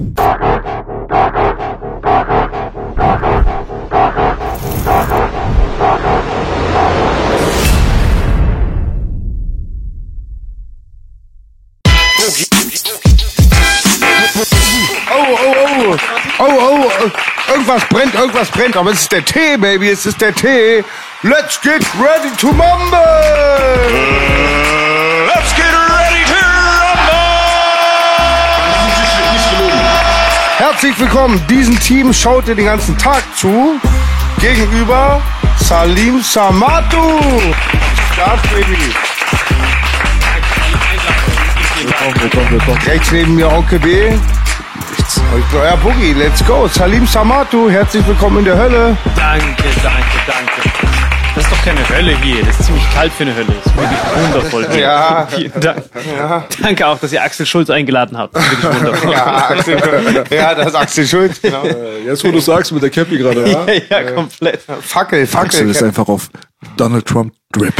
Oh, oh, oh, irgendwas brennt, irgendwas brennt. Aber es ist der Tee, Baby. Es ist der Tee. Let's get ready to mumble. Herzlich willkommen. Diesem Team schaut ihr den ganzen Tag zu. Gegenüber Salim Samatu. Start, Baby. Willkommen, willkommen, willkommen. Rechts neben mir Onkel B. Euer Boogie, let's go. Salim Samatu, herzlich willkommen in der Hölle. Danke, danke, danke. Das ist doch keine Hölle hier. Das ist ziemlich kalt für eine Hölle. Das ist wirklich wundervoll. hier. Ja. Vielen Dank. Danke auch, dass ihr Axel Schulz eingeladen habt. Das ist wirklich wundervoll. Ja, Axel, ja, das ist Axel Schulz. Genau. Jetzt, wo du sagst mit der Cappy gerade, ja? ja, ja, komplett. Fackel, Fackel. Axel ist einfach auf Donald Trump Drip.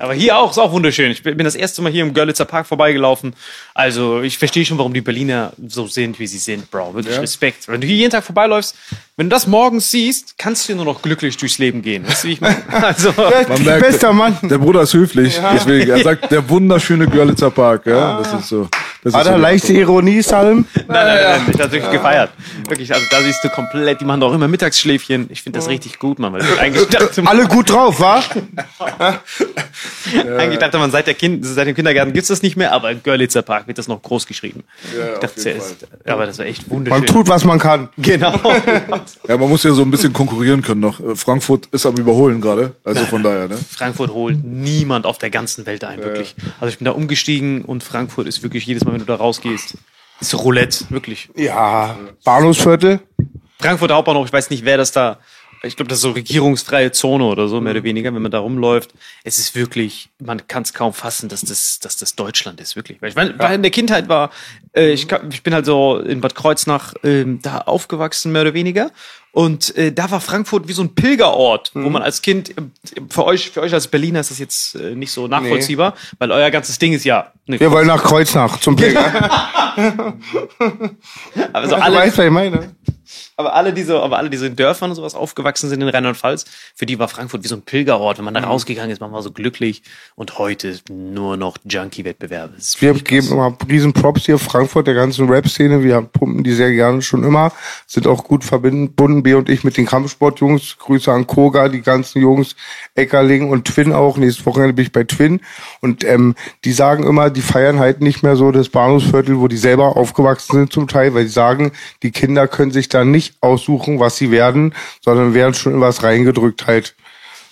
Aber hier auch, ist auch wunderschön. Ich bin das erste Mal hier im Görlitzer Park vorbeigelaufen. Also, ich verstehe schon, warum die Berliner so sind, wie sie sind, Bro. Wirklich Respekt. Wenn du hier jeden Tag vorbeiläufst, wenn du das morgens siehst, kannst du nur noch glücklich durchs Leben gehen. Weißt du, wie ich meine? Also, Man merkt, Bester Mann. Der Bruder ist höflich, deswegen. Er sagt, der wunderschöne Görlitzer Park, ja. Das ist so. Das Hat ist er leichte Ironie, Salim? Nein, nein, nein, nein, ich hab's wirklich gefeiert. Wirklich, also da siehst du komplett, die machen doch immer Mittagsschläfchen. Ich finde das richtig gut, Mann, weil eigentlich dachte man, Alle gut drauf, wa? eigentlich dachte man seit, der kind, seit dem Kindergarten gibt's das nicht mehr, aber im Görlitzer Park wird das noch groß geschrieben. Ja, Ich dachte auf jeden zuerst, aber das war echt wunderschön. Man tut, was man kann. genau. Ja, man muss ja so ein bisschen konkurrieren können noch. Äh, Frankfurt ist am Überholen gerade. Also von daher, ne? Frankfurt holt niemand auf der ganzen Welt ein, wirklich. Also ich bin da umgestiegen und Frankfurt ist wirklich jedes Mal, wenn du da rausgehst, ist Roulette, wirklich. Ja, Bahnhofsviertel. Frankfurt Hauptbahnhof, ich weiß nicht, wer das da, ich glaube, das ist so regierungsfreie Zone oder so, mehr oder weniger, wenn man da rumläuft. Es ist wirklich, man kann es kaum fassen, dass das, dass das Deutschland ist, wirklich. Weil ich mein, war in der Kindheit war, äh, ich, ich bin halt so in Bad Kreuznach ähm, da aufgewachsen, mehr oder weniger. Und äh, da war Frankfurt wie so ein Pilgerort, wo man als Kind, äh, für euch, für euch als Berliner ist das jetzt äh, nicht so nachvollziehbar, weil euer ganzes Ding ist ja. Ne, Wir wollen nach Kreuznach zum Blick. also alle, weißt, was ich meine. Aber alle, die so, aber alle, die so in Dörfern und sowas aufgewachsen sind in Rheinland-Pfalz, für die war Frankfurt wie so ein Pilgerort. Wenn man da Mhm. rausgegangen ist, man war so glücklich. Und heute nur noch Junkie-Wettbewerbe. Wir geben immer riesen Props hier, Frankfurt, der ganzen Rap-Szene. Wir pumpen die sehr gerne schon immer. Sind auch gut verbunden, B und ich, mit den Kampfsportjungs. Grüße an Koga, die ganzen Jungs, Eckerling und Twin auch. Nächstes Wochenende bin ich bei Twin. Und ähm, die sagen immer, die feiern halt nicht mehr so das Bahnhofsviertel, wo die selber aufgewachsen sind zum Teil, weil sie sagen, die Kinder können sich da nicht aussuchen, was sie werden, sondern werden schon in was reingedrückt halt.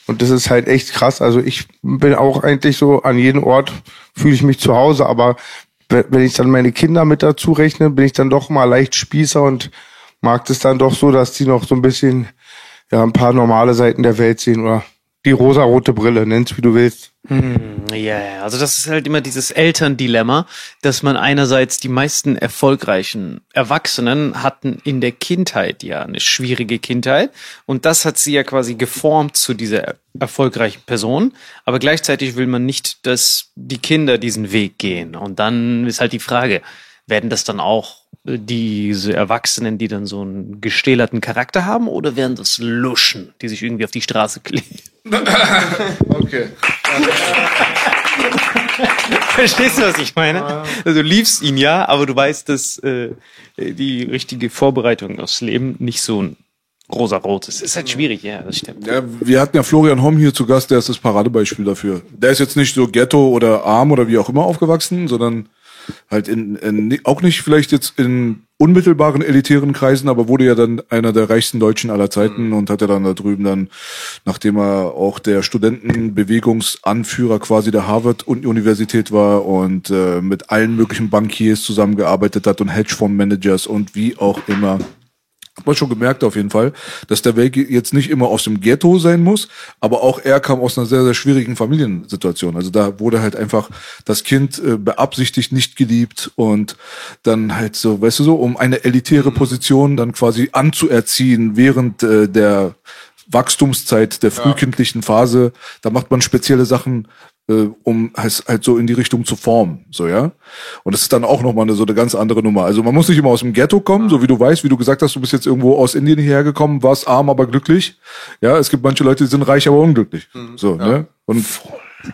Und das ist halt echt krass. Also ich bin auch eigentlich so an jedem Ort fühle ich mich zu Hause, aber we- wenn ich dann meine Kinder mit dazu rechne, bin ich dann doch mal leicht Spießer und mag das dann doch so, dass die noch so ein bisschen ja ein paar normale Seiten der Welt sehen oder die rosarote Brille, nenn's wie du willst. Ja, ja, also das ist halt immer dieses Elterndilemma, dass man einerseits die meisten erfolgreichen Erwachsenen hatten in der Kindheit ja eine schwierige Kindheit und das hat sie ja quasi geformt zu dieser er- erfolgreichen Person, aber gleichzeitig will man nicht, dass die Kinder diesen Weg gehen. Und dann ist halt die Frage, werden das dann auch diese Erwachsenen, die dann so einen gestählerten Charakter haben oder werden das Luschen, die sich irgendwie auf die Straße kleben? Okay. Verstehst du, was ich meine? Also, du liebst ihn ja, aber du weißt, dass äh, die richtige Vorbereitung aufs Leben nicht so ein rosa-rot ist. Ist halt schwierig, ja, das stimmt. Ja, wir hatten ja Florian Homm hier zu Gast, der ist das Paradebeispiel dafür. Der ist jetzt nicht so Ghetto oder arm oder wie auch immer aufgewachsen, sondern halt in, in auch nicht vielleicht jetzt in unmittelbaren elitären Kreisen, aber wurde ja dann einer der reichsten Deutschen aller Zeiten Mhm. und hatte dann da drüben dann, nachdem er auch der Studentenbewegungsanführer quasi der Harvard-Universität war und äh, mit allen möglichen Bankiers zusammengearbeitet hat und Hedgefondsmanagers und wie auch immer. Hat man schon gemerkt auf jeden Fall, dass der Weg jetzt nicht immer aus dem Ghetto sein muss, aber auch er kam aus einer sehr, sehr schwierigen Familiensituation. Also da wurde halt einfach das Kind äh, beabsichtigt nicht geliebt und dann halt so, weißt du so, um eine elitäre Position dann quasi anzuerziehen während äh, der Wachstumszeit der frühkindlichen Phase, da macht man spezielle Sachen, äh, um es halt so in die Richtung zu formen, so ja. Und das ist dann auch nochmal eine, so eine ganz andere Nummer. Also man muss nicht immer aus dem Ghetto kommen, so wie du weißt, wie du gesagt hast, du bist jetzt irgendwo aus Indien hierher gekommen, warst arm, aber glücklich. Ja, es gibt manche Leute, die sind reich, aber unglücklich. So, ne? Und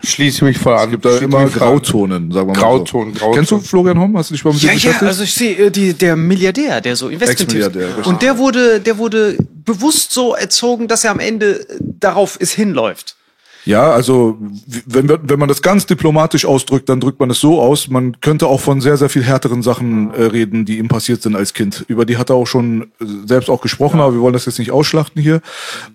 Schließe mich voll an. es gibt da Schließe immer. Grauzonen, sagen wir mal Grauzonen, so. Grauzonen. Kennst du Florian Homm? Hast du dich mal mit Ja, dem ja, beschäftigt? also ich sehe äh, die, der Milliardär, der so Ex-Milliardär, richtig. Und der wurde, der wurde bewusst so erzogen, dass er am Ende darauf es hinläuft. Ja, also wenn, wenn man das ganz diplomatisch ausdrückt, dann drückt man es so aus. Man könnte auch von sehr, sehr viel härteren Sachen äh, reden, die ihm passiert sind als Kind. Über die hat er auch schon äh, selbst auch gesprochen, aber wir wollen das jetzt nicht ausschlachten hier.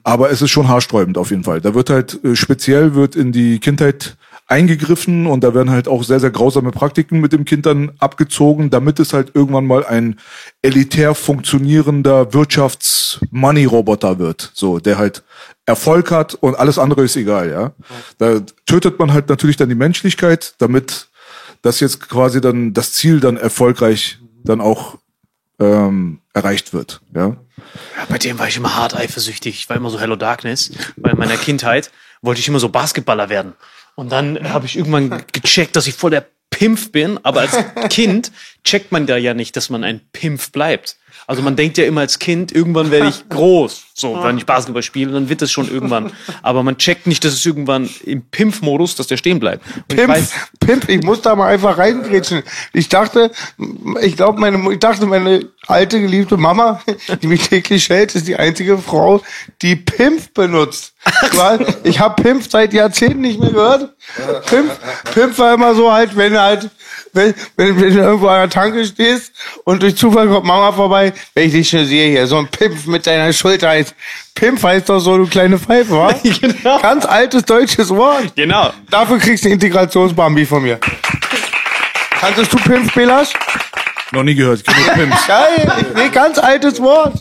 Aber es ist schon haarsträubend auf jeden Fall. Da wird halt äh, speziell wird in die Kindheit eingegriffen und da werden halt auch sehr, sehr grausame Praktiken mit dem Kind dann abgezogen, damit es halt irgendwann mal ein elitär funktionierender Wirtschafts-Money-Roboter wird. So, der halt Erfolg hat und alles andere ist egal, ja. Da tötet man halt natürlich dann die Menschlichkeit, damit das jetzt quasi dann das Ziel dann erfolgreich dann auch ähm, erreicht wird, ja. Ja, bei dem war ich immer hart eifersüchtig. Ich war immer so Hello Darkness. Weil in meiner Kindheit wollte ich immer so Basketballer werden. Und dann habe ich irgendwann gecheckt, dass ich voll der Pimpf bin. Aber als Kind checkt man da ja nicht, dass man ein Pimpf bleibt. Also man denkt ja immer als Kind, irgendwann werde ich groß. So, wenn ich Basketball spiele, dann wird es schon irgendwann. Aber man checkt nicht, dass es irgendwann im Pimpf-Modus, dass der stehen bleibt. Und ich Pimp, weiß, Pimp, ich muss da mal einfach reingrätschen. Ich dachte, ich glaube, meine, ich dachte, meine alte geliebte Mama, die mich täglich schält, ist die einzige Frau, die Pimp benutzt. Weil ich habe Pimp seit Jahrzehnten nicht mehr gehört. Pimp, Pimp war immer so halt, wenn du halt, wenn, wenn, wenn du irgendwo an der Tanke stehst und durch Zufall kommt Mama vorbei, wenn ich dich schon sehe hier, so ein Pimp mit deiner Schulter heißt. Pimp heißt doch so, du kleine Pfeife, wa? Genau. Ganz altes deutsches Wort. genau. Dafür kriegst du eine Integrationsbambi von mir. Kanntest du Pimp, Belasch? Noch nie gehört. Ich kenn nur Pimps. Geil, nee, ganz altes Wort.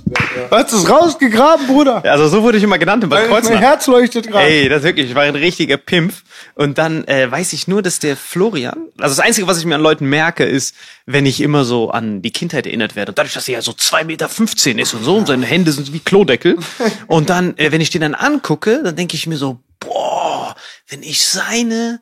Du hast es rausgegraben, Bruder. Also so wurde ich immer genannt in Bad Mein, Kreuznach. mein Herz leuchtet gerade. Ey, das wirklich, ich war ein richtiger Pimpf. Und dann äh, weiß ich nur, dass der Florian, also das Einzige, was ich mir an Leuten merke, ist, wenn ich immer so an die Kindheit erinnert werde. Und dadurch, dass er ja so zwei Meter fünfzehn ist und so, und seine Hände sind wie Klodeckel. Und dann, äh, wenn ich den dann angucke, dann denke ich mir so, boah, wenn ich seine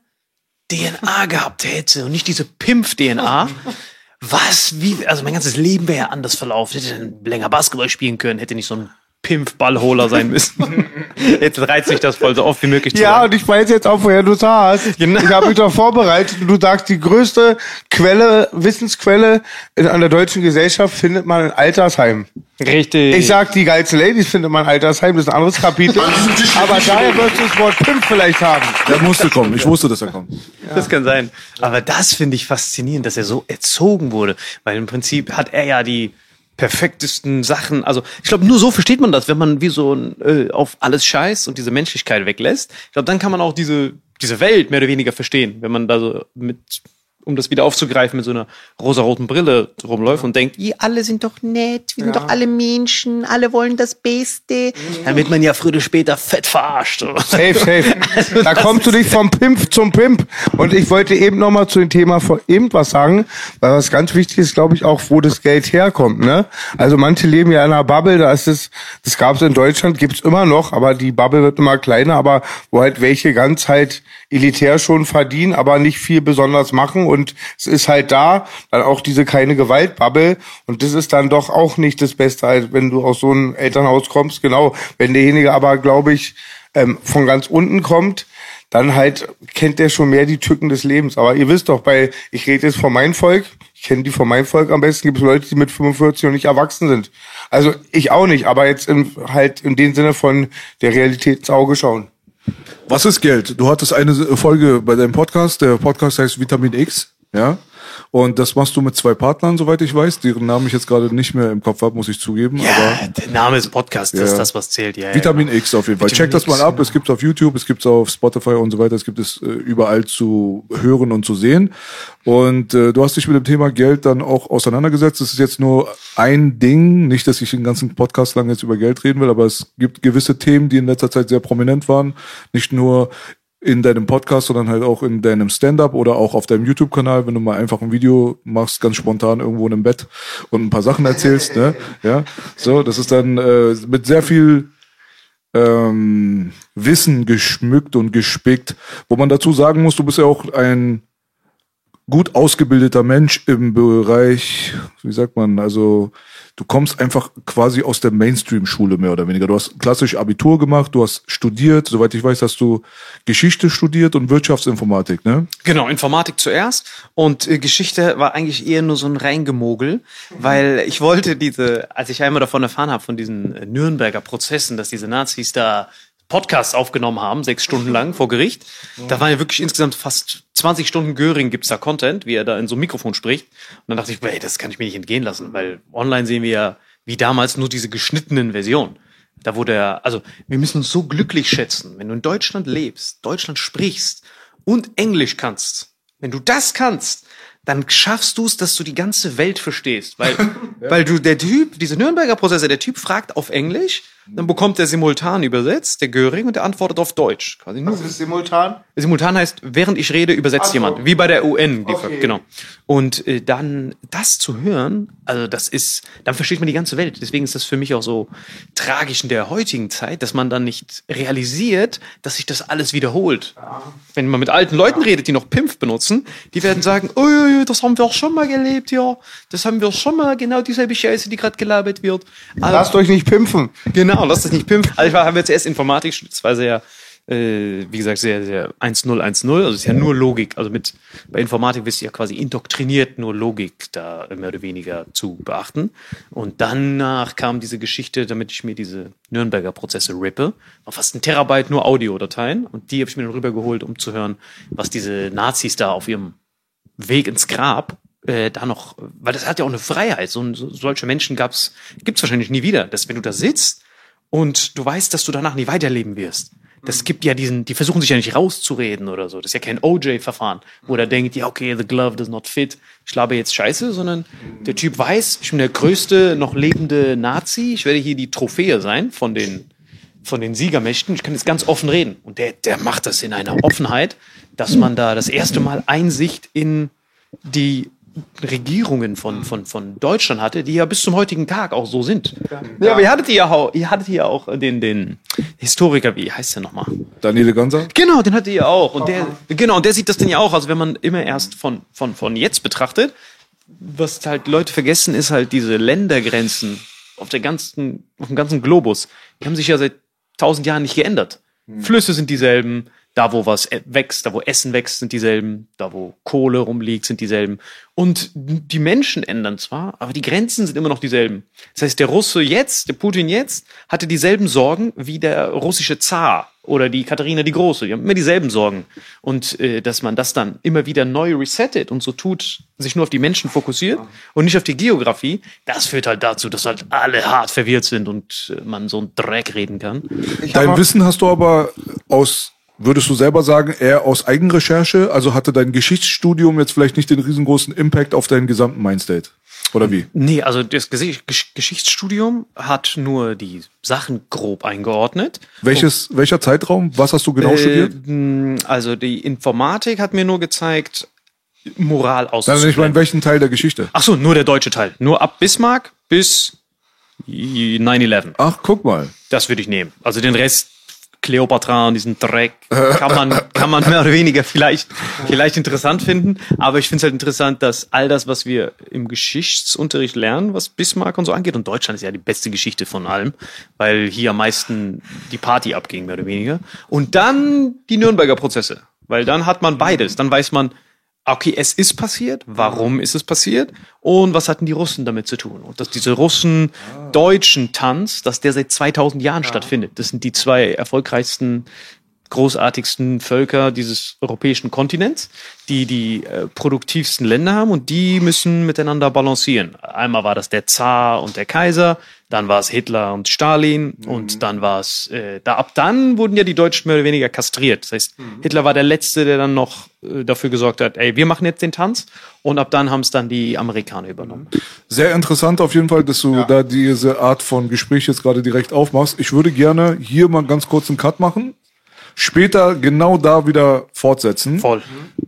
DNA gehabt hätte und nicht diese Pimpf-DNA, was, wie, also mein ganzes Leben wäre ja anders verlaufen. Hätte dann länger Basketball spielen können, hätte nicht so ein Pimpf-Ballholer sein müssen. Jetzt reizt sich das voll so oft wie möglich zu Ja, sagen. und ich weiß jetzt auch, woher du es hast. Genau. Ich habe mich doch vorbereitet. Und du sagst, die größte Quelle, Wissensquelle in einer deutschen Gesellschaft findet man in Altersheim. Richtig. Ich sag, die geilsten Ladies findet man in Altersheim, das ist ein anderes Kapitel. Aber daher wirst du das Wort Pimp vielleicht haben. Der musste kommen. Ich wusste, dass er kommt. Das kann sein. Aber das finde ich faszinierend, dass er so erzogen wurde. Weil im Prinzip hat er ja die perfektesten Sachen. Also ich glaube, nur so versteht man das, wenn man wie so äh, auf alles scheißt und diese Menschlichkeit weglässt. Ich glaube, dann kann man auch diese, diese Welt mehr oder weniger verstehen, wenn man da so mit um das wieder aufzugreifen, mit so einer rosaroten Brille rumläuft und denkt, ihr alle sind doch nett, wir sind doch alle Menschen, alle wollen das Beste. Dann wird man ja früher oder später fett verarscht. Safe, safe. Also da kommst du dich vom Pimp zum Pimp. Und ich wollte eben noch mal zu dem Thema von eben was sagen, weil was ganz wichtig ist, glaube ich, auch, wo das Geld herkommt. Ne? Also manche leben ja in einer Bubble, da ist es, das gab es in Deutschland, gibt's immer noch, aber die Bubble wird immer kleiner, aber wo halt welche ganz halt elitär schon verdienen, aber nicht viel besonders machen und es ist halt da, dann auch diese keine Gewalt-Bubble und das ist dann doch auch nicht das Beste, wenn du aus so einem Elternhaus kommst, genau. Wenn derjenige aber, glaube ich, ähm, von ganz unten kommt, dann halt kennt der schon mehr die Tücken des Lebens. Aber ihr wisst doch, bei, ich rede jetzt von meinem Volk, ich kenne die von meinem Volk am besten, gibt es Leute, die mit 45 noch nicht erwachsen sind. Also ich auch nicht, aber jetzt in, halt in dem Sinne von der Realität ins Auge schauen. Was ist Geld? Du hattest eine Folge bei deinem Podcast. Der Podcast heißt Vitamin X. Ja. Und das machst du mit zwei Partnern, soweit ich weiß, deren Namen ich jetzt gerade nicht mehr im Kopf habe, muss ich zugeben. Ja, aber der Name des Podcasts Ja. ist das, was zählt. Ja, Vitamin ja, genau. X auf jeden Fall. Vitamin Check das mal ab. genau. Es gibt's auf YouTube, es gibt's auf Spotify und so weiter. Es gibt es äh, überall zu hören und zu sehen. Und äh, du hast dich mit dem Thema Geld dann auch auseinandergesetzt. Es ist jetzt nur ein Ding. Nicht, dass ich den ganzen Podcast lang jetzt über Geld reden will, aber es gibt gewisse Themen, die in letzter Zeit sehr prominent waren. Nicht nur in deinem Podcast, sondern halt auch in deinem Stand-up oder auch auf deinem YouTube-Kanal, wenn du mal einfach ein Video machst, ganz spontan irgendwo in einem Bett und ein paar Sachen erzählst, ne? Ja, so, das ist dann äh, mit sehr viel ähm, Wissen geschmückt und gespickt, wo man dazu sagen muss, du bist ja auch ein gut ausgebildeter Mensch im Bereich, wie sagt man, also du kommst einfach quasi aus der Mainstream-Schule mehr oder weniger. Du hast klassisch Abitur gemacht, du hast studiert, soweit ich weiß, hast du Geschichte studiert und Wirtschaftsinformatik, ne? Genau, Informatik zuerst und äh, Geschichte war eigentlich eher nur so ein Reingemogel, weil ich wollte diese, als ich einmal davon erfahren habe, von diesen äh, Nürnberger Prozessen, dass diese Nazis da Podcasts aufgenommen haben, sechs Stunden lang vor Gericht. Da waren ja wirklich insgesamt fast 20 Stunden Göring gibt's da Content, wie er da in so einem Mikrofon spricht. Und dann dachte ich, ey, das kann ich mir nicht entgehen lassen, weil online sehen wir ja wie damals nur diese geschnittenen Versionen. Da wurde er, also wir müssen uns so glücklich schätzen, wenn du in Deutschland lebst, Deutschland sprichst und Englisch kannst. Wenn du das kannst, dann schaffst du es, dass du die ganze Welt verstehst. Weil, weil du, der Typ, diese Nürnberger Prozesse, der Typ fragt auf Englisch, dann bekommt er simultan übersetzt, der Göring, und der antwortet auf Deutsch. Quasi nur Was ist simultan? Simultan heißt, während ich rede, übersetzt so. jemand. Wie bei der UN. Okay. Genau. Und äh, dann das zu hören, also das ist, dann versteht man die ganze Welt. Deswegen ist das für mich auch so tragisch in der heutigen Zeit, dass man dann nicht realisiert, dass sich das alles wiederholt. Wenn man mit alten Leuten redet, die noch Pimpf benutzen, die werden sagen, oh, ja, ja, das haben wir auch schon mal gelebt, ja. Das haben wir schon mal, genau dieselbe Scheiße, die gerade gelabert wird. Aber- Lasst euch nicht pimpfen. Genau, lass das nicht pimpfen. Also ich war, habe jetzt erst Informatik, studiert, das war sehr, äh, wie gesagt, sehr, sehr 1-0-1-0. Also es ist ja nur Logik. Also mit bei Informatik bist du ja quasi indoktriniert, nur Logik da mehr oder weniger zu beachten. Und danach kam diese Geschichte, damit ich mir diese Nürnberger Prozesse rippe. War fast ein Terabyte nur Audiodateien. Und die habe ich mir dann rübergeholt, um zu hören, was diese Nazis da auf ihrem Weg ins Grab äh, da noch, weil das hat ja auch eine Freiheit. So, so solche Menschen gab's, gibt's wahrscheinlich nie wieder. Dass wenn du da sitzt und du weißt, dass du danach nie weiterleben wirst. Das gibt ja diesen, die versuchen sich ja nicht rauszureden oder so. Das ist ja kein OJ-Verfahren, wo der denkt, ja, okay, the glove does not fit. Ich labe jetzt Scheiße, sondern der Typ weiß, ich bin der größte noch lebende Nazi. Ich werde hier die Trophäe sein von den, von den Siegermächten. Ich kann jetzt ganz offen reden. Und der, der macht das in einer Offenheit, dass man da das erste Mal Einsicht in die Regierungen von, von, von Deutschland hatte, die ja bis zum heutigen Tag auch so sind. Ja, aber ihr hattet ja auch, ihr hattet ja auch den, den Historiker, wie heißt der nochmal? Daniele Ganser? Genau, den hattet ihr auch. Und der, genau, und der sieht das dann ja auch. Also wenn man immer erst von, von, von jetzt betrachtet, was halt Leute vergessen, ist halt diese Ländergrenzen auf der ganzen, auf dem ganzen Globus. Die haben sich ja seit tausend Jahren nicht geändert. Flüsse sind dieselben, da wo was e- wächst, da wo Essen wächst, sind dieselben, da wo Kohle rumliegt, sind dieselben. Und die Menschen ändern zwar, aber die Grenzen sind immer noch dieselben. Das heißt, der Russe jetzt, der Putin jetzt, hatte dieselben Sorgen wie der russische Zar oder die Katharina die Große. Die haben immer dieselben Sorgen. Und äh, dass man das dann immer wieder neu resettet und so tut, sich nur auf die Menschen fokussiert und nicht auf die Geografie, das führt halt dazu, dass halt alle hart verwirrt sind und äh, man so einen Dreck reden kann. Dein Wissen hast du aber aus, würdest du selber sagen, eher aus Eigenrecherche? Also hatte dein Geschichtsstudium jetzt vielleicht nicht den riesengroßen Impact auf deinen gesamten Mindstate? Oder wie? Nee, also das Geschichtsstudium hat nur die Sachen grob eingeordnet. Welches, welcher Zeitraum? Was hast du genau studiert? Äh, mh, also die Informatik hat mir nur gezeigt, Moral Nein, ich meine, welchen Teil der Geschichte? Ach so, nur der deutsche Teil. Nur ab Bismarck bis 9-11. Ach, guck mal. Das würde ich nehmen. Also den Rest, Cleopatra und diesen Dreck, kann man, kann man mehr oder weniger vielleicht, vielleicht interessant finden. Aber ich finde es halt interessant, dass all das, was wir im Geschichtsunterricht lernen, was Bismarck und so angeht, und Deutschland ist ja die beste Geschichte von allem, weil hier am meisten die Party abging, mehr oder weniger. Und dann die Nürnberger Prozesse. Weil dann hat man beides. Dann weiß man, okay, es ist passiert, warum ist es passiert und was hatten die Russen damit zu tun? Und dass diese Russen-Deutschen Tanz, dass der seit 2000 Jahren stattfindet. Das sind die zwei erfolgreichsten großartigsten Völker dieses europäischen Kontinents, die die äh, produktivsten Länder haben und die müssen miteinander balancieren. Einmal war das der Zar und der Kaiser, dann war es Hitler und Stalin Mhm. und dann war es, äh, da ab dann wurden ja die Deutschen mehr oder weniger kastriert. Das heißt, Mhm. Hitler war der Letzte, der dann noch äh, dafür gesorgt hat, ey, wir machen jetzt den Tanz und ab dann haben es dann die Amerikaner übernommen. Sehr interessant auf jeden Fall, dass du da diese Art von Gespräch jetzt gerade direkt aufmachst. Ich würde gerne hier mal ganz kurz einen Cut machen. Später genau da wieder fortsetzen. Voll.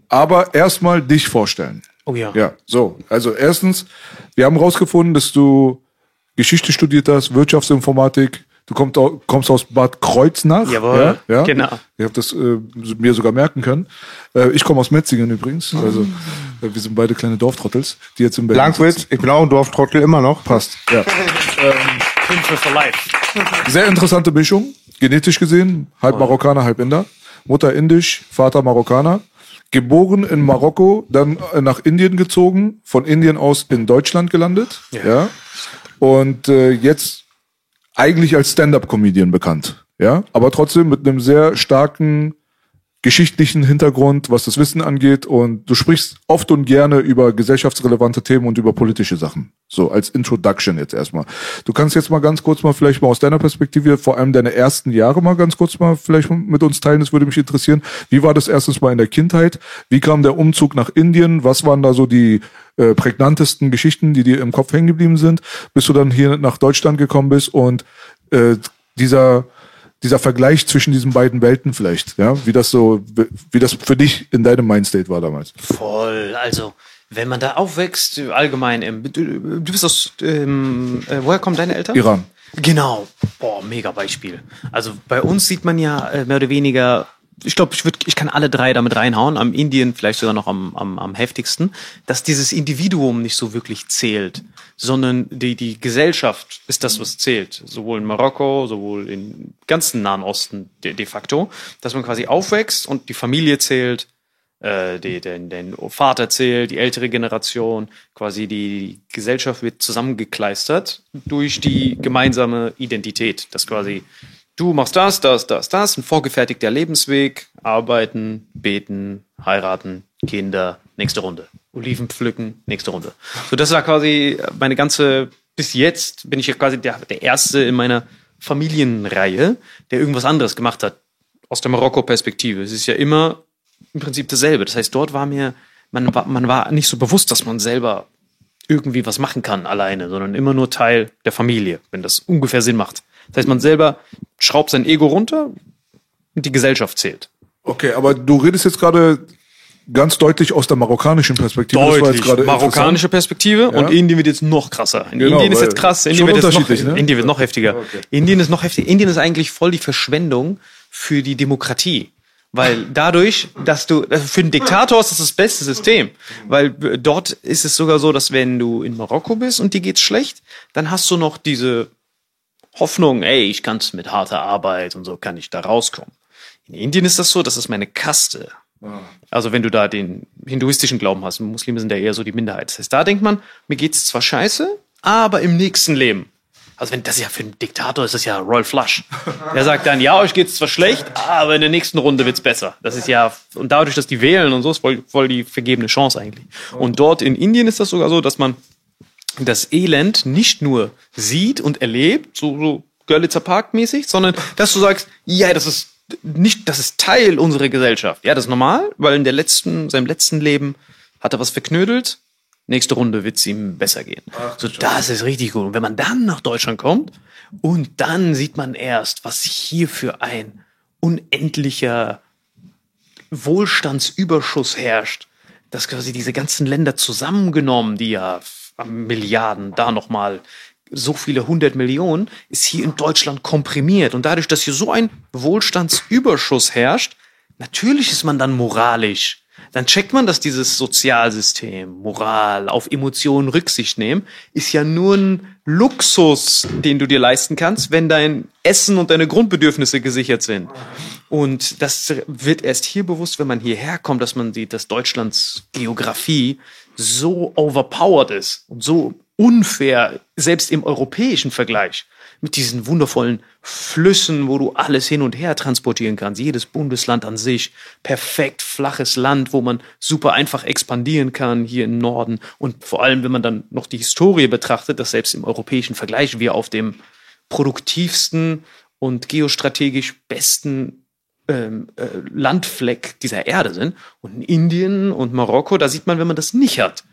Aber erstmal dich vorstellen. Oh ja. Ja, so. Also erstens, wir haben rausgefunden, dass du Geschichte studiert hast, Wirtschaftsinformatik. Du kommst, kommst aus Bad Kreuznach. Jawohl, ja, ja. genau. Ich habe das äh, mir sogar merken können. Äh, ich komme aus Metzingen übrigens. Also äh, wir sind beide kleine Dorftrottels, die jetzt in Berlin Langwitz, ich bin auch ein Dorftrottel immer noch. Passt. Ja. Hilfe for life. Sehr interessante Mischung, genetisch gesehen, halb Marokkaner, halb Inder. Mutter indisch, Vater Marokkaner. Geboren in Marokko, dann äh, nach Indien gezogen, von Indien aus in Deutschland gelandet. Ja. Und äh, jetzt eigentlich als Stand-up-Comedian bekannt. Ja. Aber trotzdem mit einem sehr starken geschichtlichen Hintergrund, was das Wissen angeht. Und du sprichst oft und gerne über gesellschaftsrelevante Themen und über politische Sachen. So als Introduction jetzt erstmal. Du kannst jetzt mal ganz kurz mal vielleicht mal aus deiner Perspektive, vor allem deine ersten Jahre mal ganz kurz mal vielleicht mit uns teilen. Das würde mich interessieren. Wie war das erstens mal in der Kindheit? Wie kam der Umzug nach Indien? Was waren da so die äh, prägnantesten Geschichten, die dir im Kopf hängen geblieben sind, bis du dann hier nach Deutschland gekommen bist und äh, dieser dieser Vergleich zwischen diesen beiden Welten vielleicht, ja, wie das so, wie das für dich in deinem Mindstate war damals. Voll. Also, wenn man da aufwächst, allgemein, ähm, du, du bist aus, ähm, äh, woher kommen deine Eltern? Iran. Genau. Boah, mega Beispiel. Also bei uns sieht man ja äh, mehr oder weniger, ich glaube, ich, würd, ich kann alle drei damit reinhauen, am Indien vielleicht sogar noch am, am, am heftigsten, dass dieses Individuum nicht so wirklich zählt, sondern die, die Gesellschaft ist das, was zählt. Sowohl in Marokko, sowohl im ganzen Nahen Osten de, de facto, dass man quasi aufwächst und die Familie zählt, äh, die, den, den Vater zählt, die ältere Generation, quasi die Gesellschaft wird zusammengekleistert durch die gemeinsame Identität. Das quasi, du machst das, das, das, das, ein vorgefertigter Lebensweg, arbeiten, beten, heiraten, Kinder, nächste Runde. Oliven pflücken, nächste Runde. So, das war quasi meine ganze, bis jetzt bin ich ja quasi der, der Erste in meiner Familienreihe, der irgendwas anderes gemacht hat. Aus der Marokko-Perspektive. Es ist ja immer im Prinzip dasselbe. Das heißt, dort war mir, man war, man war nicht so bewusst, dass man selber irgendwie was machen kann alleine, sondern immer nur Teil der Familie, wenn das ungefähr Sinn macht. Das heißt, man selber schraubt sein Ego runter und die Gesellschaft zählt. Okay, aber du redest jetzt gerade ganz deutlich aus der marokkanischen Perspektive. Das war jetzt gerade marokkanische Perspektive und Indien wird jetzt noch krasser. In Genau, Indien ist jetzt krass, Indien wird, jetzt noch, ne? Indien wird noch heftiger. Indien ist noch heftiger. Indien ist eigentlich voll die Verschwendung für die Demokratie. Weil dadurch, dass du, also für einen Diktator ist das das beste System. Weil dort ist es sogar so, dass wenn du in Marokko bist und dir geht's schlecht, dann hast du noch diese Hoffnung, ey, ich kann's mit harter Arbeit und so kann ich da rauskommen. In Indien ist das so, das ist meine Kaste. Also wenn du da den hinduistischen Glauben hast, Muslime sind ja eher so die Minderheit. Das heißt, da denkt man, mir geht's zwar scheiße, aber im nächsten Leben. Also wenn das ja für einen Diktator ist das ja Royal Flush. Der sagt dann, ja, euch geht's zwar schlecht, aber in der nächsten Runde wird's besser. Das ist ja und dadurch, dass die wählen und so, ist voll, voll die vergebene Chance eigentlich. Und dort in Indien ist das sogar so, dass man das Elend nicht nur sieht und erlebt, so, so Görlitzer Park mäßig, sondern dass du sagst, ja, das ist nicht, das ist Teil unserer Gesellschaft. Ja, das ist normal, weil in der letzten, seinem letzten Leben hat er was verknödelt. Nächste Runde wird es ihm besser gehen. so, das ist richtig gut. Und wenn man dann nach Deutschland kommt und dann sieht man erst, was hier für ein unendlicher Wohlstandsüberschuss herrscht, dass quasi diese ganzen Länder zusammengenommen, die ja Milliarden, da nochmal so viele hundert Millionen, ist hier in Deutschland komprimiert. Und dadurch, dass hier so ein Wohlstandsüberschuss herrscht, natürlich ist man dann moralisch. Dann checkt man, dass dieses Sozialsystem, Moral, auf Emotionen Rücksicht nehmen, ist ja nur ein Luxus, den du dir leisten kannst, wenn dein Essen und deine Grundbedürfnisse gesichert sind. Und das wird erst hier bewusst, wenn man hierher kommt, dass man sieht, dass Deutschlands Geografie so overpowered ist und so unfair, selbst im europäischen Vergleich. mit diesen wundervollen Flüssen, wo du alles hin und her transportieren kannst. Jedes Bundesland an sich. Perfekt flaches Land, wo man super einfach expandieren kann hier im Norden. Und vor allem, wenn man dann noch die Historie betrachtet, dass selbst im europäischen Vergleich wir auf dem produktivsten und geostrategisch besten ähm, äh, Landfleck dieser Erde sind. Und in Indien und Marokko, da sieht man, wenn man das nicht hat,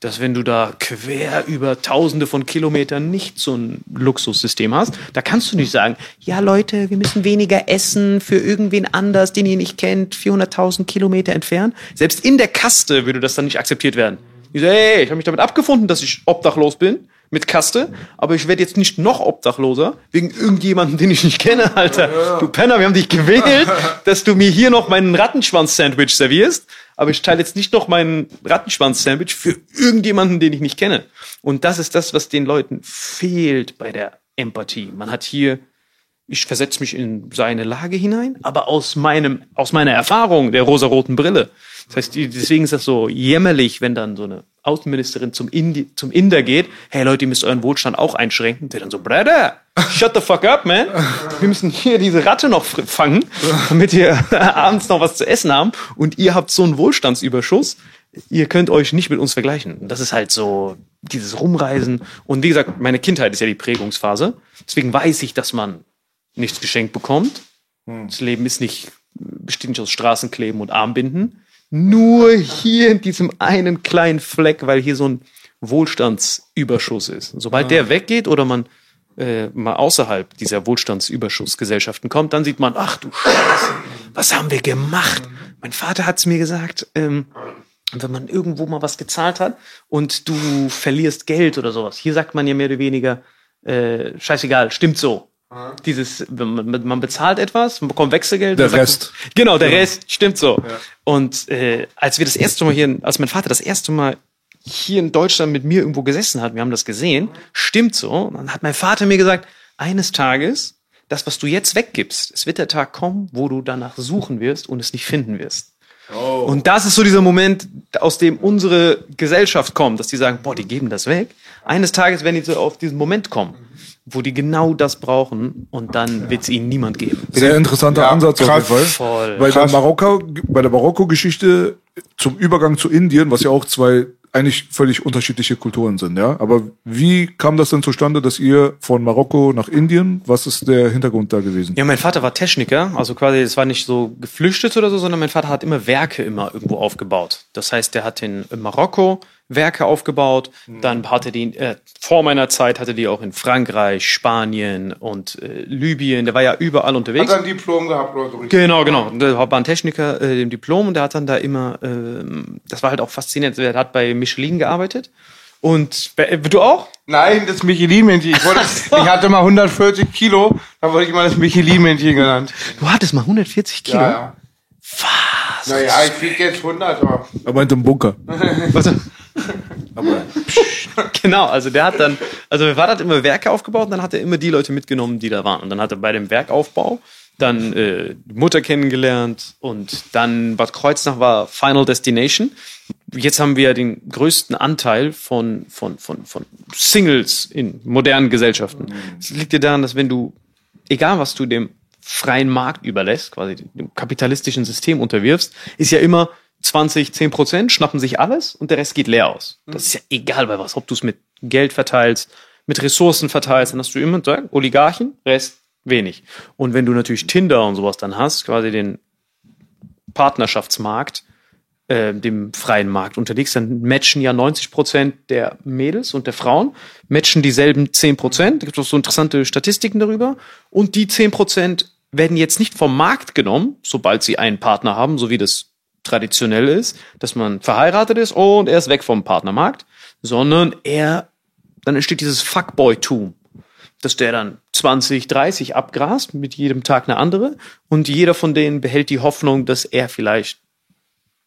dass wenn du da quer über tausende von Kilometern nicht so ein Luxussystem hast, da kannst du nicht sagen, ja Leute, wir müssen weniger essen für irgendwen anders, den ihr nicht kennt, 400.000 Kilometer entfernt. Selbst in der Kaste würde das dann nicht akzeptiert werden. Ich so, hey, ich habe mich damit abgefunden, dass ich obdachlos bin mit Kaste, aber ich werde jetzt nicht noch obdachloser wegen irgendjemanden, den ich nicht kenne, Alter. Du Penner, wir haben dich gewählt, dass du mir hier noch meinen Rattenschwanz-Sandwich servierst, aber ich teile jetzt nicht noch meinen Rattenschwanz-Sandwich für irgendjemanden, den ich nicht kenne. Und das ist das, was den Leuten fehlt bei der Empathie. Man hat hier ich versetze mich in seine Lage hinein, aber aus meinem, aus meiner Erfahrung der rosaroten Brille. Das heißt, deswegen ist das so jämmerlich, wenn dann so eine Außenministerin zum, Indi zum Inder geht, hey Leute, ihr müsst euren Wohlstand auch einschränken. Der dann so, Brother, shut the fuck up, man. Wir müssen hier diese Ratte noch fangen, damit wir abends noch was zu essen haben. Und ihr habt so einen Wohlstandsüberschuss. Ihr könnt euch nicht mit uns vergleichen. Das ist halt so dieses Rumreisen. Und wie gesagt, meine Kindheit ist ja die Prägungsphase. Deswegen weiß ich, dass man nichts geschenkt bekommt. Das Leben ist nicht, besteht nicht aus Straßenkleben und Armbinden. Nur hier in diesem einen kleinen Fleck, weil hier so ein Wohlstandsüberschuss ist. Und sobald der weggeht oder man äh, mal außerhalb dieser Wohlstandsüberschussgesellschaften kommt, dann sieht man, ach du Scheiße, was haben wir gemacht? Mein Vater hat's mir gesagt, ähm, wenn man irgendwo mal was gezahlt hat und du verlierst Geld oder sowas. Hier sagt man ja mehr oder weniger, äh, scheißegal, stimmt so. Dieses, man, bezahlt etwas, man bekommt Wechselgeld. Der Rest. Man, genau, der Rest, stimmt so. Und äh, als wir das erste Mal hier, als mein Vater das erste Mal hier in Deutschland mit mir irgendwo gesessen hat, wir haben das gesehen, stimmt so. Und dann hat mein Vater mir gesagt, eines Tages, das, was du jetzt weggibst, es wird der Tag kommen, wo du danach suchen wirst und es nicht finden wirst. Und das ist so dieser Moment, aus dem unsere Gesellschaft kommt, dass die sagen, boah, die geben das weg. Eines Tages werden die so auf diesen Moment kommen, wo die genau das brauchen und dann wird es ihnen niemand geben. Sehr interessanter Ja, Ansatz krass. auf jeden Fall. Voll. Bei der Krass. Marokko, bei der Marokko-Geschichte zum Übergang zu Indien, was ja auch zwei eigentlich völlig unterschiedliche Kulturen sind, ja. Aber wie kam das denn zustande, dass ihr von Marokko nach Indien, was ist der Hintergrund da gewesen? Ja, mein Vater war Techniker, also quasi, es war nicht so geflüchtet oder so, sondern mein Vater hat immer Werke immer irgendwo aufgebaut. Das heißt, der hat in Marokko Werke aufgebaut, dann hatte die, äh, vor meiner Zeit hatte die auch in Frankreich, Spanien und äh, Libyen, der war ja überall Hat unterwegs. er ein Diplom gehabt oder so? Genau, genau. Der war ein Techniker, äh, im Diplom und der hat dann da immer, ähm, das war halt auch faszinierend, der hat bei Michelin gearbeitet. Und äh, du auch? Nein, das Michelin-Männchen. Ich, wollte- ich hatte mal 140 Kilo, da wurde ich mal das Michelin-Männchen genannt. Du hattest mal 140 Kilo. Ja, ja. Was? Naja, ich wiege jetzt 100, aber Er meinte im Bunker. Genau, also der hat dann, also mein Vater hat immer Werke aufgebaut und dann hat er immer die Leute mitgenommen, die da waren. Und dann hat er bei dem Werkaufbau dann äh, die Mutter kennengelernt und dann Bad Kreuznach war Final Destination. Jetzt haben wir den größten Anteil von, von, von, von Singles in modernen Gesellschaften. Es liegt ja daran, dass wenn du, egal was du dem freien Markt überlässt, quasi dem kapitalistischen System unterwirfst, ist ja immer 20, 10 Prozent schnappen sich alles und der Rest geht leer aus. Das ist ja egal bei was, ob du es mit Geld verteilst, mit Ressourcen verteilst, dann hast du immer sagen, Oligarchen, Rest wenig. Und wenn du natürlich Tinder und sowas dann hast, quasi den Partnerschaftsmarkt, äh, dem freien Markt unterliegst, dann matchen ja 90 Prozent der Mädels und der Frauen, matchen dieselben 10 Prozent. Da gibt es auch so interessante Statistiken darüber. Und die 10 Prozent werden jetzt nicht vom Markt genommen, sobald sie einen Partner haben, so wie das traditionell ist, dass man verheiratet ist und er ist weg vom Partnermarkt, sondern er, dann entsteht dieses Fuckboy-Tum dass der dann 20, 30 abgrast, mit jedem Tag eine andere. Und jeder von denen behält die Hoffnung, dass er vielleicht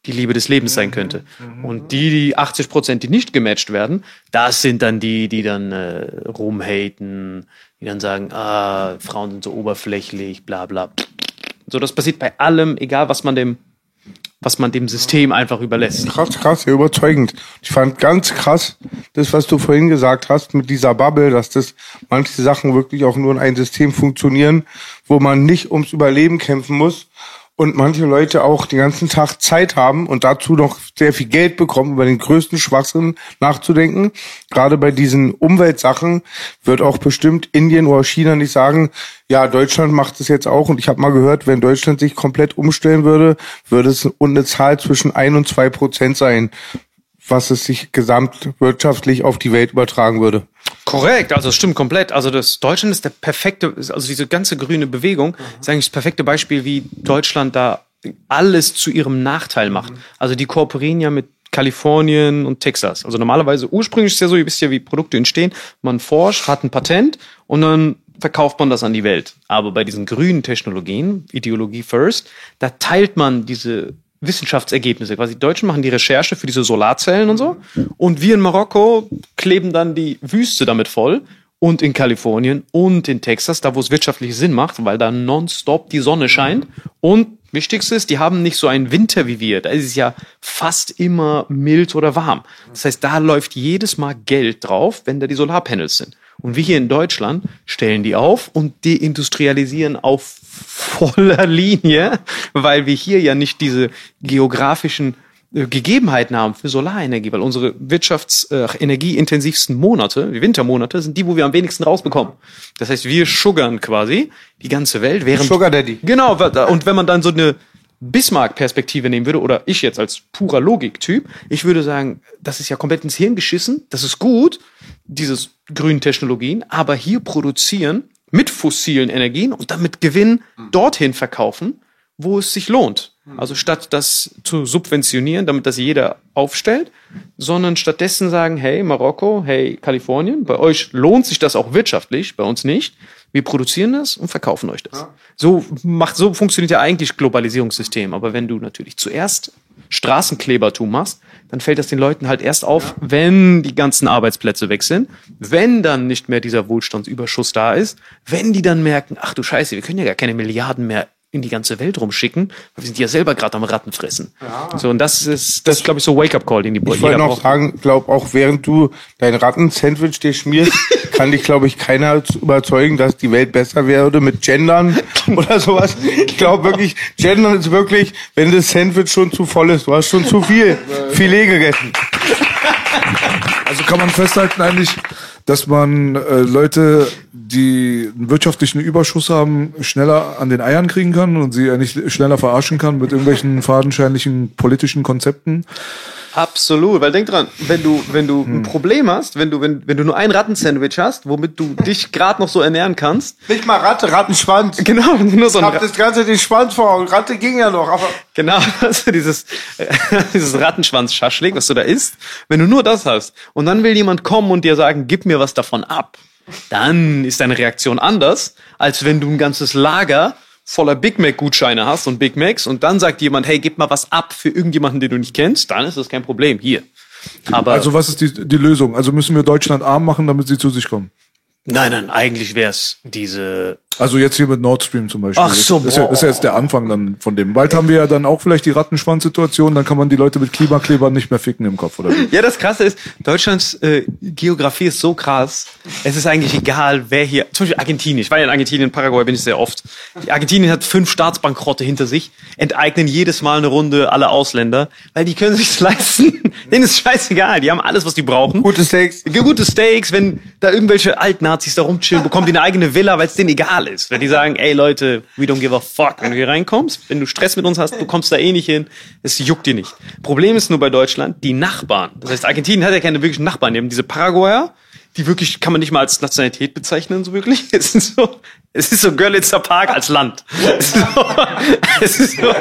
die Liebe des Lebens sein könnte. Und die, die 80 Prozent, die nicht gematcht werden, das sind dann die, die dann äh, rumhaten, die dann sagen, ah, Frauen sind so oberflächlich, bla bla. So, das passiert bei allem, egal was man dem was man dem System einfach überlässt. Krass, krass, sehr überzeugend. Ich fand ganz krass, das, was du vorhin gesagt hast mit dieser Bubble, dass das manche Sachen wirklich auch nur in ein System funktionieren, wo man nicht ums Überleben kämpfen muss und manche Leute auch den ganzen Tag Zeit haben und dazu noch sehr viel Geld bekommen, über den größten Schwachsinn nachzudenken. Gerade bei diesen Umweltsachen wird auch bestimmt Indien oder China nicht sagen, ja, Deutschland macht es jetzt auch. Und ich habe mal gehört, wenn Deutschland sich komplett umstellen würde, würde es eine Zahl zwischen ein und zwei Prozent sein, was es sich gesamtwirtschaftlich auf die Welt übertragen würde. Korrekt, also es stimmt komplett. Also das Deutschland ist der perfekte, also diese ganze grüne Bewegung ist eigentlich das perfekte Beispiel, wie Deutschland da alles zu ihrem Nachteil macht. Also die kooperieren ja mit Kalifornien und Texas. Also normalerweise, ursprünglich ist ja so, ihr wisst ja, wie Produkte entstehen. Man forscht, hat ein Patent und dann verkauft man das an die Welt. Aber bei diesen grünen Technologien, Ideologie first, da teilt man diese Wissenschaftsergebnisse. Quasi die Deutschen machen die Recherche für diese Solarzellen und so. Und wir in Marokko kleben dann die Wüste damit voll. Und in Kalifornien und in Texas, da wo es wirtschaftlich Sinn macht, weil da nonstop die Sonne scheint. Und wichtigste ist, die haben nicht so einen Winter wie wir. Da ist es ja fast immer mild oder warm. Das heißt, da läuft jedes Mal Geld drauf, wenn da die Solarpanels sind. Und wir hier in Deutschland stellen die auf und deindustrialisieren auf voller Linie, weil wir hier ja nicht diese geografischen äh, Gegebenheiten haben für Solarenergie, weil unsere wirtschaftsenergieintensivsten Monate, die Wintermonate, sind die, wo wir am wenigsten rausbekommen. Das heißt, wir suggern quasi die ganze Welt, während Sugar Daddy. Genau, und wenn man dann so eine Bismarck-Perspektive nehmen würde, oder ich jetzt als purer Logiktyp, ich würde sagen, das ist ja komplett ins Hirn geschissen, das ist gut, dieses grünen Technologien, aber hier produzieren mit fossilen Energien und dann mit Gewinn dorthin verkaufen, wo es sich lohnt. Also statt das zu subventionieren, damit das jeder aufstellt, sondern stattdessen sagen, hey Marokko, hey Kalifornien, bei euch lohnt sich das auch wirtschaftlich, bei uns nicht. Wir produzieren das und verkaufen euch das. So macht, so funktioniert ja eigentlich Globalisierungssystem. Aber wenn du natürlich zuerst Straßenklebertum machst, dann fällt das den Leuten halt erst auf, wenn die ganzen Arbeitsplätze weg sind, wenn dann nicht mehr dieser Wohlstandsüberschuss da ist, wenn die dann merken, ach du Scheiße, wir können ja gar keine Milliarden mehr in die ganze Welt rumschicken, weil wir sind ja selber gerade am Ratten fressen. So und das ist das ist glaube ich so Wake Up Call, den die Ich wollte noch braucht. sagen, glaub auch während du dein Ratten-Sandwich dir schmierst, kann dich, glaube ich, keiner überzeugen, dass die Welt besser würde mit Gendern oder sowas. Ich glaube wirklich, Gendern ist wirklich, wenn das Sandwich schon zu voll ist. Du hast schon zu viel Filet gegessen. Also kann man festhalten eigentlich, dass man äh, Leute, die einen wirtschaftlichen Überschuss haben, schneller an den Eiern kriegen kann und sie eigentlich schneller verarschen kann mit irgendwelchen fadenscheinlichen politischen Konzepten. Absolut, weil denk dran, wenn du wenn du ein Problem hast, wenn du wenn, wenn du nur ein Rattensandwich hast, womit du dich gerade noch so ernähren kannst, Nicht mal Ratte, Rattenschwanz. genau, nur so Ich ein hab das ganze den Schwanz vor Augen. Ratte ging ja noch, aber Genau, also dieses, dieses Rattenschwanz-Schaschlik, was du da isst, wenn du nur das hast und dann will jemand kommen und dir sagen, gib mir was davon ab, dann ist deine Reaktion anders, als wenn du ein ganzes Lager voller Big Mac-Gutscheine hast und Big Macs und dann sagt jemand, hey, gib mal was ab für irgendjemanden, den du nicht kennst, dann ist das kein Problem, hier. Aber Also was ist die, die Lösung? Also müssen wir Deutschland arm machen, damit sie zu sich kommen. nein, nein, eigentlich wär's diese Also jetzt hier mit Nord Stream zum Beispiel. Ach so, das ist, ja, das ist ja jetzt der Anfang dann von dem. Bald haben wir ja dann auch vielleicht die Rattenschwanz-Situation, dann kann man die Leute mit Klimaklebern nicht mehr ficken im Kopf, oder wie? Ja, das Krasse ist, Deutschlands äh, Geografie ist so krass. Es ist eigentlich egal, wer hier, zum Beispiel Argentinien. Ich war ja in Argentinien, Paraguay bin ich sehr oft. Die Argentinien hat fünf Staatsbankrotte hinter sich, enteignen jedes Mal eine Runde alle Ausländer, weil die können sich's leisten. Denen ist scheißegal, die haben alles, was die brauchen. gute Steaks. Gute Steaks, wenn da irgendwelche Altnazis da rumchillen, bekommen die eine eigene Villa, weil es denen egal ist. Wenn die sagen, ey Leute, we don't give a fuck, wenn du hier reinkommst, wenn du Stress mit uns hast, du kommst da eh nicht hin, es juckt dir nicht. Problem ist nur bei Deutschland, die Nachbarn. Das heißt, Argentinien hat ja keine wirklichen Nachbarn, die haben diese Paraguayer, die wirklich, kann man nicht mal als Nationalität bezeichnen, so wirklich. Es ist so, es ist so Görlitzer Park als Land. Es ist so, es ist so.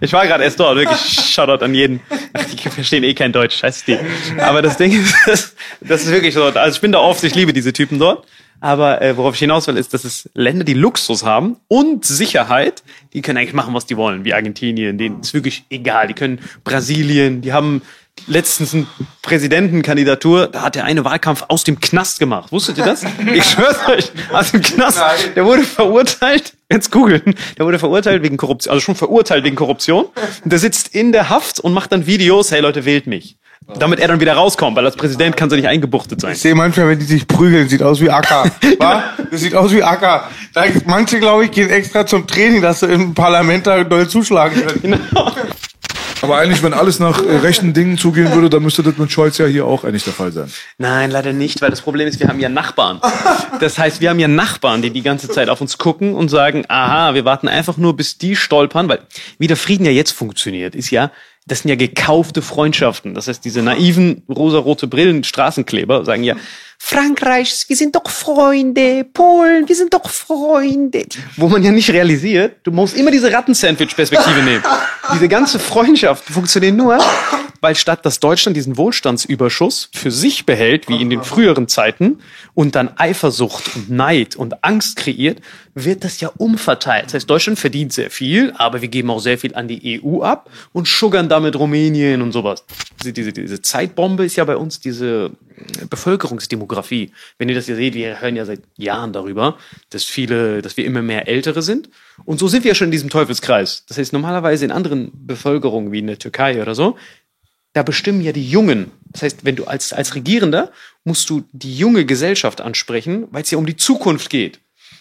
Ich war gerade erst dort, wirklich Shoutout an jeden. Ach, die verstehen eh kein Deutsch, scheiß die. Aber das Ding ist, das, das ist wirklich so. Also ich bin da oft, ich liebe diese Typen dort. Aber äh, worauf ich hinaus will, ist, dass es Länder, die Luxus haben und Sicherheit, die können eigentlich machen, was die wollen, wie Argentinien. Denen ist wirklich egal. Die können Brasilien, die haben letztens eine Präsidentenkandidatur, da hat der eine Wahlkampf aus dem Knast gemacht. Wusstet ihr das? Ich schwör's euch, aus dem Knast. Der wurde verurteilt Jetzt googeln. Der wurde verurteilt wegen Korruption, also schon verurteilt wegen Korruption. Und der sitzt in der Haft und macht dann Videos, hey Leute, wählt mich. Damit er dann wieder rauskommt, weil als Präsident kann er nicht eingebuchtet sein. Ich sehe manchmal, wenn die sich prügeln, sieht aus wie Acker. wa? Das sieht aus wie Acker. Da, manche, glaube ich, gehen extra zum Training, dass sie im Parlament da doll zuschlagen können. Aber eigentlich, wenn alles nach äh, rechten Dingen zugehen würde, dann müsste das mit Scholz ja hier auch eigentlich der Fall sein. Nein, leider nicht, weil das Problem ist, wir haben ja Nachbarn. Das heißt, wir haben ja Nachbarn, die die ganze Zeit auf uns gucken und sagen, aha, wir warten einfach nur, bis die stolpern, weil wie der Frieden ja jetzt funktioniert, ist ja, das sind ja gekaufte Freundschaften. Das heißt, diese naiven rosarote Brillen Straßenkleber sagen ja, Frankreich, wir sind doch Freunde, Polen, wir sind doch Freunde. Wo man ja nicht realisiert, du musst immer diese Rattensandwich-Perspektive nehmen. Diese ganze Freundschaft funktioniert nur, weil statt dass Deutschland diesen Wohlstandsüberschuss für sich behält, wie in den früheren Zeiten, und dann Eifersucht und Neid und Angst kreiert, wird das ja umverteilt. Das heißt, Deutschland verdient sehr viel, aber wir geben auch sehr viel an die EU ab und schuggern damit Rumänien und sowas. Diese, diese, diese Zeitbombe ist ja bei uns diese Bevölkerungsdemografie. Wenn ihr das ja seht, wir hören ja seit Jahren darüber, dass viele, dass wir immer mehr Ältere sind. Und so sind wir ja schon in diesem Teufelskreis. Das heißt, normalerweise in anderen Bevölkerungen wie in der Türkei oder so, da bestimmen ja die Jungen. Das heißt, wenn du als, als Regierender musst du die junge Gesellschaft ansprechen, weil es ja um die Zukunft geht.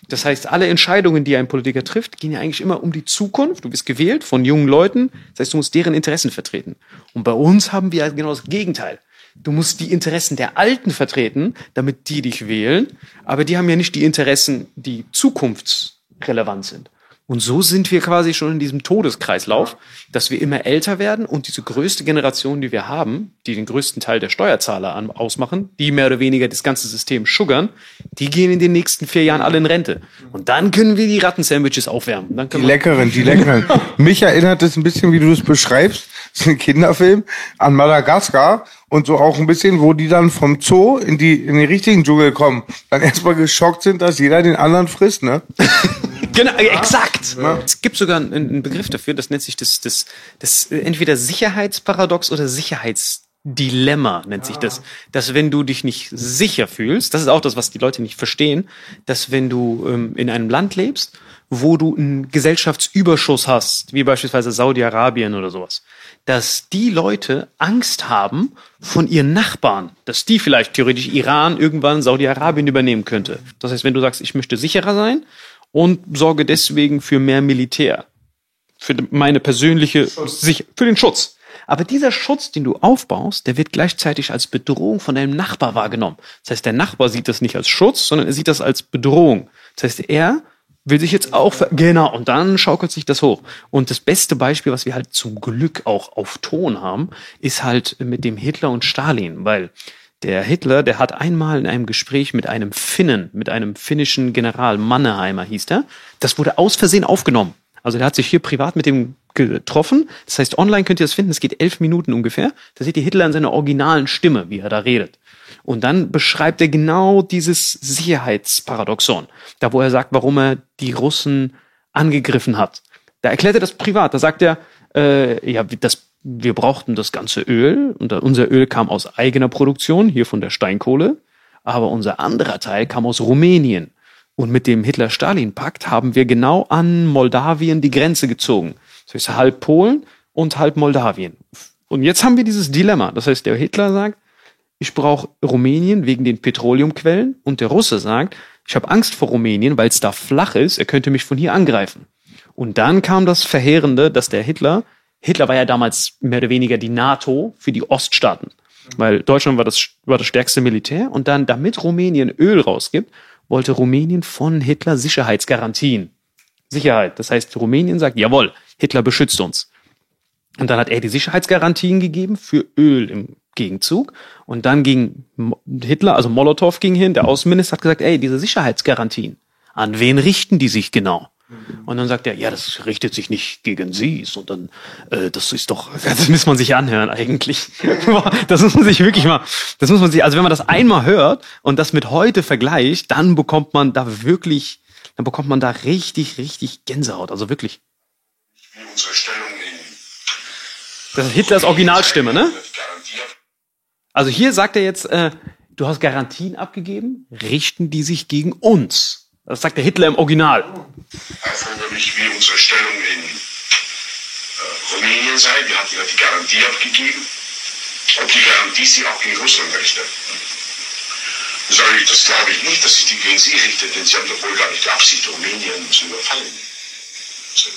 Das heißt, alle Entscheidungen, die ein Politiker trifft, gehen ja eigentlich immer um die Zukunft. Du bist gewählt von jungen Leuten. Das heißt, du musst deren Interessen vertreten. Und bei uns haben wir genau das Gegenteil. Du musst die Interessen der Alten vertreten, damit die dich wählen. Aber die haben ja nicht die Interessen, die zukunftsrelevant sind. Und so sind wir quasi schon in diesem Todeskreislauf, dass wir immer älter werden und diese größte Generation, die wir haben, die den größten Teil der Steuerzahler an, ausmachen, die mehr oder weniger das ganze System suggern, die gehen in den nächsten vier Jahren alle in Rente. Und dann können wir die Rattensandwiches aufwärmen. Die leckeren, die leckeren. Mich erinnert es ein bisschen, wie du es beschreibst, das ist ein Kinderfilm, an Madagaskar und so auch ein bisschen, wo die dann vom Zoo in die, in den richtigen Dschungel kommen, dann erstmal geschockt sind, dass jeder den anderen frisst, ne? Genau, äh, exakt. Es gibt sogar einen, Begriff dafür, das nennt sich das, das, das entweder Sicherheitsparadox oder Sicherheitsdilemma nennt sich das. Dass wenn du dich nicht sicher fühlst, das ist auch das, was die Leute nicht verstehen, dass wenn du ähm, in einem Land lebst, wo du einen Gesellschaftsüberschuss hast, wie beispielsweise Saudi-Arabien oder sowas, dass die Leute Angst haben von ihren Nachbarn, dass die vielleicht theoretisch Iran irgendwann Saudi-Arabien übernehmen könnte. Das heißt, wenn du sagst, ich möchte sicherer sein und sorge deswegen für mehr Militär, für meine persönliche Sich für den Schutz. Aber dieser Schutz, den du aufbaust, der wird gleichzeitig als Bedrohung von deinem Nachbar wahrgenommen. Das heißt, der Nachbar sieht das nicht als Schutz, sondern er sieht das als Bedrohung. Das heißt, er will sich jetzt auch, ver genau, und dann schaukelt sich das hoch. Und das beste Beispiel, was wir halt zum Glück auch auf Ton haben, ist halt mit dem Hitler und Stalin, weil der Hitler, der hat einmal in einem Gespräch mit einem Finnen, mit einem finnischen General, Manneheimer hieß der, das wurde aus Versehen aufgenommen. Also der hat sich hier privat mit dem getroffen. Das heißt, online könnt ihr das finden. Es geht elf Minuten ungefähr. Da seht ihr Hitler in seiner originalen Stimme, wie er da redet. Und dann beschreibt er genau dieses Sicherheitsparadoxon. Da, wo er sagt, warum er die Russen angegriffen hat. Da erklärt er das privat. Da sagt er, äh, ja, das, wir brauchten das ganze Öl und unser Öl kam aus eigener Produktion, hier von der Steinkohle. Aber unser anderer Teil kam aus Rumänien. Und mit dem Hitler-Stalin-Pakt haben wir genau an Moldawien die Grenze gezogen. Das heißt halb Polen und halb Moldawien. Und jetzt haben wir dieses Dilemma. Das heißt, der Hitler sagt, ich brauche Rumänien wegen den Petroleumquellen und der Russe sagt, ich habe Angst vor Rumänien, weil es da flach ist, er könnte mich von hier angreifen. Und dann kam das Verheerende, dass der Hitler, Hitler war ja damals mehr oder weniger die NATO für die Oststaaten, weil Deutschland war das, war das stärkste Militär und dann, damit Rumänien Öl rausgibt, wollte Rumänien von Hitler Sicherheitsgarantien. Sicherheit. Das heißt, Rumänien sagt, jawohl, Hitler beschützt uns. Und dann hat er die Sicherheitsgarantien gegeben für Öl im Gegenzug. Und dann ging Hitler, also Molotow ging hin, der Außenminister hat gesagt, ey, diese Sicherheitsgarantien, an wen richten die sich genau? Und dann sagt er, ja, das richtet sich nicht gegen Sie, sondern äh, das ist doch, das muss man sich anhören eigentlich. das muss man sich wirklich mal, das muss man sich, also wenn man das einmal hört und das mit heute vergleicht, dann bekommt man da wirklich, dann bekommt man da richtig, richtig Gänsehaut, also wirklich. Das ist Hitlers Originalstimme, ne? Also hier sagt er jetzt, äh, du hast Garantien abgegeben, richten die sich gegen uns. Das sagt der Hitler im Original. erforderlich, wie unsere Stellung in äh, Rumänien sei. Wir hatten ja die Garantie abgegeben, ob die Garantie sich auch gegen Russland richtet. Sag ich, das glaube ich nicht, dass sich die gegen Sie richtet, denn Sie haben doch wohl gar nicht die Absicht, Rumänien zu überfallen. Also,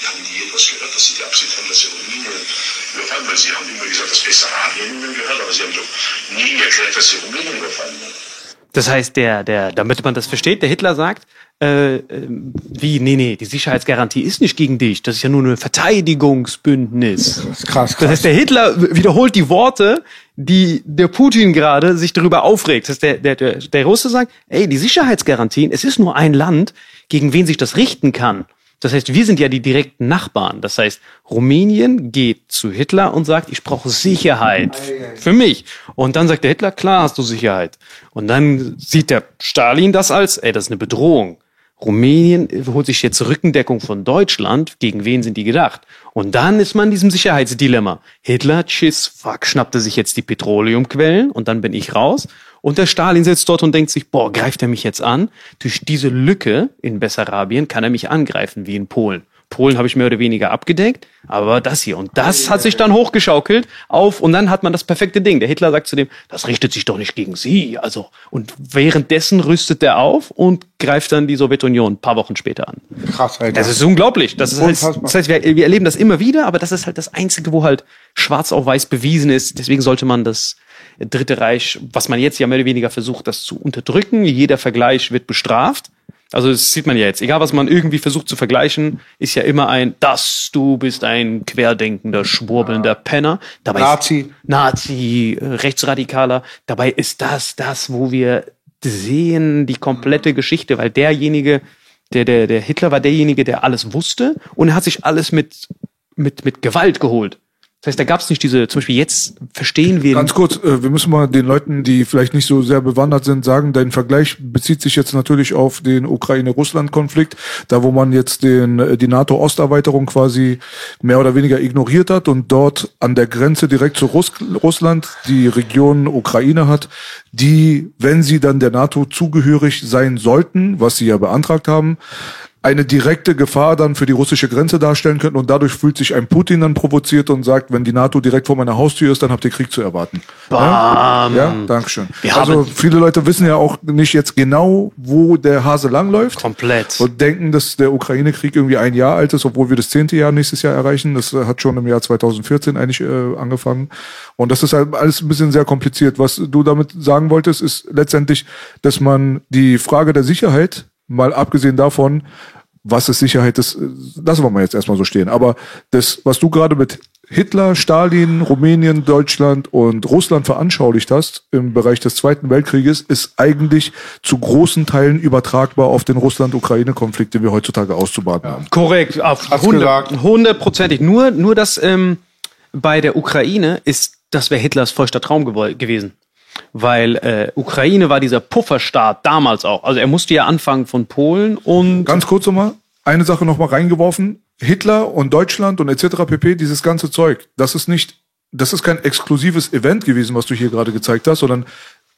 wir haben nie etwas gehört, dass Sie die Absicht haben, dass Sie Rumänien überfallen, weil Sie haben immer gesagt, dass Bessarabien Ihnen gehört, aber Sie haben doch nie erklärt, dass Sie Rumänien überfallen haben. Das heißt, der, der, damit man das versteht, der Hitler sagt, äh, äh, wie, nee, nee, die Sicherheitsgarantie ist nicht gegen dich, das ist ja nur ein Verteidigungsbündnis. Das ist krass, Das krass. heißt, der Hitler wiederholt die Worte, die der Putin gerade sich darüber aufregt. Das heißt, der, der, der, der Russe sagt, ey, die Sicherheitsgarantien, es ist nur ein Land, gegen wen sich das richten kann. Das heißt, wir sind ja die direkten Nachbarn. Das heißt, Rumänien geht zu Hitler und sagt, ich brauche Sicherheit für mich. Und dann sagt der Hitler, klar hast du Sicherheit. Und dann sieht der Stalin das als, ey, das ist eine Bedrohung. Rumänien holt sich jetzt Rückendeckung von Deutschland. Gegen wen sind die gedacht? Und dann ist man in diesem Sicherheitsdilemma. Hitler, tschüss, fuck, schnappte sich jetzt die Petroleumquellen und dann bin ich raus. Und der Stalin sitzt dort und denkt sich, boah, greift er mich jetzt an? Durch diese Lücke in Bessarabien kann er mich angreifen, wie in Polen. Polen habe ich mehr oder weniger abgedeckt, aber das hier. Und das hat sich dann hochgeschaukelt auf und dann hat man das perfekte Ding. Der Hitler sagt zu dem, das richtet sich doch nicht gegen Sie. Also, und währenddessen rüstet er auf und greift dann die Sowjetunion ein paar Wochen später an. Krass, Alter. Das ist unglaublich. Das, ist halt, das heißt, wir, wir erleben das immer wieder, aber das ist halt das Einzige, wo halt schwarz auf weiß bewiesen ist. Deswegen sollte man das Dritte Reich, was man jetzt ja mehr oder weniger versucht, das zu unterdrücken. Jeder Vergleich wird bestraft. Also das sieht man ja jetzt. Egal, was man irgendwie versucht zu vergleichen, ist ja immer ein, das, du bist ein querdenkender, schwurbelnder Penner. Dabei Nazi. Nazi, äh, Rechtsradikaler. Dabei ist das das, wo wir sehen, die komplette Geschichte, weil derjenige, der, der, der Hitler war derjenige, der alles wusste und er hat sich alles mit, mit, mit Gewalt geholt. Das heißt, da gab es nicht diese, zum Beispiel jetzt verstehen wir. Ganz kurz, äh, wir müssen mal den Leuten, die vielleicht nicht so sehr bewandert sind, sagen, dein Vergleich bezieht sich jetzt natürlich auf den Ukraine-Russland-Konflikt, da wo man jetzt den, äh, die NATO-Osterweiterung quasi mehr oder weniger ignoriert hat und dort an der Grenze direkt zu Russ Russland die Region Ukraine hat, die, wenn sie dann der NATO zugehörig sein sollten, was sie ja beantragt haben, eine direkte Gefahr dann für die russische Grenze darstellen könnten und dadurch fühlt sich ein Putin dann provoziert und sagt, wenn die NATO direkt vor meiner Haustür ist, dann habt ihr Krieg zu erwarten. Bam. Ja, ja Dankeschön. Wir also viele Leute wissen ja auch nicht jetzt genau, wo der Hase langläuft. Komplett. Und denken, dass der Ukraine-Krieg irgendwie ein Jahr alt ist, obwohl wir das zehnte Jahr nächstes Jahr erreichen. Das äh, hat schon im Jahr 2014 eigentlich äh, angefangen. Und das ist halt alles ein bisschen sehr kompliziert. Was du damit sagen wolltest, ist letztendlich, dass man die Frage der Sicherheit, mal abgesehen davon, was ist Sicherheit, das äh, lassen wir mal jetzt erstmal so stehen. Aber das, was du gerade mit Hitler, Stalin, Rumänien, Deutschland und Russland veranschaulicht hast im Bereich des Zweiten Weltkrieges, ist eigentlich zu großen Teilen übertragbar auf den Russland-Ukraine-Konflikt, den wir heutzutage auszubaden haben. Korrekt, auf Hast 100 gesagt. hundertprozentig. Nur, nur das ähm, bei der Ukraine ist, das wäre Hitlers vollster Traum gewesen. Weil äh, Ukraine war dieser Pufferstaat damals auch. Also er musste ja anfangen von Polen und Ganz kurz nochmal, eine Sache nochmal reingeworfen. Hitler und Deutschland und etc. pp, dieses ganze Zeug, das ist nicht, das ist kein exklusives Event gewesen, was du hier gerade gezeigt hast, sondern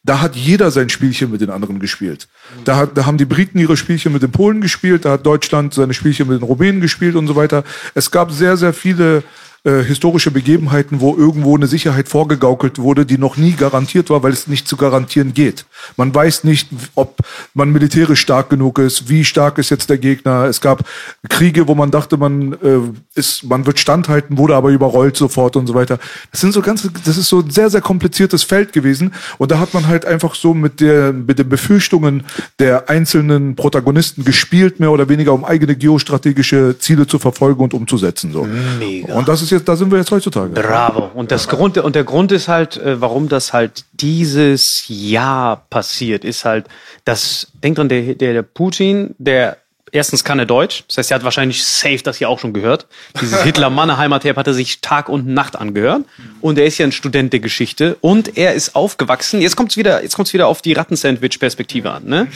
da hat jeder sein Spielchen mit den anderen gespielt. Da, hat, da haben die Briten ihre Spielchen mit den Polen gespielt, da hat Deutschland seine Spielchen mit den Rumänen gespielt und so weiter. Es gab sehr, sehr viele äh, historische Begebenheiten, wo irgendwo eine Sicherheit vorgegaukelt wurde, die noch nie garantiert war, weil es nicht zu garantieren geht. Man weiß nicht, ob man militärisch stark genug ist, wie stark ist jetzt der Gegner. Es gab Kriege, wo man dachte, man äh, ist, man wird standhalten, wurde aber überrollt sofort und so weiter. Das sind so ganz, das ist so ein sehr, sehr kompliziertes Feld gewesen. Und da hat man halt einfach so mit der, mit den Befürchtungen der einzelnen Protagonisten gespielt, mehr oder weniger, um eigene geostrategische Ziele zu verfolgen und umzusetzen. So. Mega. Und das ist jetzt, da sind wir jetzt heutzutage. Bravo. Und das Grund, und der Grund ist halt, äh, warum das halt dieses Jahr passiert, ist halt, dass, denkt dran, der, der, der Putin, der erstens kann er Deutsch, das heißt, er hat wahrscheinlich safe das hier auch schon gehört. Dieses Hitler-Manner-Heimat-Tape hat er sich Tag und Nacht angehört. Und er ist ja ein Student der Geschichte und er ist aufgewachsen. Jetzt kommt's wieder, jetzt kommt's wieder auf die Rattensandwich-Perspektive an, ne?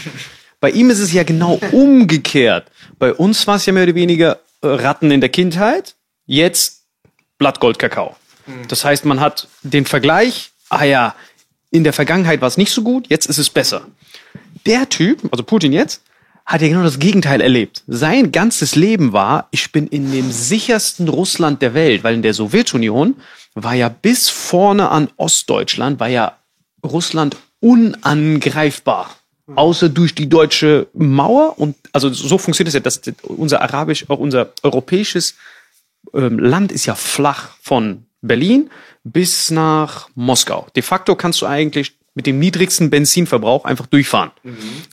Bei ihm ist es ja genau umgekehrt. Bei uns war es ja mehr oder weniger äh, Ratten in der Kindheit, jetzt Blattgold-Kakao. Das heißt, man hat den Vergleich, ah ja, in der Vergangenheit war es nicht so gut, jetzt ist es besser. der Typ, also Putin jetzt, hat ja genau das Gegenteil erlebt. Sein ganzes Leben war, ich bin in dem sichersten Russland der Welt, weil in der Sowjetunion war ja bis vorne an Ostdeutschland, war ja Russland unangreifbar. Außer durch die deutsche Mauer und also so funktioniert es ja, dass unser arabisch, auch unser europäisches ähm, Land ist ja flach von Berlin bis nach Moskau. De facto kannst du eigentlich mit dem niedrigsten Benzinverbrauch einfach durchfahren.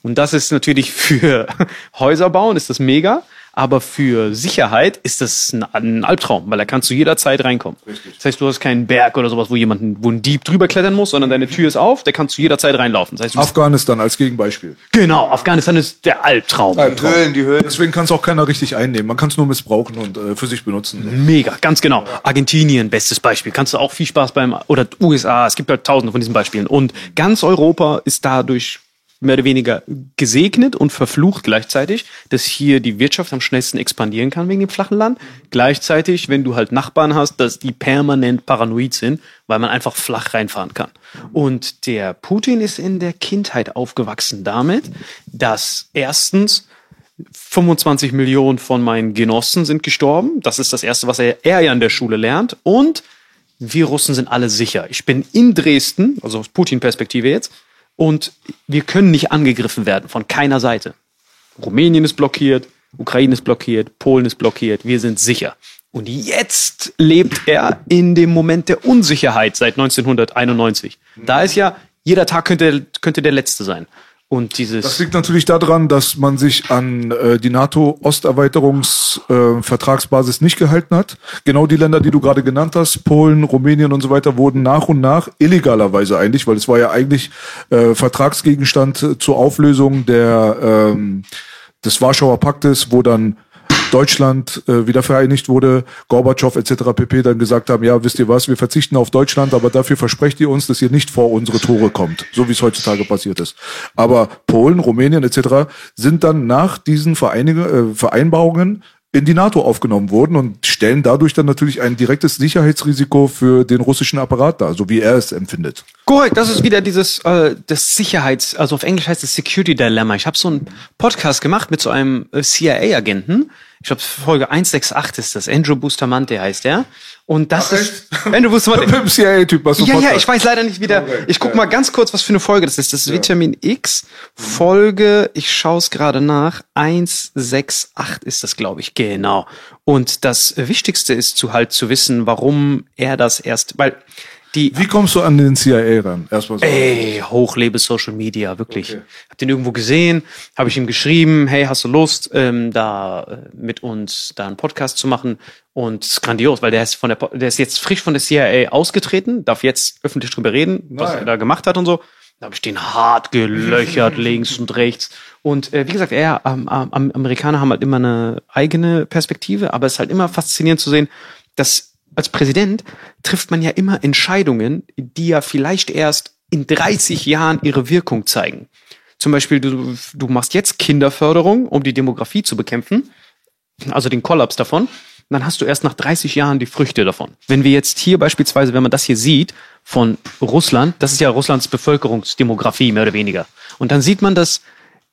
Und das ist natürlich für Häuser bauen, ist das mega. Aber für Sicherheit ist das ein, ein Albtraum, weil da kannst du jederzeit reinkommen. Das heißt, du hast keinen Berg oder sowas, wo jemand, wo ein Dieb drüber klettern muss, sondern deine Tür ist auf, da kannst du jederzeit reinlaufen. Das heißt, Afghanistan als Gegenbeispiel. genau, Afghanistan ist der Albtraum. Die Höhlen, die Höhlen. Deswegen kann es auch keiner richtig einnehmen. Man kann es nur missbrauchen und äh, für sich benutzen. Mega, ganz genau. Argentinien, bestes Beispiel. Kannst du auch viel Spaß beim, oder USA, es gibt halt tausende von diesen Beispielen. Und ganz Europa ist dadurch mehr oder weniger gesegnet und verflucht gleichzeitig, dass hier die Wirtschaft am schnellsten expandieren kann wegen dem flachen Land. Gleichzeitig, wenn du halt Nachbarn hast, dass die permanent paranoid sind, weil man einfach flach reinfahren kann. Und der Putin ist in der Kindheit aufgewachsen damit, dass erstens 25 Millionen von meinen Genossen sind gestorben. Das ist das Erste, was er, er ja in der Schule lernt. Und wir Russen sind alle sicher. Ich bin in Dresden, also aus Putin-Perspektive jetzt, und wir können nicht angegriffen werden von keiner Seite. Rumänien ist blockiert, Ukraine ist blockiert, Polen ist blockiert, wir sind sicher. Und jetzt lebt er in dem Moment der Unsicherheit seit 1991. Da ist ja, jeder Tag könnte, könnte der letzte sein. Und dieses. Das liegt natürlich daran, dass man sich an äh, die NATO-Osterweiterungsvertragsbasis äh, nicht gehalten hat. Genau die Länder, die du gerade genannt hast, Polen, Rumänien und so weiter, wurden nach und nach illegalerweise eigentlich, weil es war ja eigentlich äh, Vertragsgegenstand zur Auflösung der ähm, des Warschauer Paktes, wo dann Deutschland äh, wieder vereinigt wurde, Gorbatschow etc. pp. dann gesagt haben, ja, wisst ihr was, wir verzichten auf Deutschland, aber dafür versprecht ihr uns, dass ihr nicht vor unsere Tore kommt, so wie es heutzutage passiert ist. Aber Polen, Rumänien etc. sind dann nach diesen Vereinig äh, Vereinbarungen in die NATO aufgenommen wurden und stellen dadurch dann natürlich ein direktes Sicherheitsrisiko für den russischen Apparat dar, so wie er es empfindet. Korrekt, das ist wieder dieses äh, das Sicherheits, also auf Englisch heißt es Security Dilemma. Ich habe so einen Podcast gemacht mit so einem äh, CIA-Agenten. Ich glaube Folge 168 ist das. Andrew Bustamante heißt er. Und das ist Andrew Bustamante. Mit dem CIA-Typ, was du Ja, ja, ich weiß leider nicht wieder. Okay, Ich guck ja. mal ganz kurz, was für eine Folge das ist. Das ist Vitamin X Folge, ich schaue es gerade nach, 168 ist das, glaube ich, genau. Und das Wichtigste ist zu halt zu wissen, warum er das erst, weil die Wie kommst du an den CIA ran? Erstmal so. Ey, hochlebe Social Media, wirklich. Okay. Hab den irgendwo gesehen, habe ich ihm geschrieben, hey, hast du Lust, ähm, da äh, mit uns da einen Podcast zu machen? Und es ist grandios, weil der ist von der, der ist jetzt frisch von der CIA ausgetreten, darf jetzt öffentlich drüber reden, was Nein. er da gemacht hat und so. Da habe ich den hart gelöchert, links und rechts. Und äh, wie gesagt, er, ähm, ähm, Amerikaner haben halt immer eine eigene Perspektive, aber es ist halt immer faszinierend zu sehen, dass als Präsident trifft man ja immer Entscheidungen, die ja vielleicht erst in 30 Jahren ihre Wirkung zeigen. Zum Beispiel, du, du machst jetzt Kinderförderung, um die Demografie zu bekämpfen, also den Kollaps davon. Dann hast du erst nach 30 Jahren die Früchte davon. Wenn wir jetzt hier beispielsweise, wenn man das hier sieht von Russland, das ist ja Russlands Bevölkerungsdemografie mehr oder weniger. Und dann sieht man, dass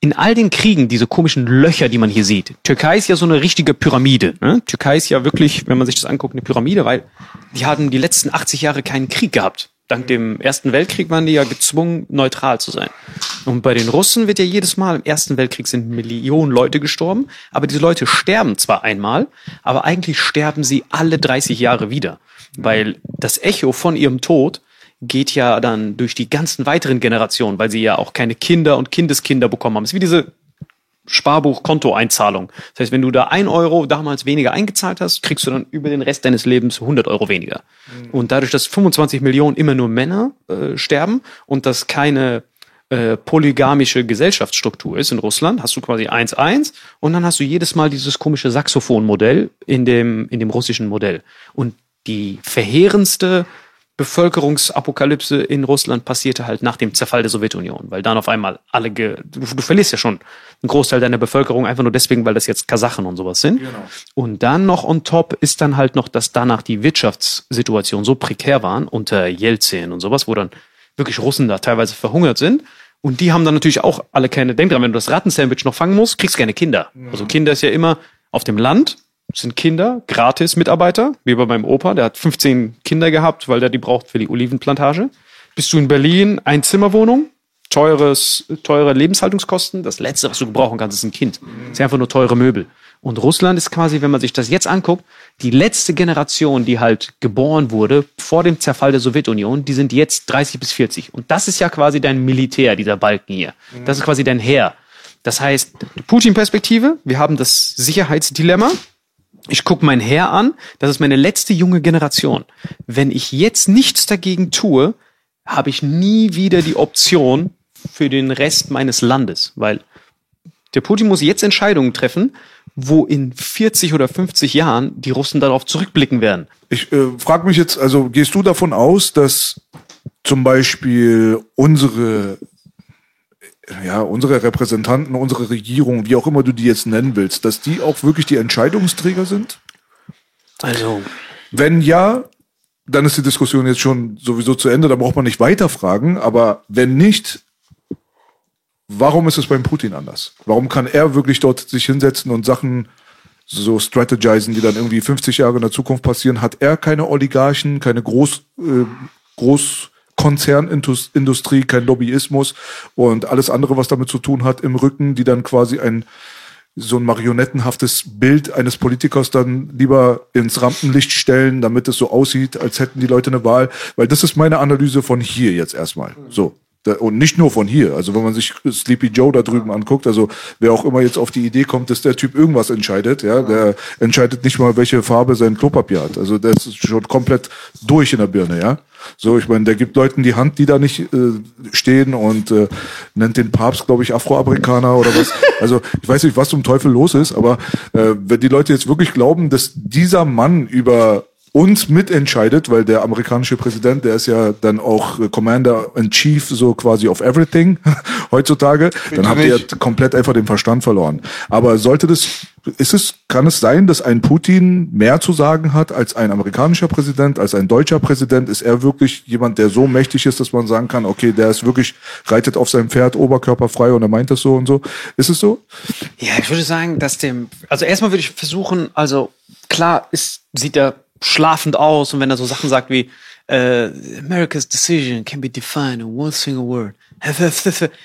in all den Kriegen, diese komischen Löcher, die man hier sieht, Türkei ist ja so eine richtige Pyramide. Ne? Türkei ist ja wirklich, wenn man sich das anguckt, eine Pyramide, weil die haben die letzten 80 Jahre keinen Krieg gehabt. Dank dem Ersten Weltkrieg waren die ja gezwungen, neutral zu sein. Und bei den Russen wird ja jedes Mal, im Ersten Weltkrieg sind Millionen Leute gestorben, aber diese Leute sterben zwar einmal, aber eigentlich sterben sie alle 30 Jahre wieder. Weil das Echo von ihrem Tod geht ja dann durch die ganzen weiteren Generationen, weil sie ja auch keine Kinder und Kindeskinder bekommen haben. Es ist wie diese Sparbuch-Kontoeinzahlung. Das heißt, wenn du da ein Euro damals weniger eingezahlt hast, kriegst du dann über den Rest deines Lebens 100 Euro weniger. Und dadurch, dass 25 Millionen immer nur Männer äh, sterben und das keine äh, polygamische Gesellschaftsstruktur ist in Russland, hast du quasi 1-1 und dann hast du jedes Mal dieses komische Saxophonmodell in dem, in dem russischen Modell. Und die verheerendste Bevölkerungsapokalypse in Russland passierte halt nach dem Zerfall der Sowjetunion, weil dann auf einmal alle, ge du, du verlierst ja schon einen Großteil deiner Bevölkerung einfach nur deswegen, weil das jetzt Kasachen und sowas sind. Und dann noch on top ist dann halt noch, dass danach die Wirtschaftssituation so prekär waren unter Jelzin und sowas, wo dann wirklich Russen da teilweise verhungert sind. Und die haben dann natürlich auch alle keine, denk dran, wenn du das Rattensandwich noch fangen musst, kriegst du keine Kinder. Also Kinder ist ja immer auf dem Land, sind Kinder, gratis Mitarbeiter, wie bei meinem Opa, der hat 15 Kinder gehabt, weil der die braucht für die Olivenplantage. Bist du in Berlin, Einzimmerwohnung, teures, teure Lebenshaltungskosten, das letzte, was du gebrauchen kannst, ist ein Kind. Das sind einfach nur teure Möbel. Und Russland ist quasi, wenn man sich das jetzt anguckt, die letzte Generation, die halt geboren wurde vor dem Zerfall der Sowjetunion, die sind jetzt 30 bis 40. Und das ist ja quasi dein Militär, dieser Balken hier. Das ist quasi dein Heer. Das heißt, Putin-Perspektive, wir haben das Sicherheitsdilemma. Ich gucke mein Heer an, das ist meine letzte junge Generation. Wenn ich jetzt nichts dagegen tue, habe ich nie wieder die Option für den Rest meines Landes, weil der Putin muss jetzt Entscheidungen treffen, wo in 40 oder 50 Jahren die Russen darauf zurückblicken werden. Ich äh, frage mich jetzt, also gehst du davon aus, dass zum Beispiel unsere ja, unsere Repräsentanten, unsere Regierung, wie auch immer du die jetzt nennen willst, dass die auch wirklich die Entscheidungsträger sind? Also, Wenn ja, dann ist die Diskussion jetzt schon sowieso zu Ende, da braucht man nicht weiterfragen, aber wenn nicht, warum ist es beim Putin anders? Warum kann er wirklich dort sich hinsetzen und Sachen so strategisen, die dann irgendwie 50 Jahre in der Zukunft passieren? Hat er keine Oligarchen, keine Groß, äh, Großkonzernindustrie, kein Lobbyismus und alles andere, was damit zu tun hat im Rücken, die dann quasi ein so ein marionettenhaftes Bild eines Politikers dann lieber ins Rampenlicht stellen, damit es so aussieht, als hätten die Leute eine Wahl. Weil das ist meine Analyse von hier jetzt erstmal. So. Und nicht nur von hier. Also wenn man sich Sleepy Joe da drüben anguckt, also wer auch immer jetzt auf die Idee kommt, dass der Typ irgendwas entscheidet, ja, der entscheidet nicht mal, welche Farbe sein Klopapier hat. Also der ist schon komplett durch in der Birne, ja. So, ich meine, der gibt Leuten die Hand, die da nicht äh, stehen und äh, nennt den Papst, glaube ich, Afroamerikaner oder was. Also ich weiß nicht, was zum Teufel los ist, aber äh, wenn die Leute jetzt wirklich glauben, dass dieser Mann über uns mitentscheidet, weil der amerikanische Präsident, der ist ja dann auch äh, Commander in Chief so quasi of everything heutzutage, dann habt ihr nicht. komplett einfach den Verstand verloren. Aber sollte das, ist es, kann es sein, dass ein Putin mehr zu sagen hat als ein amerikanischer Präsident, als ein deutscher Präsident? Ist er wirklich jemand, der so mächtig ist, dass man sagen kann, okay, der ist wirklich, reitet auf seinem Pferd oberkörperfrei und er meint das so und so? Ist es so? ja, ich würde sagen, dass dem, also erstmal würde ich versuchen, also klar ist, sieht er schlafend aus und wenn er so Sachen sagt wie, äh, America's decision can be defined in one single word. Er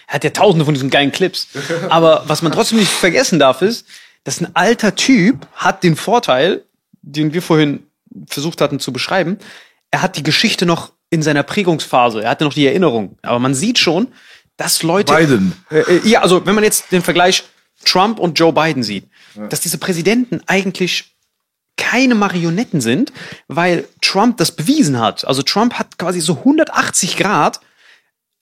hat ja tausende von diesen geilen Clips. Aber was man trotzdem nicht vergessen darf, ist, dass ein alter Typ hat den Vorteil, den wir vorhin versucht hatten zu beschreiben, er hat die Geschichte noch in seiner Prägungsphase, er hatte noch die Erinnerung. Aber man sieht schon, dass Leute. Biden. Äh, äh, ja, also wenn man jetzt den Vergleich Trump und Joe Biden sieht, dass diese Präsidenten eigentlich keine Marionetten sind, weil Trump das bewiesen hat. Also Trump hat quasi so 180 Grad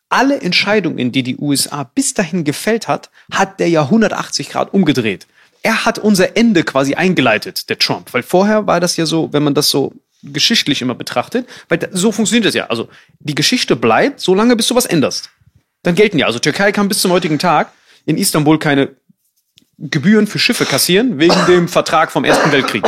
alle Entscheidungen, die die USA bis dahin gefällt hat, hat der ja 180 Grad umgedreht. Er hat unser Ende quasi eingeleitet, der Trump. Weil vorher war das ja so, wenn man das so geschichtlich immer betrachtet, weil so funktioniert das ja. Also die Geschichte bleibt, solange bis du was änderst. Dann gelten ja. Also Türkei kann bis zum heutigen Tag in Istanbul keine Gebühren für Schiffe kassieren wegen dem Vertrag vom Ersten Weltkrieg.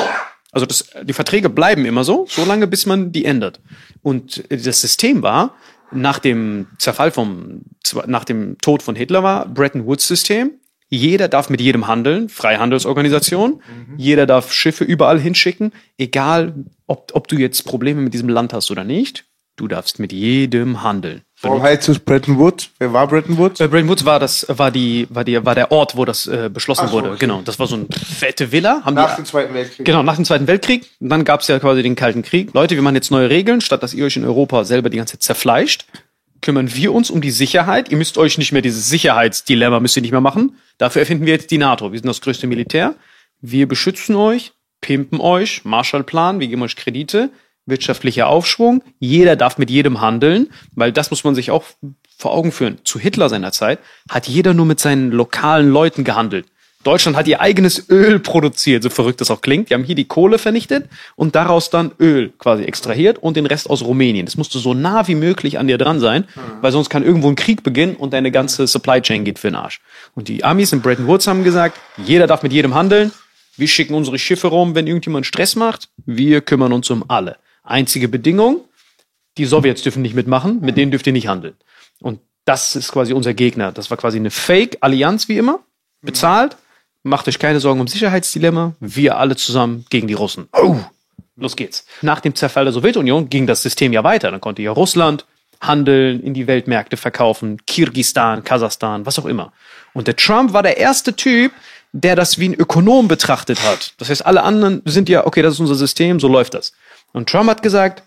Also das, die Verträge bleiben immer so, solange bis man die ändert. Und das System war, nach dem Zerfall vom, nach dem Tod von Hitler war Bretton Woods System. Jeder darf mit jedem handeln, Freihandelsorganisation. Jeder darf Schiffe überall hinschicken, egal ob, ob du jetzt Probleme mit diesem Land hast oder nicht. Du darfst mit jedem handeln. Warum heißt es Bretton Woods? Wer war Bretton Woods? Bei Bretton Woods war das war die war die war der Ort, wo das äh, beschlossen so, wurde. okay. Genau, das war so eine fette Villa. Haben Nach die, dem Zweiten Weltkrieg. Genau, nach dem Zweiten Weltkrieg. Und dann gab es ja quasi den Kalten Krieg. Leute, wir machen jetzt neue Regeln, statt dass ihr euch in Europa selber die ganze Zeit zerfleischt, kümmern wir uns um die Sicherheit. Ihr müsst euch nicht mehr dieses Sicherheitsdilemma müsst ihr nicht mehr machen. Dafür erfinden wir jetzt die NATO. Wir sind das größte Militär. Wir beschützen euch, pimpen euch, Marshallplan, wir geben euch Kredite, wirtschaftlicher Aufschwung. Jeder darf mit jedem handeln, weil das muss man sich auch vor Augen führen. Zu Hitler seiner Zeit hat jeder nur mit seinen lokalen Leuten gehandelt. Deutschland hat ihr eigenes Öl produziert, so verrückt das auch klingt. Die haben hier die Kohle vernichtet und daraus dann Öl quasi extrahiert und den Rest aus Rumänien. Das musste so nah wie möglich an dir dran sein, weil sonst kann irgendwo ein Krieg beginnen und deine ganze Supply Chain geht für den Arsch. Und die Amis in Bretton Woods haben gesagt, jeder darf mit jedem handeln. Wir schicken unsere Schiffe rum, wenn irgendjemand Stress macht. Wir kümmern uns um alle. Einzige Bedingung, die Sowjets dürfen nicht mitmachen, mit denen dürft ihr nicht handeln. Und das ist quasi unser Gegner. Das war quasi eine Fake-Allianz wie immer, bezahlt. Macht euch keine Sorgen um Sicherheitsdilemma. Wir alle zusammen gegen die Russen. Oh, los geht's. Nach dem Zerfall der Sowjetunion ging das System ja weiter. Dann konnte ja Russland handeln, in die Weltmärkte verkaufen, Kirgistan, Kasachstan, was auch immer. Und der Trump war der erste Typ, der das wie ein Ökonom betrachtet hat. Das heißt, alle anderen sind ja, okay, das ist unser System, so läuft das. Und Trump hat gesagt,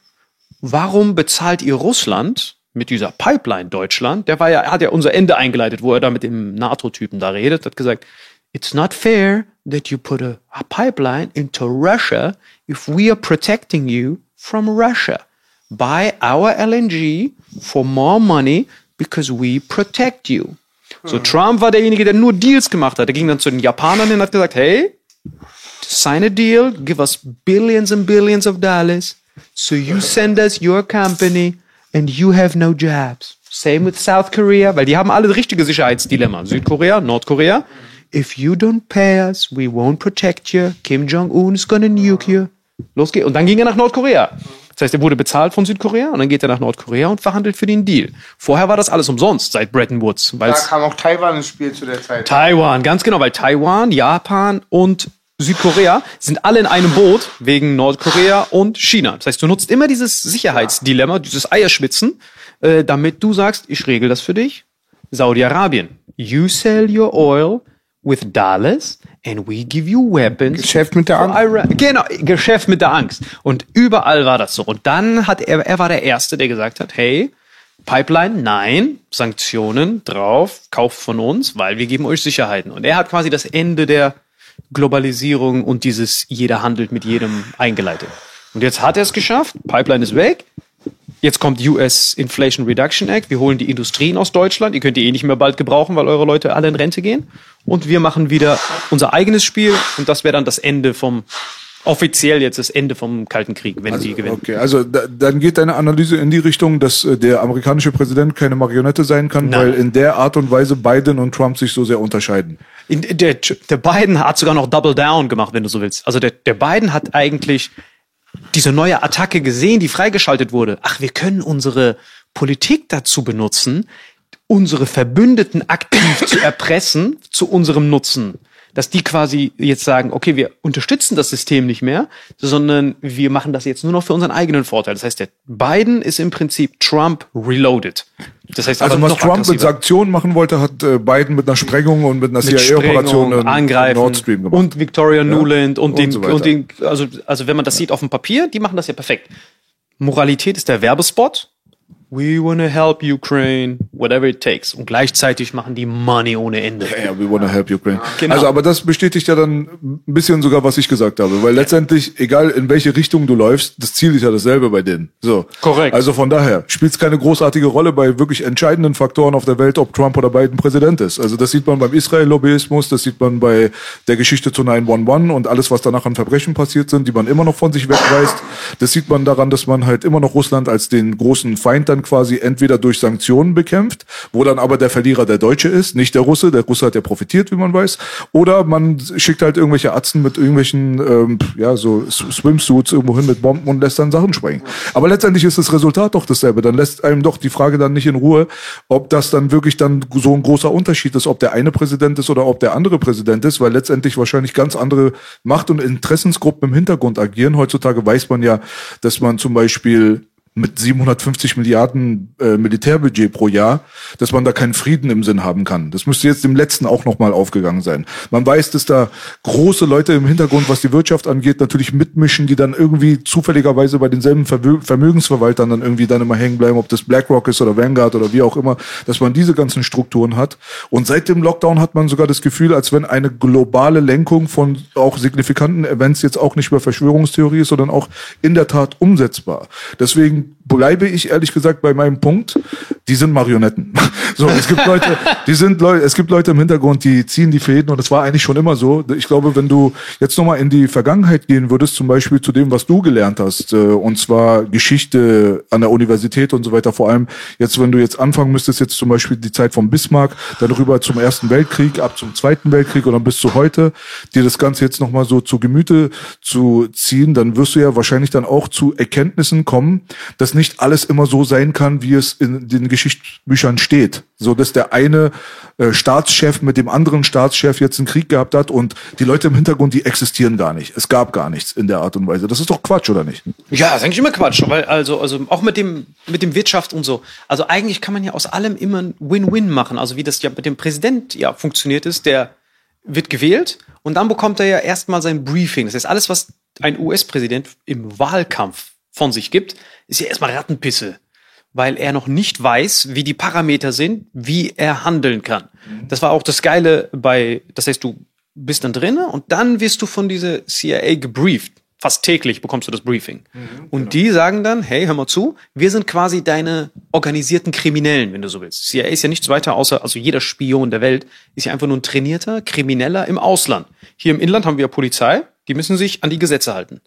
warum bezahlt ihr Russland mit dieser Pipeline Deutschland? Der war ja, er hat ja unser Ende eingeleitet, wo er da mit dem NATO-Typen da redet, hat gesagt, it's not fair that you put a, a pipeline into Russia if we are protecting you from Russia. Buy our LNG for more money because we protect you. So Trump war derjenige, der nur Deals gemacht hat. Er ging dann zu den Japanern und hat gesagt, hey, sign a deal, give us billions and billions of dollars, so you send us your company and you have no jobs. Same with South Korea, weil die haben alle richtige Sicherheitsdilemma. Südkorea, Nordkorea. If you don't pay us, we won't protect you. Kim Jong-un is gonna nuke you. Los geht's. Und dann ging er nach Nordkorea. Das heißt, er wurde bezahlt von Südkorea und dann geht er nach Nordkorea und verhandelt für den Deal. Vorher war das alles umsonst seit Bretton Woods, Da kam auch Taiwan ins Spiel zu der Zeit. Taiwan, ganz genau, weil Taiwan, Japan und Südkorea sind alle in einem Boot wegen Nordkorea und China. Das heißt, du nutzt immer dieses Sicherheitsdilemma, dieses Eierschwitzen, äh, damit du sagst, ich regel das für dich. Saudi-Arabien, you sell your oil with dollars and we give you weapons. Geschäft mit der Angst. Iran. Genau, Geschäft mit der Angst. Und überall war das so. Und dann hat er, er war der Erste, der gesagt hat, hey, Pipeline, nein, Sanktionen drauf, kauft von uns, weil wir geben euch Sicherheiten. Und er hat quasi das Ende der Globalisierung und dieses jeder handelt mit jedem eingeleitet. Und jetzt hat er es geschafft, Pipeline ist weg. Jetzt kommt US Inflation Reduction Act. Wir holen die Industrien aus Deutschland. Ihr könnt die eh nicht mehr bald gebrauchen, weil eure Leute alle in Rente gehen. Und wir machen wieder unser eigenes Spiel. Und das wäre dann das Ende vom, offiziell jetzt das Ende vom Kalten Krieg, wenn sie gewinnen. Okay, also da, dann geht deine Analyse in die Richtung, dass äh, der amerikanische Präsident keine Marionette sein kann, Nein. weil in der Art und Weise Biden und Trump sich so sehr unterscheiden. In, der, der Biden hat sogar noch Double Down gemacht, wenn du so willst. Also der, der Biden hat eigentlich diese neue Attacke gesehen, die freigeschaltet wurde. Ach, wir können unsere Politik dazu benutzen, unsere Verbündeten aktiv zu erpressen zu unserem Nutzen. Dass die quasi jetzt sagen, okay, wir unterstützen das System nicht mehr, sondern wir machen das jetzt nur noch für unseren eigenen Vorteil. Das heißt, der Biden ist im Prinzip Trump reloaded. Das heißt, Also was Trump mit. Sanktionen machen wollte, hat äh, Biden mit einer Sprengung und mit einer CIA-Operation angreifen Nord Stream gemacht. und Victoria Nuland und, und den so und den also also wenn man das sieht auf dem Papier, die machen das ja perfekt. Moralität ist der Werbespot. We wanna help Ukraine, whatever it takes. Und gleichzeitig machen die Money ohne Ende. Ja, we wanna help Ukraine. Genau. Also, aber das bestätigt ja dann ein bisschen sogar, was ich gesagt habe, weil letztendlich, egal in welche Richtung du läufst, das Ziel ist ja dasselbe bei denen. So. Korrekt. Also von daher spielt es keine großartige Rolle bei wirklich entscheidenden Faktoren auf der Welt, ob Trump oder Biden Präsident ist. Also das sieht man beim Israel-Lobbyismus, das sieht man bei der Geschichte zu 911 und alles, was danach an Verbrechen passiert sind, die man immer noch von sich wegweist. Das sieht man daran, dass man halt immer noch Russland als den großen Feind dann quasi entweder durch Sanktionen bekämpft, wo dann aber der Verlierer der Deutsche ist, nicht der Russe. Der Russe hat ja profitiert, wie man weiß. Oder man schickt halt irgendwelche Atzen mit irgendwelchen, ähm, ja, so Swimsuits irgendwo hin mit Bomben und lässt dann Sachen sprengen. Aber letztendlich ist das Resultat doch dasselbe. Dann lässt einem doch die Frage dann nicht in Ruhe, ob das dann wirklich dann so ein großer Unterschied ist, ob der eine Präsident ist oder ob der andere Präsident ist, weil letztendlich wahrscheinlich ganz andere Macht- und Interessensgruppen im Hintergrund agieren. Heutzutage weiß man ja, dass man zum Beispiel mit 750 Milliarden äh, Militärbudget pro Jahr, dass man da keinen Frieden im Sinn haben kann. Das müsste jetzt dem letzten auch nochmal aufgegangen sein. Man weiß, dass da große Leute im Hintergrund, was die Wirtschaft angeht, natürlich mitmischen, die dann irgendwie zufälligerweise bei denselben Vermö Vermögensverwaltern dann irgendwie dann immer hängen bleiben, ob das BlackRock ist oder Vanguard oder wie auch immer, dass man diese ganzen Strukturen hat. Und seit dem Lockdown hat man sogar das Gefühl, als wenn eine globale Lenkung von auch signifikanten Events jetzt auch nicht mehr Verschwörungstheorie ist, sondern auch in der Tat umsetzbar. Deswegen you bleibe ich ehrlich gesagt bei meinem Punkt, die sind Marionetten. So, es gibt Leute, die sind Leute, es gibt Leute im Hintergrund, die ziehen die Fäden und das war eigentlich schon immer so. Ich glaube, wenn du jetzt nochmal in die Vergangenheit gehen würdest, zum Beispiel zu dem, was du gelernt hast, äh, und zwar Geschichte an der Universität und so weiter, vor allem jetzt, wenn du jetzt anfangen müsstest, jetzt zum Beispiel die Zeit von Bismarck, dann rüber zum Ersten Weltkrieg, ab zum Zweiten Weltkrieg und dann bis zu heute, dir das Ganze jetzt nochmal so zu Gemüte zu ziehen, dann wirst du ja wahrscheinlich dann auch zu Erkenntnissen kommen, dass nicht alles immer so sein kann, wie es in den Geschichtsbüchern steht. So, dass der eine äh, Staatschef mit dem anderen Staatschef jetzt einen Krieg gehabt hat und die Leute im Hintergrund, die existieren gar nicht. Es gab gar nichts in der Art und Weise. Das ist doch Quatsch, oder nicht? Ja, das ist eigentlich immer Quatsch, weil also also auch mit dem mit dem Wirtschaft und so. Also eigentlich kann man ja aus allem immer ein Win-Win machen. Also wie das ja mit dem Präsident ja funktioniert ist, der wird gewählt und dann bekommt er ja erstmal sein Briefing. Das heißt, alles was ein US-Präsident im Wahlkampf von sich gibt, ist ja erstmal Rattenpisse, weil er noch nicht weiß, wie die Parameter sind, wie er handeln kann. Das war auch das Geile bei, das heißt, du bist dann drinne und dann wirst du von dieser CIA gebrieft. Fast täglich bekommst du das Briefing. und die sagen dann, hey, hör mal zu, wir sind quasi deine organisierten Kriminellen, wenn du so willst. CIA ist ja nichts weiter außer, also jeder Spion der Welt ist ja einfach nur ein trainierter Krimineller im Ausland. Hier im Inland haben wir Polizei, die müssen sich an die Gesetze halten.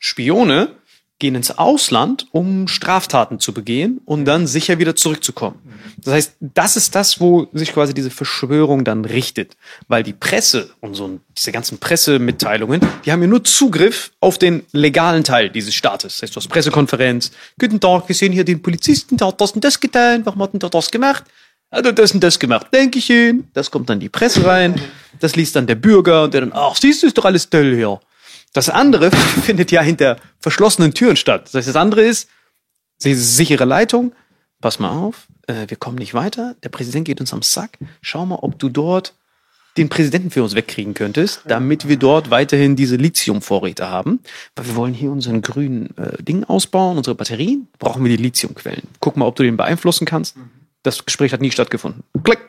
Spione gehen ins Ausland, um Straftaten zu begehen und dann sicher wieder zurückzukommen. Das heißt, das ist das, wo sich quasi diese Verschwörung dann richtet. Weil die Presse und so diese ganzen Pressemitteilungen, die haben ja nur Zugriff auf den legalen Teil dieses Staates. Das heißt, du hast Pressekonferenz, guten Tag, wir sehen hier den Polizisten, der hat das und das getan, warum hat denn der das gemacht? Hat er das und das gemacht, denke ich ihn. Das kommt dann die Presse rein, das liest dann der Bürger und der dann, ach, siehst du, ist doch alles toll hier. Das andere findet ja hinter verschlossenen Türen statt. Das heißt, das andere ist, sie sichere Leitung, pass mal auf, äh, wir kommen nicht weiter, der Präsident geht uns am Sack, schau mal, ob du dort den Präsidenten für uns wegkriegen könntest, damit wir dort weiterhin diese Lithiumvorräte haben. Weil wir wollen hier unseren grünen äh, Ding ausbauen, unsere Batterien, brauchen wir die Lithiumquellen. Guck mal, ob du den beeinflussen kannst. Das Gespräch hat nie stattgefunden. Klick.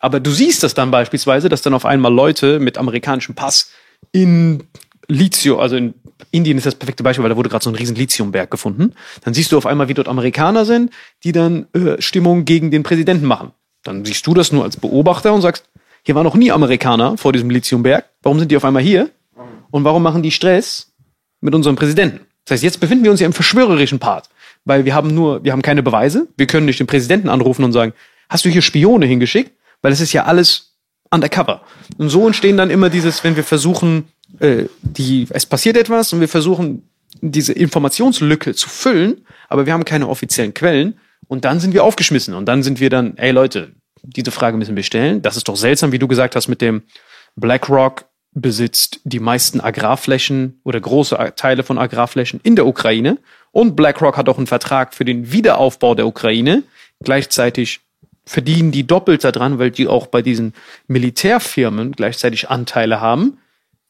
Aber du siehst das dann beispielsweise, dass dann auf einmal Leute mit amerikanischem Pass in Lithium, also in Indien ist das perfekte Beispiel, weil da wurde gerade so ein riesen Lithiumberg gefunden. Dann siehst du auf einmal, wie dort Amerikaner sind, die dann äh, Stimmung gegen den Präsidenten machen. Dann siehst du das nur als Beobachter und sagst, hier waren noch nie Amerikaner vor diesem Lithiumberg. Warum sind die auf einmal hier? Und warum machen die Stress mit unserem Präsidenten? Das heißt, jetzt befinden wir uns ja im verschwörerischen Part, weil wir haben nur, wir haben keine Beweise. Wir können nicht den Präsidenten anrufen und sagen, hast du hier Spione hingeschickt? Weil es ist ja alles undercover. Und so entstehen dann immer dieses, wenn wir versuchen, äh, die, es passiert etwas und wir versuchen, diese Informationslücke zu füllen, aber wir haben keine offiziellen Quellen und dann sind wir aufgeschmissen und dann sind wir dann, ey Leute, diese Frage müssen wir stellen. Das ist doch seltsam, wie du gesagt hast, mit dem BlackRock besitzt die meisten Agrarflächen oder große Teile von Agrarflächen in der Ukraine und BlackRock hat auch einen Vertrag für den Wiederaufbau der Ukraine. Gleichzeitig verdienen die doppelt daran, weil die auch bei diesen Militärfirmen gleichzeitig Anteile haben.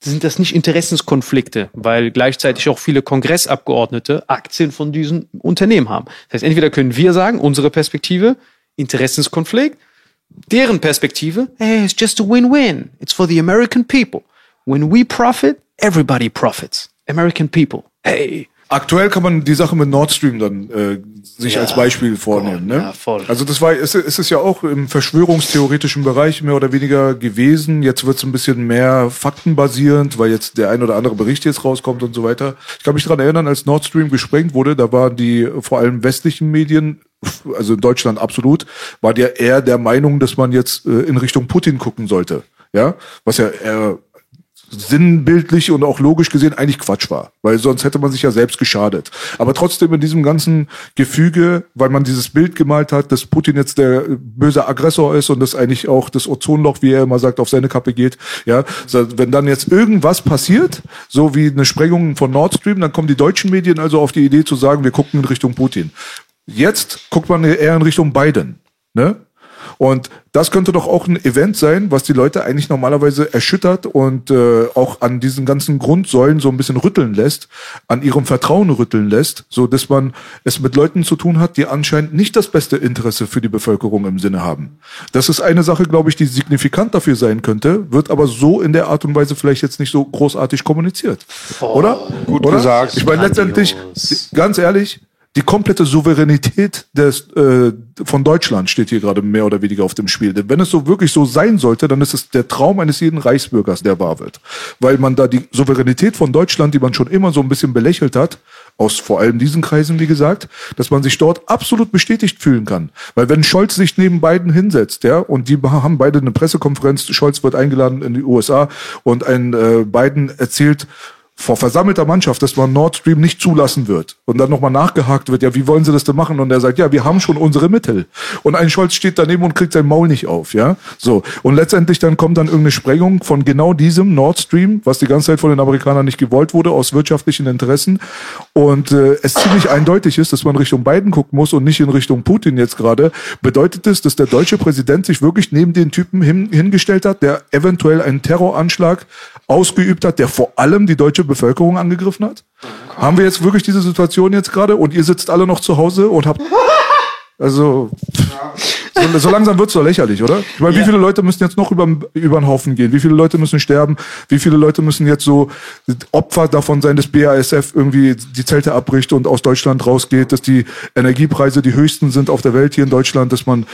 Sind das nicht Interessenskonflikte, weil gleichzeitig auch viele Kongressabgeordnete Aktien von diesen Unternehmen haben. Das heißt, entweder können wir sagen, unsere Perspektive, Interessenskonflikt, deren Perspektive, hey, it's just a win-win. It's for the American people. When we profit, everybody profits. American people. Hey. Aktuell kann man die Sache mit Nord Stream dann äh, sich Ja, als Beispiel vornehmen. Ne? ja, voll. Also das war, es, es ist ja auch im verschwörungstheoretischen Bereich mehr oder weniger gewesen. Jetzt wird es ein bisschen mehr faktenbasierend, weil jetzt der ein oder andere Bericht jetzt rauskommt und so weiter. Ich kann mich daran erinnern, als Nord Stream gesprengt wurde, da waren die vor allem westlichen Medien, also in Deutschland absolut, war der eher der Meinung, dass man jetzt äh, in Richtung Putin gucken sollte. Ja, was ja eher sinnbildlich und auch logisch gesehen eigentlich Quatsch war, weil sonst hätte man sich ja selbst geschadet. Aber trotzdem in diesem ganzen Gefüge, weil man dieses Bild gemalt hat, dass Putin jetzt der böse Aggressor ist und dass eigentlich auch das Ozonloch, wie er immer sagt, auf seine Kappe geht, ja, wenn dann jetzt irgendwas passiert, so wie eine Sprengung von Nord Stream, dann kommen die deutschen Medien also auf die Idee zu sagen, wir gucken in Richtung Putin. Jetzt guckt man eher in Richtung Biden, ne? Und das könnte doch auch ein Event sein, was die Leute eigentlich normalerweise erschüttert und äh, auch an diesen ganzen Grundsäulen so ein bisschen rütteln lässt, an ihrem Vertrauen rütteln lässt, so dass man es mit Leuten zu tun hat, die anscheinend nicht das beste Interesse für die Bevölkerung im Sinne haben. Das ist eine Sache, glaube ich, die signifikant dafür sein könnte, wird aber so in der Art und Weise vielleicht jetzt nicht so großartig kommuniziert. Oder? Gut Oder? gesagt. Ich meine, letztendlich, ganz ehrlich, die komplette Souveränität des, äh, von Deutschland steht hier gerade mehr oder weniger auf dem Spiel. Denn wenn es so wirklich so sein sollte, dann ist es der Traum eines jeden Reichsbürgers, der wahr wird. Weil man da die Souveränität von Deutschland, die man schon immer so ein bisschen belächelt hat, aus vor allem diesen Kreisen, wie gesagt, dass man sich dort absolut bestätigt fühlen kann. Weil wenn Scholz sich neben beiden hinsetzt, ja, und die haben beide eine Pressekonferenz, Scholz wird eingeladen in die USA und ein äh, Biden erzählt, vor versammelter Mannschaft, dass man Nord Stream nicht zulassen wird. Und dann nochmal nachgehakt wird, ja, wie wollen sie das denn machen? Und er sagt, ja, wir haben schon unsere Mittel. Und ein Scholz steht daneben und kriegt sein Maul nicht auf, ja. So. Und letztendlich dann kommt dann irgendeine Sprengung von genau diesem Nord Stream, was die ganze Zeit von den Amerikanern nicht gewollt wurde, aus wirtschaftlichen Interessen. Und äh, es ziemlich eindeutig ist, dass man Richtung Biden gucken muss und nicht in Richtung Putin jetzt gerade, bedeutet es, dass der deutsche Präsident sich wirklich neben den Typen hin, hingestellt hat, der eventuell einen Terroranschlag ausgeübt hat, der vor allem die deutsche Bevölkerung angegriffen hat? Haben wir jetzt wirklich diese Situation jetzt gerade und ihr sitzt alle noch zu Hause und habt also so, so langsam wird's doch lächerlich, oder? Ich meine, wie viele Leute müssen jetzt noch über, über den Haufen gehen? Wie viele Leute müssen sterben? Wie viele Leute müssen jetzt so Opfer davon sein, dass BASF irgendwie die Zelte abbricht und aus Deutschland rausgeht, dass die Energiepreise die höchsten sind auf der Welt hier in Deutschland, dass man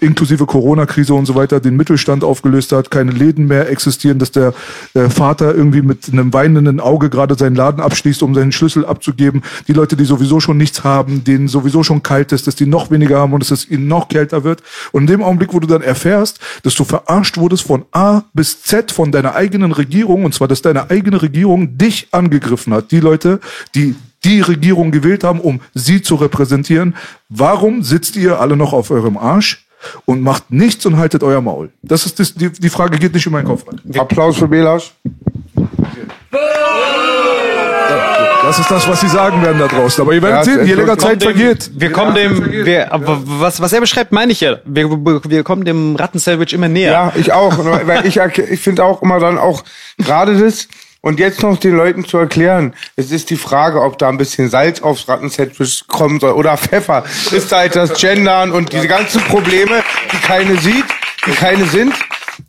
inklusive Corona-Krise und so weiter den Mittelstand aufgelöst hat, keine Läden mehr existieren, dass der äh, Vater irgendwie mit einem weinenden Auge gerade seinen Laden abschließt, um seinen Schlüssel abzugeben. Die Leute, die sowieso schon nichts haben, denen sowieso schon kalt ist, dass die noch weniger haben und dass es ihnen noch kälter wird. Und in dem Augenblick, wo du dann erfährst, dass du verarscht wurdest von A bis Z von deiner eigenen Regierung, und zwar, dass deine eigene Regierung dich angegriffen hat, die Leute, die die Regierung gewählt haben, um sie zu repräsentieren, warum sitzt ihr alle noch auf eurem Arsch? Und macht nichts und haltet euer Maul. Das ist das, die, die Frage geht nicht in meinen Kopf rein. Applaus für Belasch. Das ist das, was sie sagen werden da draußen. Aber ihr werdet Ja, sehen, je länger Zeit vergeht. Wir kommen dem, wir, aber was, was er beschreibt, meine ich ja. Wir, wir kommen dem Rattensandwich immer näher. Ja, ich auch. Weil ich, ich finde auch immer dann auch gerade das. Und jetzt noch den Leuten zu erklären, es ist die Frage, ob da ein bisschen Salz aufs Rattensandwich kommen soll oder Pfeffer. Ist halt das Gendern und diese ganzen Probleme, die keine sieht, die keine sind,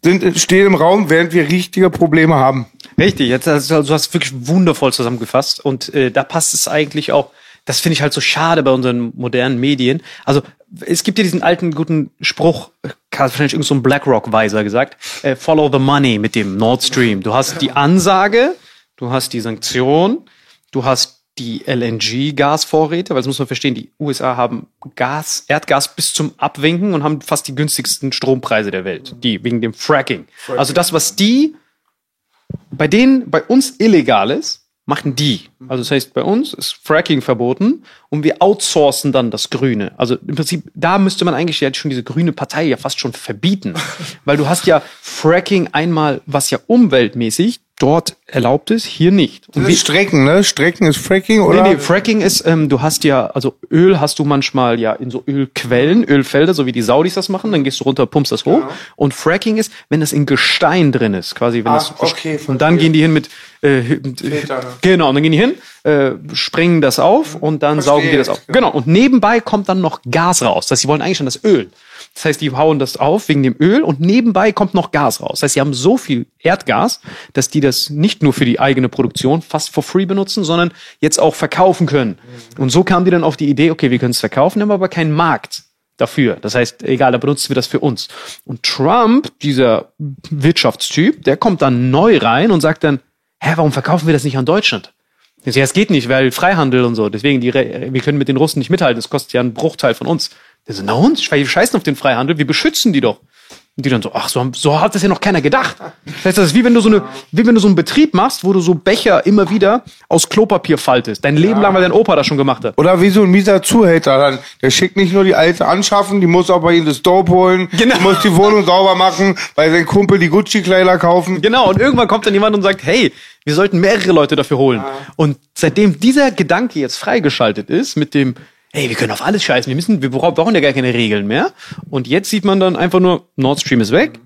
sind stehen im Raum, während wir richtige Probleme haben. Richtig, jetzt, also, du hast wirklich wundervoll zusammengefasst und äh, da passt es eigentlich auch, das finde ich halt so schade bei unseren modernen Medien. Also es gibt ja diesen alten guten Spruch, wahrscheinlich irgend so ein BlackRock-Weiser gesagt, äh, follow the money mit dem Nord Stream. Du hast die Ansage, du hast die Sanktion, du hast die LNG-Gasvorräte, weil das muss man verstehen, die USA haben Gas, Erdgas bis zum Abwinken und haben fast die günstigsten Strompreise der Welt, die wegen dem Fracking. Also das, was die bei denen, bei uns illegal ist, machen die. Also das heißt, bei uns ist Fracking verboten und wir outsourcen dann das Grüne. Also im Prinzip, da müsste man eigentlich ja schon diese grüne Partei ja fast schon verbieten. Weil du hast ja Fracking einmal, was ja umweltmäßig dort erlaubt ist, hier nicht. Und Das ist Strecken, ne? Strecken ist Fracking, oder? Nee, nee, Fracking ist, ähm, du hast ja, also Öl hast du manchmal ja in so Ölquellen, Ölfelder, so wie die Saudis das machen, dann gehst du runter, pumpst das hoch. Und Fracking ist, wenn das in Gestein drin ist, quasi, wenn Ah, das, okay, und dann gehen die hin mit, äh, Filter, ne? genau, und dann gehen die hin, äh, sprengen das auf und dann saugen die das auf. jetzt, Genau, und nebenbei kommt dann noch Gas raus. Das heißt, sie wollen eigentlich schon das Öl. Das heißt, die hauen das auf wegen dem Öl und nebenbei kommt noch Gas raus. Das heißt, sie haben so viel Erdgas, dass die das nicht nur für die eigene Produktion fast for free benutzen, sondern jetzt auch verkaufen können. Und so kamen die dann auf die Idee, okay, wir können es verkaufen, haben aber keinen Markt dafür. Das heißt, egal, da benutzen wir das für uns. Und Trump, dieser Wirtschaftstyp, der kommt dann neu rein und sagt dann, hä, warum verkaufen wir das nicht an Deutschland? Ja, es geht nicht, weil Freihandel und so. Deswegen, die, wir können mit den Russen nicht mithalten. Das kostet ja einen Bruchteil von uns. Der so, na und? Wir scheißen auf den Freihandel, wir beschützen die doch. Und die dann so, ach, so, haben- so hat das ja noch keiner gedacht. Das heißt, das ist wie wenn du so eine, wie wenn du so einen Betrieb machst, wo du so Becher immer wieder aus Klopapier faltest. Dein Leben lang, weil dein Opa das schon gemacht hat. Oder wie so ein mieser Zuhälter dann. Der schickt nicht nur die alte anschaffen, die muss auch bei ihm das Dope holen, Genau. die muss die Wohnung sauber machen, bei seinem Kumpel die Gucci-Kleider kaufen. Genau, und irgendwann kommt dann jemand und sagt, hey, wir sollten mehrere Leute dafür holen. Und seitdem dieser Gedanke jetzt freigeschaltet ist, mit dem, hey, wir können auf alles scheißen, wir müssen, wir brauchen ja gar keine Regeln mehr. Und jetzt sieht man dann einfach nur, Nord Stream ist weg,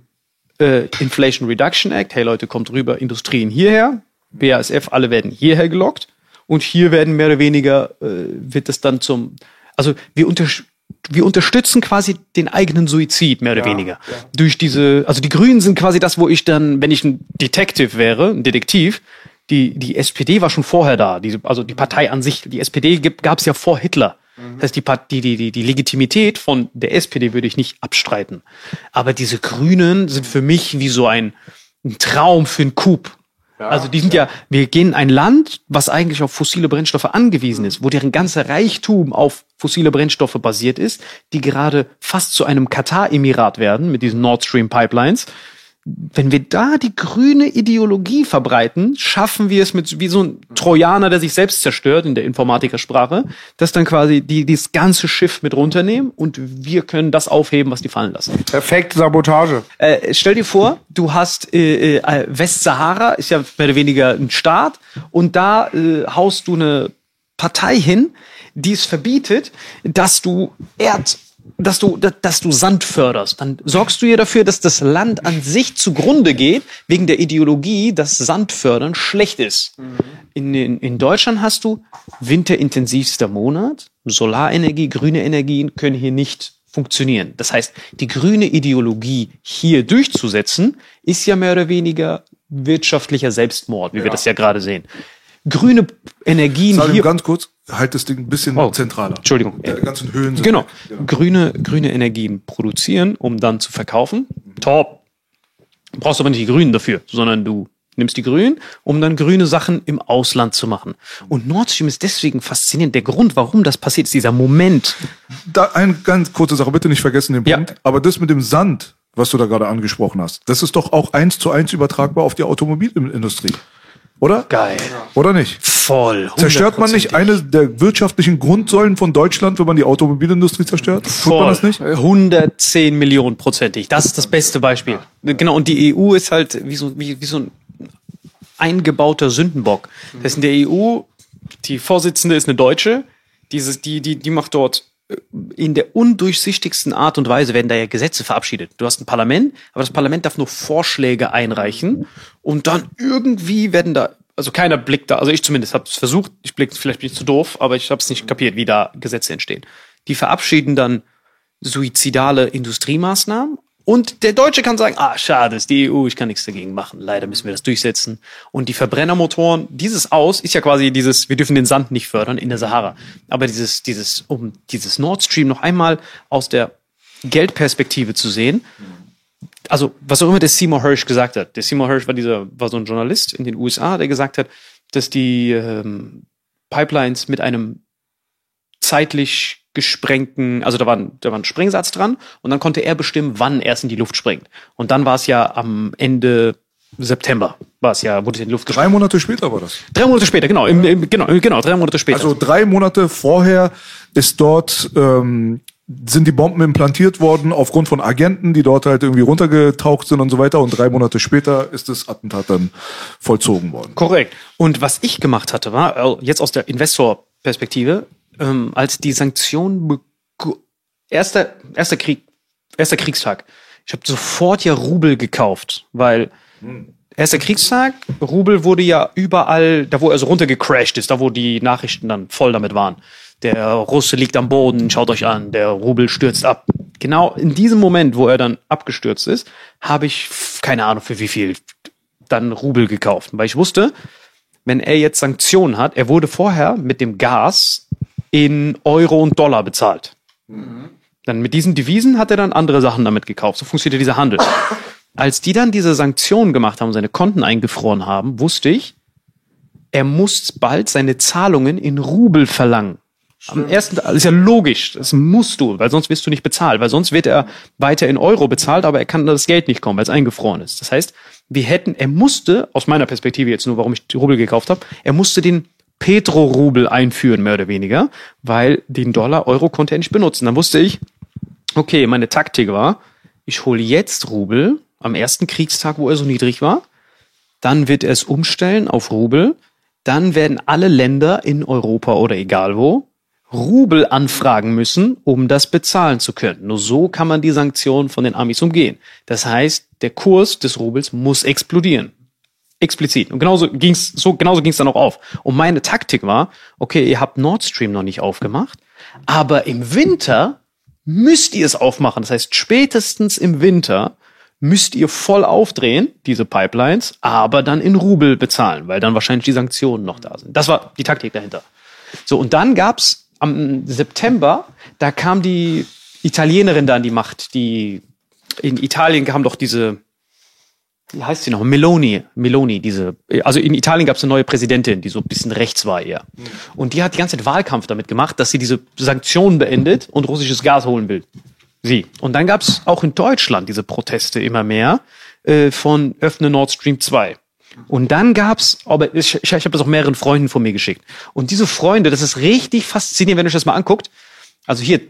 äh, Inflation Reduction Act, hey Leute, kommt rüber, Industrien hierher, BASF, alle werden hierher gelockt. Und hier werden mehr oder weniger, äh, wird es dann zum, also wir untersch wir unterstützen quasi den eigenen Suizid, mehr oder weniger. Durch diese, also die Grünen sind quasi das, wo ich dann, wenn ich ein Detective wäre, ein Detektiv, die, die SPD war schon vorher da, diese, also die Partei an sich, die SPD gab es ja vor Hitler. Das heißt, die, die, die, die, Legitimität von der SPD würde ich nicht abstreiten. Aber diese Grünen sind für mich wie so ein, ein Traum für einen Coup. Also die sind ja, wir gehen in ein Land, was eigentlich auf fossile Brennstoffe angewiesen ist, wo deren ganzer Reichtum auf fossile Brennstoffe basiert ist, die gerade fast zu einem Katar-Emirat werden mit diesen Nord Stream Pipelines. Wenn wir da die grüne Ideologie verbreiten, schaffen wir es mit wie so ein Trojaner, der sich selbst zerstört in der Informatikersprache, dass dann quasi die dieses ganze Schiff mit runternehmen und wir können das aufheben, was die fallen lassen. Perfekte Sabotage. Äh, stell dir vor, du hast äh, äh, Westsahara, ist ja mehr oder weniger ein Staat, und da äh, haust du eine Partei hin, die es verbietet, dass du Erd dass du, dass du Sand förderst, dann sorgst du ja dafür, dass das Land an sich zugrunde geht, wegen der Ideologie, dass Sandfördern schlecht ist. In, in, in Deutschland hast du winterintensivster Monat, Solarenergie, grüne Energien können hier nicht funktionieren. Das heißt, die grüne Ideologie hier durchzusetzen, ist ja mehr oder weniger wirtschaftlicher Selbstmord, wie wir das ja gerade sehen. Grüne Energien Salim, hier. ganz kurz, halt das Ding ein bisschen Oh, zentraler. Entschuldigung. Die ganzen Höhen sind Genau. weg. Grüne, grüne Energien produzieren, um dann zu verkaufen. Top. Brauchst aber nicht die Grünen dafür, sondern du nimmst die Grünen, um dann grüne Sachen im Ausland zu machen. Und Nord Stream ist deswegen faszinierend. Der Grund, warum das passiert, ist dieser Moment. Da eine ganz kurze Sache, bitte nicht vergessen den Ja. Punkt. Aber das mit dem Sand, was du da gerade angesprochen hast, das ist doch auch eins zu eins übertragbar auf die Automobilindustrie. Oder? Geil. Oder nicht? Voll. Zerstört man nicht eine der wirtschaftlichen Grundsäulen von Deutschland, wenn man die Automobilindustrie zerstört? Tut man das nicht? 110 Millionen prozentig. Das ist das beste Beispiel. Genau. Und die EU ist halt wie so, wie, wie so ein eingebauter Sündenbock. Das ist in der EU, die Vorsitzende ist eine Deutsche, dieses, die, die, die macht dort in der undurchsichtigsten Art und Weise werden da ja Gesetze verabschiedet. Du hast ein Parlament, aber das Parlament darf nur Vorschläge einreichen und dann irgendwie werden da, also keiner blickt da, also ich zumindest habe es versucht, ich blick, vielleicht bin ich zu doof, aber ich habe es nicht kapiert, wie da Gesetze entstehen. Die verabschieden dann suizidale Industriemaßnahmen und der Deutsche kann sagen, ah, schade, ist die EU, ich kann nichts dagegen machen. Leider müssen wir das durchsetzen. Und die Verbrennermotoren, dieses Aus ist ja quasi dieses, wir dürfen den Sand nicht fördern in der Sahara. Aber dieses, dieses, um dieses Nord Stream noch einmal aus der Geldperspektive zu sehen, also was auch immer der Seymour Hirsch gesagt hat. Der Seymour Hirsch war dieser, war so ein Journalist in den USA, der gesagt hat, dass die ähm, Pipelines mit einem zeitlich gesprengten, also da war, ein- da war ein Sprengsatz dran und dann konnte er bestimmen, wann er es in die Luft springt. Und dann war es ja am Ende September, war es ja, wurde es in die Luft Drei gesprengt. Monate später war das. Drei Monate später, genau, im, im, genau, genau, drei Monate später. Also drei Monate vorher ist dort ähm, sind die Bomben implantiert worden aufgrund von Agenten, die dort halt irgendwie runtergetaucht sind und so weiter. Und drei Monate später ist das Attentat dann vollzogen worden. Korrekt. Und was ich gemacht hatte, war, äh, jetzt aus der Investorperspektive, ähm, als die Sanktionen, erster, erster Krieg, erster Kriegstag, ich habe sofort ja Rubel gekauft, weil erster Kriegstag, Rubel wurde ja überall, da wo er so runtergecrashed ist, da wo die Nachrichten dann voll damit waren. Der Russe liegt am Boden, schaut euch an, der Rubel stürzt ab. Genau in diesem Moment, wo er dann abgestürzt ist, habe ich keine Ahnung für wie viel dann Rubel gekauft, weil ich wusste, wenn er jetzt Sanktionen hat, er wurde vorher mit dem Gas in Euro und Dollar bezahlt. Dann mit diesen Devisen hat er dann andere Sachen damit gekauft. So funktioniert dieser Handel. Als die dann diese Sanktionen gemacht haben, seine Konten eingefroren haben, wusste ich, er muss bald seine Zahlungen in Rubel verlangen. Am ersten das ist ja logisch, das musst du, weil sonst wirst du nicht bezahlt, weil sonst wird er weiter in Euro bezahlt, aber er kann das Geld nicht kommen, weil es eingefroren ist. Das heißt, wir hätten, er musste, aus meiner Perspektive jetzt nur, warum ich die Rubel gekauft habe, er musste den Petro-Rubel einführen, mehr oder weniger, weil den Dollar, Euro konnte er nicht benutzen. Dann wusste ich, okay, meine Taktik war, ich hole jetzt Rubel am ersten Kriegstag, wo er so niedrig war, dann wird er es umstellen auf Rubel, dann werden alle Länder in Europa oder egal wo Rubel anfragen müssen, um das bezahlen zu können. Nur so kann man die Sanktionen von den Amis umgehen. Das heißt, der Kurs des Rubels muss explodieren. Explizit. Und genauso ging's, so, genauso ging's dann auch auf. Und meine Taktik war, okay, ihr habt Nord Stream noch nicht aufgemacht, aber im Winter müsst ihr es aufmachen. Das heißt, spätestens im Winter müsst ihr voll aufdrehen, diese Pipelines, aber dann in Rubel bezahlen, weil dann wahrscheinlich die Sanktionen noch da sind. Das war die Taktik dahinter. So, und dann gab's am September, da kam die Italienerin da an die Macht, die in Italien kam doch diese, wie heißt sie noch? Meloni, Meloni, diese, also in Italien gab es eine neue Präsidentin, die so ein bisschen rechts war eher. Und die hat die ganze Zeit Wahlkampf damit gemacht, dass sie diese Sanktionen beendet und russisches Gas holen will. Sie. Und dann gab es auch in Deutschland diese Proteste immer mehr äh, von Öffne Nord Stream 2. Und dann gab's, aber ich, ich, ich habe das auch mehreren Freunden von mir geschickt. Und diese Freunde, das ist richtig faszinierend, wenn ihr euch das mal anguckt. Also hier,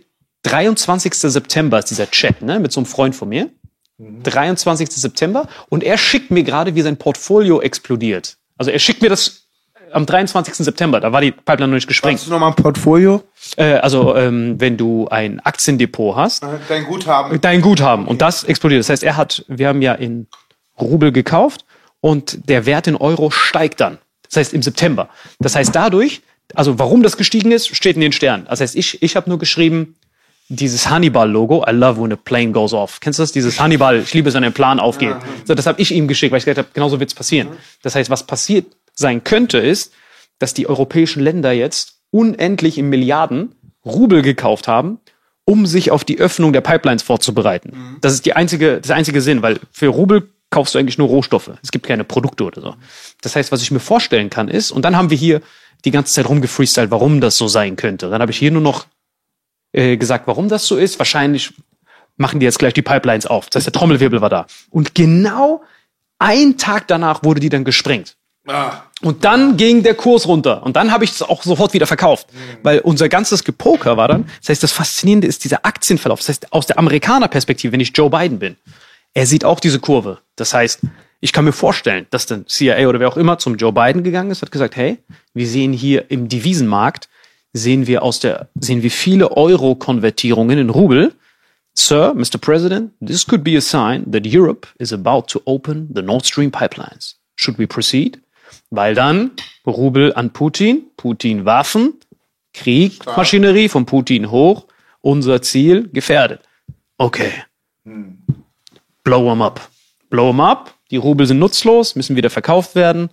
23. September ist dieser Chat, ne, mit so einem Freund von mir. 23. September. Und er schickt mir gerade, wie sein Portfolio explodiert. Also er schickt mir das am 23. September. Da war die Pipeline noch nicht gesprengt. Hast du nochmal ein Portfolio? Äh, also ähm, wenn du ein Aktiendepot hast, Dein Guthaben. dein Guthaben und das explodiert. Das heißt, er hat, wir haben ja in Rubel gekauft und der Wert in Euro steigt dann. Das heißt im September. Das heißt dadurch, also warum das gestiegen ist, steht in den Sternen. Das heißt, ich, ich habe nur geschrieben, dieses Hannibal-Logo, I love when a plane goes off. Kennst du das? Dieses Hannibal, ich liebe es, wenn ein Plan aufgeht. So, das habe ich ihm geschickt, weil ich gesagt habe, genauso wird's passieren. Das heißt, was passiert sein könnte, ist, dass die europäischen Länder jetzt unendlich in Milliarden Rubel gekauft haben, um sich auf die Öffnung der Pipelines vorzubereiten. Das ist die einzige, das einzige Sinn, weil für Rubel kaufst du eigentlich nur Rohstoffe. Es gibt keine Produkte oder so. Das heißt, was ich mir vorstellen kann, ist, und dann haben wir hier die ganze Zeit rumgefreestylt, warum das so sein könnte. Dann habe ich hier nur noch äh, gesagt, warum das so ist. Wahrscheinlich machen die jetzt gleich die Pipelines auf. Das heißt, der Trommelwirbel war da. Und genau ein Tag danach wurde die dann gesprengt. Und dann ging der Kurs runter. Und dann habe ich es auch sofort wieder verkauft. Weil unser ganzes Gepoker war dann, das heißt, das Faszinierende ist dieser Aktienverlauf. Das heißt, aus der Amerikanerperspektive, wenn ich Joe Biden bin, er sieht auch diese Kurve. Das heißt, ich kann mir vorstellen, dass dann CIA oder wer auch immer zum Joe Biden gegangen ist, hat gesagt, hey, wir sehen hier im Devisenmarkt, sehen wir aus der, sehen wir viele Euro-Konvertierungen in Rubel. Sir, Mr. President, this could be a sign that Europe is about to open the Nord Stream pipelines. Should we proceed? Weil dann Rubel an Putin, Putin Waffen, Krieg, Maschinerie von Putin hoch, unser Ziel gefährdet. Okay. Blow them up. Blow them up. Die Rubel sind nutzlos, müssen wieder verkauft werden.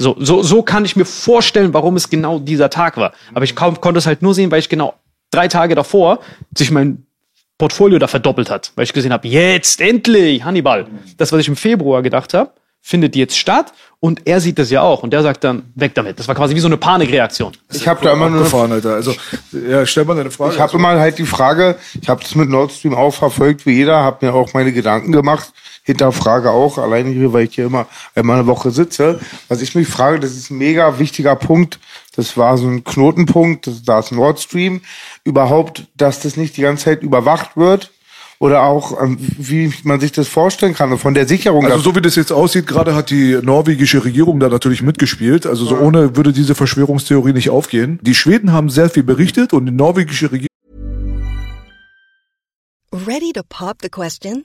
So, so, so kann ich mir vorstellen, warum es genau dieser Tag war. Aber ich kaum, konnte es halt nur sehen, weil ich genau drei Tage davor sich mein Portfolio da verdoppelt hat. Weil ich gesehen habe, jetzt endlich, Hannibal. Das, was ich im Februar gedacht habe, findet jetzt statt. Und er sieht das ja auch. Und der sagt dann, weg damit. Das war quasi wie so eine Panikreaktion. Ich habe da immer nur Abgefahren, Alter. Also, ja, stell mal deine Frage. Ich habe immer halt die Frage, ich habe das mit Nord Stream auch verfolgt wie jeder, habe mir auch meine Gedanken gemacht, hinterfrage auch, alleine hier, weil ich hier immer einmal eine Woche sitze. Was ich mich frage, das ist ein mega wichtiger Punkt, das war so ein Knotenpunkt, das, da ist Nord Stream, überhaupt, dass das nicht die ganze Zeit überwacht wird oder auch, ähm, wie man sich das vorstellen kann, von der Sicherung. Also so wie das jetzt aussieht, gerade hat die norwegische Regierung da natürlich mitgespielt. Also so ohne würde diese Verschwörungstheorie nicht aufgehen. Die Schweden haben sehr viel berichtet und die norwegische Regierung Ready to pop the question?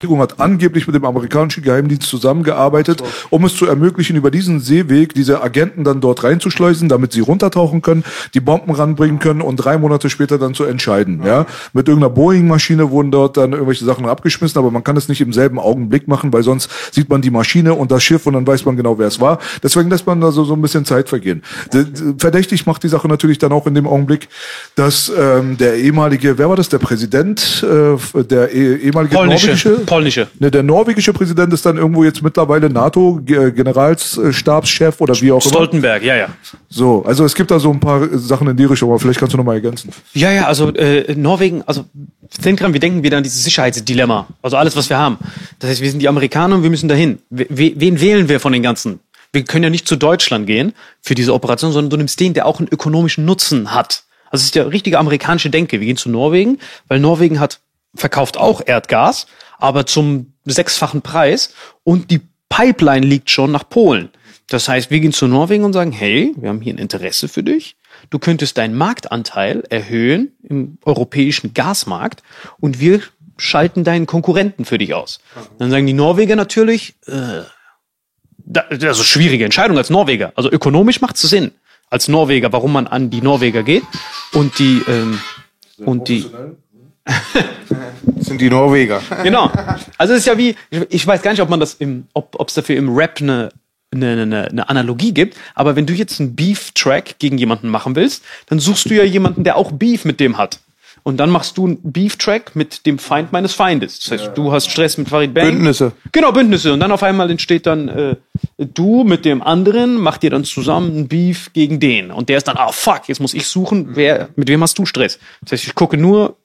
Hat angeblich mit dem amerikanischen Geheimdienst zusammengearbeitet, um es zu ermöglichen, über diesen Seeweg diese Agenten dann dort reinzuschleusen, damit sie runtertauchen können, die Bomben ranbringen können und drei Monate später dann zu entscheiden. Ja, mit irgendeiner Boeing-Maschine wurden dort dann irgendwelche Sachen abgeschmissen, aber man kann es nicht im selben Augenblick machen, weil sonst sieht man die Maschine und das Schiff und dann weiß man genau, wer es war. Deswegen lässt man da so, so ein bisschen Zeit vergehen. Verdächtig macht die Sache natürlich dann auch in dem Augenblick, dass ähm, der ehemalige, wer war das, der Präsident, äh, der eh- ehemalige Polnische. Polnische. Ne, der norwegische Präsident ist dann irgendwo jetzt mittlerweile NATO-Generalstabschef oder wie auch immer. Stoltenberg, ja, ja. So, also es gibt da so ein paar Sachen in die Richtung, aber vielleicht kannst du noch mal ergänzen. Ja, ja, also äh, Norwegen, also denk dran, wir denken wieder an dieses Sicherheitsdilemma. Also alles, was wir haben. Das heißt, wir sind die Amerikaner und wir müssen dahin. We wen wählen wir von den ganzen? Wir können ja nicht zu Deutschland gehen für diese Operation, sondern du nimmst den, der auch einen ökonomischen Nutzen hat. Also es ist der richtige amerikanische Denke. Wir gehen zu Norwegen, weil Norwegen hat verkauft auch Erdgas, aber zum sechsfachen Preis und die Pipeline liegt schon nach Polen. Das heißt, wir gehen zu Norwegen und sagen, hey, wir haben hier ein Interesse für dich. Du könntest deinen Marktanteil erhöhen im europäischen Gasmarkt und wir schalten deinen Konkurrenten für dich aus. Dann sagen die Norweger natürlich, äh, da, also schwierige Entscheidung als Norweger. Also ökonomisch macht es Sinn als Norweger, warum man an die Norweger geht und die ähm, und die Das sind die Norweger. Genau. Also es ist ja wie, ich, weiß gar nicht, ob man das im, ob es dafür im Rap eine eine, eine, eine Analogie gibt, aber wenn du jetzt einen Beef-Track gegen jemanden machen willst, dann suchst du ja jemanden, der auch Beef mit dem hat. Und dann machst du einen Beef-Track mit dem Feind meines Feindes. Das heißt, du hast Stress mit Farid Bang. Bündnisse. Genau, Bündnisse. Und dann auf einmal entsteht dann äh, du mit dem anderen, macht ihr dann zusammen einen Beef gegen den. Und der ist dann, ah fuck, jetzt muss ich suchen, wer, mit wem hast du Stress? Das heißt, ich gucke nur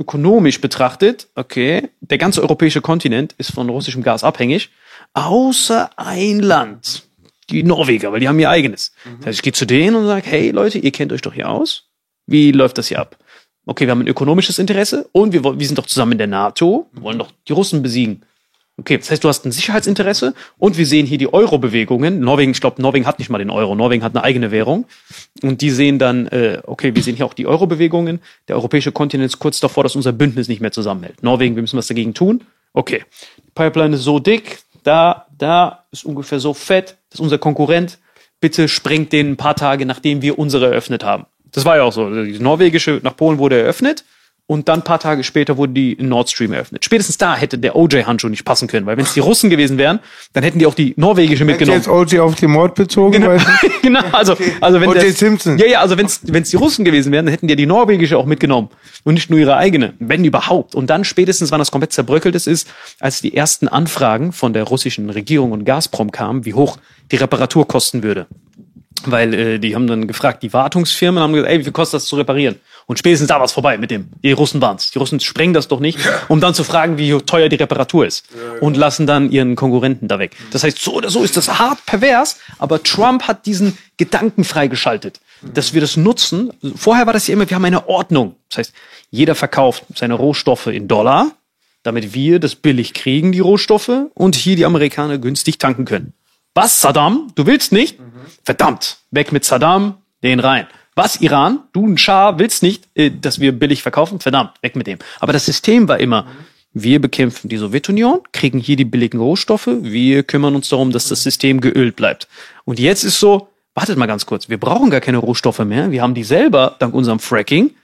ökonomisch betrachtet, okay, der ganze europäische Kontinent ist von russischem Gas abhängig, außer ein Land, die Norweger, weil die haben ihr eigenes. Das heißt, ich gehe zu denen und sage, hey Leute, ihr kennt euch doch hier aus. Wie läuft das hier ab? Okay, wir haben ein ökonomisches Interesse und wir, wir sind doch zusammen in der NATO, wollen doch die Russen besiegen. Okay, das heißt, du hast ein Sicherheitsinteresse und wir sehen hier die Euro-Bewegungen. Norwegen, ich glaube, Norwegen hat nicht mal den Euro. Norwegen hat eine eigene Währung. Und die sehen dann, äh, okay, wir sehen hier auch die Euro-Bewegungen. Der europäische Kontinent ist kurz davor, dass unser Bündnis nicht mehr zusammenhält. Norwegen, wir müssen was dagegen tun. Okay, die Pipeline ist so dick, da, da ist ungefähr so fett, das ist unser Konkurrent. Bitte sprengt den ein paar Tage, nachdem wir unsere eröffnet haben. Das war ja auch so. Die norwegische nach Polen wurde eröffnet und dann ein paar Tage später wurde die Nord Stream eröffnet. Spätestens da hätte der OJ-Handschuh nicht passen können, weil wenn es die Russen gewesen wären, dann hätten die auch die norwegische mitgenommen. jetzt OG auf den Mord bezogen? Genau, genau also, also wenn den Simpson. Ja, ja, also wenn es die Russen gewesen wären, dann hätten die ja die norwegische auch mitgenommen und nicht nur ihre eigene, wenn überhaupt. Und dann spätestens, wann das komplett zerbröckelt ist, ist, als die ersten Anfragen von der russischen Regierung und Gazprom kamen, wie hoch die Reparatur kosten würde. Weil äh, die haben dann gefragt, die Wartungsfirmen haben gesagt, ey, wie viel kostet das zu reparieren? Und spätestens da war es vorbei mit dem. Die Russen waren's. Die Russen sprengen das doch nicht, um dann zu fragen, wie teuer die Reparatur ist. Und lassen dann ihren Konkurrenten da weg. Das heißt, so oder so ist das hart pervers, aber Trump hat diesen Gedanken freigeschaltet, dass wir das nutzen. Vorher war das ja immer, wir haben eine Ordnung. Das heißt, jeder verkauft seine Rohstoffe in Dollar, damit wir das billig kriegen, die Rohstoffe, und hier die Amerikaner günstig tanken können. Was, Saddam? Du willst nicht? Verdammt, weg mit Saddam, den rein. Was, Iran? Du, ein Schah, willst nicht, äh, dass wir billig verkaufen? Verdammt, weg mit dem. Aber das System war immer, wir bekämpfen die Sowjetunion, kriegen hier die billigen Rohstoffe, wir kümmern uns darum, dass das System geölt bleibt. Und jetzt ist so, wartet mal ganz kurz, wir brauchen gar keine Rohstoffe mehr, wir haben die selber dank unserem Fracking.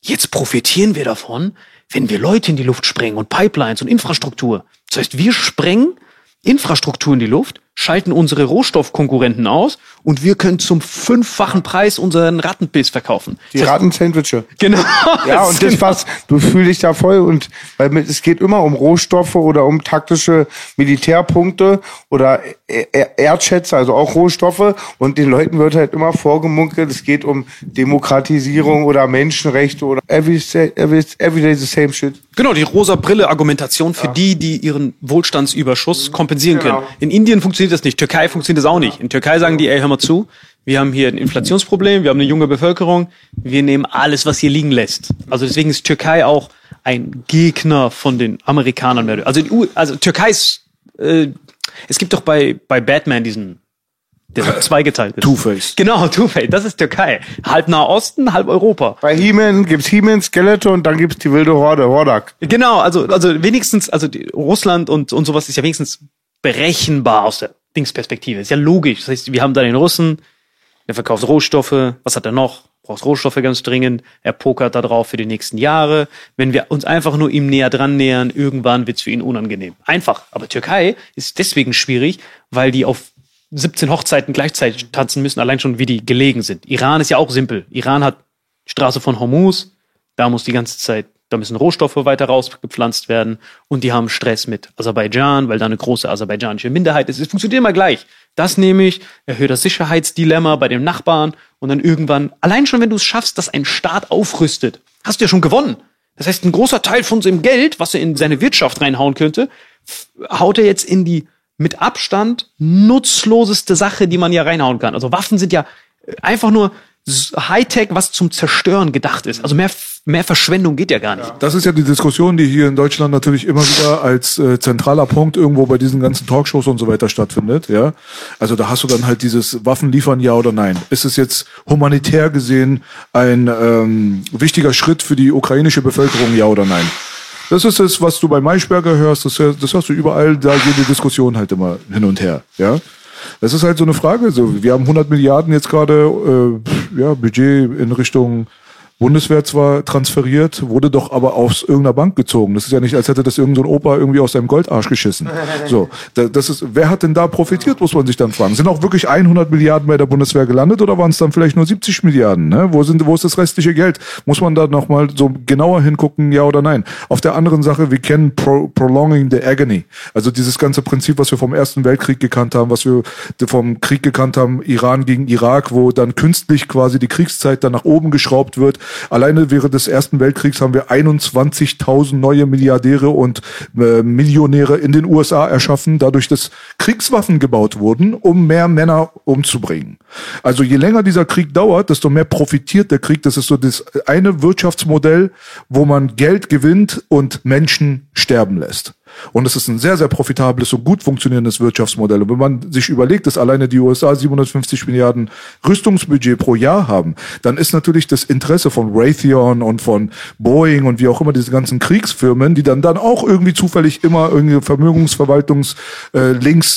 Jetzt profitieren wir davon, wenn wir Leute in die Luft sprengen und Pipelines und Infrastruktur. Das heißt, wir sprengen Infrastruktur in die Luft, schalten unsere Rohstoffkonkurrenten aus und wir können zum fünffachen Preis unseren Rattenbiss verkaufen. die Das heißt, Rattensandwiche. Genau. Ja, und das was, du fühlst dich da voll und weil mit, es geht immer um Rohstoffe oder um taktische Militärpunkte oder Er- Er- Erdschätze, also auch Rohstoffe und den Leuten wird halt immer vorgemunkelt, es geht um Demokratisierung oder Menschenrechte oder every, every, every day the same shit. Genau, die rosa Brille Argumentation für die, die ihren Wohlstandsüberschuss kompensieren Genau. können. In Indien funktioniert das nicht, Türkei funktioniert das auch nicht. In Türkei sagen die, ey, hör mal zu, wir haben hier ein Inflationsproblem, wir haben eine junge Bevölkerung, wir nehmen alles, was hier liegen lässt. Also deswegen ist Türkei auch ein Gegner von den Amerikanern. Also, die U also Türkei ist, äh, es gibt doch bei, bei Batman diesen, der so zweigeteilt ist. Two-Face. Genau, Two-Face, das ist Türkei. Halb Nahosten, halb Europa. Bei He-Man gibt's He-Man, Skeletor und dann gibt's die wilde Horde, Hordak. Genau, also, also wenigstens, also Russland und, und sowas ist ja wenigstens berechenbar aus der Dingsperspektive. Ist ja logisch. Das heißt, wir haben da den Russen, der verkauft Rohstoffe, was hat er noch? Braucht Rohstoffe ganz dringend, er pokert da drauf für die nächsten Jahre. Wenn wir uns einfach nur ihm näher dran nähern, irgendwann wird's für ihn unangenehm. Einfach. Aber Türkei ist deswegen schwierig, weil die auf 17 Hochzeiten gleichzeitig tanzen müssen, allein schon wie die gelegen sind. Iran ist ja auch simpel. Iran hat Straße von Hormuz, da muss die ganze Zeit, da müssen Rohstoffe weiter rausgepflanzt werden und die haben Stress mit Aserbaidschan, weil da eine große aserbaidschanische Minderheit ist. Es funktioniert immer gleich. Das nehme ich, erhöhe das Sicherheitsdilemma bei dem Nachbarn und dann irgendwann, allein schon wenn du es schaffst, dass ein Staat aufrüstet, hast du ja schon gewonnen. Das heißt, ein großer Teil von seinem Geld, was er in seine Wirtschaft reinhauen könnte, haut er jetzt in die mit Abstand nutzloseste Sache, die man ja reinhauen kann. Also Waffen sind ja äh, einfach nur Hightech, was zum Zerstören gedacht ist. Also mehr, mehr Verschwendung geht ja gar nicht. Das ist ja die Diskussion, die hier in Deutschland natürlich immer wieder als äh, zentraler Punkt irgendwo bei diesen ganzen Talkshows und so weiter stattfindet. Ja, also da hast du dann halt dieses Waffen liefern, ja oder nein. Ist es jetzt humanitär gesehen ein ähm, wichtiger Schritt für die ukrainische Bevölkerung, ja oder nein? Das ist es, was du bei Maischberger hörst. Das, das hast du überall. Da geht die Diskussion halt immer hin und her. Ja. Das ist halt so eine Frage. So, wir haben 100 Milliarden jetzt gerade äh, ja, Budget in Richtung Bundeswehr zwar transferiert, wurde doch aber aus irgendeiner Bank gezogen. Das ist ja nicht, als hätte das irgendein so Opa irgendwie aus seinem Goldarsch geschissen. So, da- das ist, wer hat denn da profitiert, muss man sich dann fragen. Sind auch wirklich 100 Milliarden bei der Bundeswehr gelandet oder waren es dann vielleicht nur 70 Milliarden? Ne? Wo sind, wo ist das restliche Geld? Muss man da noch mal so genauer hingucken, ja oder nein? Auf der anderen Sache, wir kennen Pro Prolonging the Agony. Also dieses ganze Prinzip, was wir vom Ersten Weltkrieg gekannt haben, was wir vom Krieg gekannt haben, Iran gegen Irak, wo dann künstlich quasi die Kriegszeit dann nach oben geschraubt wird. Alleine während des Ersten Weltkriegs haben wir 21.000 neue Milliardäre und äh, Millionäre in den USA erschaffen, dadurch, dass Kriegswaffen gebaut wurden, um mehr Männer umzubringen. Also je länger dieser Krieg dauert, desto mehr profitiert der Krieg. Das ist so das eine Wirtschaftsmodell, wo man Geld gewinnt und Menschen sterben lässt. Und es ist ein sehr, sehr profitables und gut funktionierendes Wirtschaftsmodell. Und wenn man sich überlegt, dass alleine die USA 750 Milliarden Rüstungsbudget pro Jahr haben, dann ist natürlich das Interesse von Raytheon und von Boeing und wie auch immer diese ganzen Kriegsfirmen, die dann dann auch irgendwie zufällig immer irgendwie Vermögensverwaltungs äh,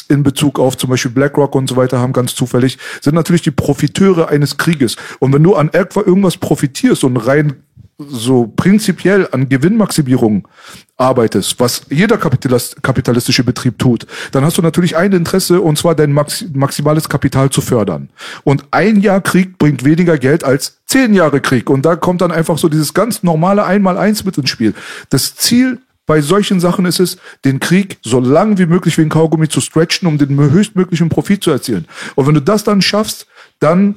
in Bezug auf zum Beispiel BlackRock und so weiter haben, ganz zufällig, sind natürlich die Profiteure eines Krieges. Und wenn du an irgendwas profitierst und rein so prinzipiell an Gewinnmaximierung arbeitest, was jeder Kapitalis kapitalistische Betrieb tut, dann hast du natürlich ein Interesse, und zwar dein Max maximales Kapital zu fördern. Und ein Jahr Krieg bringt weniger Geld als zehn Jahre Krieg. Und da kommt dann einfach so dieses ganz normale Einmal-Eins mit ins Spiel. Das Ziel bei solchen Sachen ist es, den Krieg so lang wie möglich wie ein Kaugummi zu stretchen, um den höchstmöglichen Profit zu erzielen. Und wenn du das dann schaffst, dann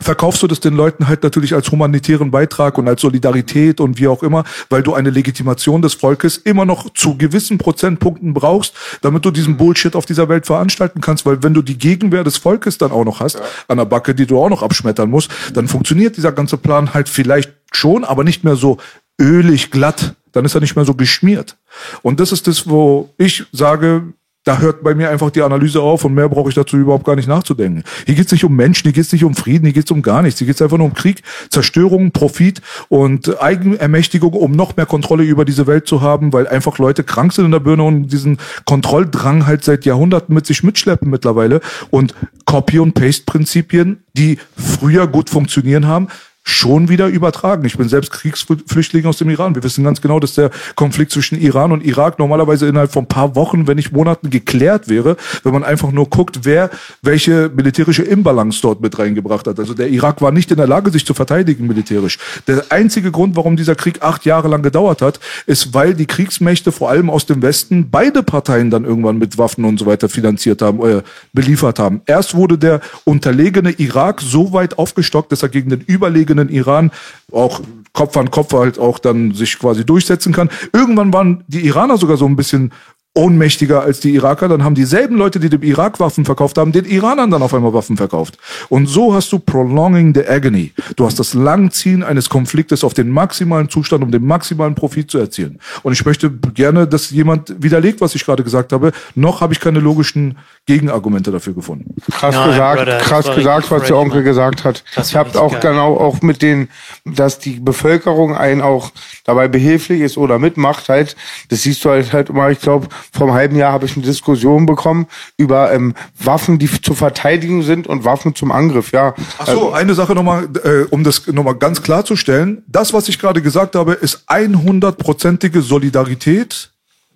verkaufst du das den Leuten halt natürlich als humanitären Beitrag und als Solidarität und wie auch immer, weil du eine Legitimation des Volkes immer noch zu gewissen Prozentpunkten brauchst, damit du diesen Bullshit auf dieser Welt veranstalten kannst, weil wenn du die Gegenwehr des Volkes dann auch noch hast, an der Backe, die du auch noch abschmettern musst, dann funktioniert dieser ganze Plan halt vielleicht schon, aber nicht mehr so ölig glatt, dann ist er nicht mehr so geschmiert. Und das ist das, wo ich sage, da hört bei mir einfach die Analyse auf und mehr brauche ich dazu überhaupt gar nicht nachzudenken. Hier geht es nicht um Menschen, hier geht es nicht um Frieden, hier geht es um gar nichts. Hier geht es einfach nur um Krieg, Zerstörung, Profit und Eigenermächtigung, um noch mehr Kontrolle über diese Welt zu haben, weil einfach Leute krank sind in der Birne und diesen Kontrolldrang halt seit Jahrhunderten mit sich mitschleppen mittlerweile. Und Copy- und Paste-Prinzipien, die früher gut funktionieren haben, schon wieder übertragen. Ich bin selbst Kriegsflüchtling aus dem Iran. Wir wissen ganz genau, dass der Konflikt zwischen Iran und Irak normalerweise innerhalb von ein paar Wochen, wenn nicht Monaten geklärt wäre, wenn man einfach nur guckt, wer welche militärische Imbalance dort mit reingebracht hat. Also der Irak war nicht in der Lage, sich zu verteidigen militärisch. Der einzige Grund, warum dieser Krieg acht Jahre lang gedauert hat, ist, weil die Kriegsmächte vor allem aus dem Westen beide Parteien dann irgendwann mit Waffen und so weiter finanziert haben, äh, beliefert haben. Erst wurde der unterlegene Irak so weit aufgestockt, dass er gegen den überlegenen Iran auch Kopf an Kopf halt auch dann sich quasi durchsetzen kann. Irgendwann waren die Iraner sogar so ein bisschen ohnmächtiger als die Iraker, dann haben dieselben Leute, die dem Irak Waffen verkauft haben, den Iranern dann auf einmal Waffen verkauft. Und so hast du prolonging the agony. Du hast das Langziehen eines Konfliktes auf den maximalen Zustand, um den maximalen Profit zu erzielen. Und ich möchte gerne, dass jemand widerlegt, was ich gerade gesagt habe. Noch habe ich keine logischen Gegenargumente dafür gefunden. Krass Nein, gesagt, Brother, krass gesagt, was der Onkel Mann. gesagt hat. Das ich habe auch geil. genau auch mit den, dass die Bevölkerung einen auch dabei behilflich ist oder mitmacht halt. Das siehst du halt halt immer. Ich glaube, vor einem halben Jahr habe ich eine Diskussion bekommen über ähm, Waffen, die zur Verteidigung sind und Waffen zum Angriff. Ja, Ach so, eine Sache nochmal, äh, um das nochmal ganz klarzustellen. Das, was ich gerade gesagt habe, ist 100-prozentige Solidarität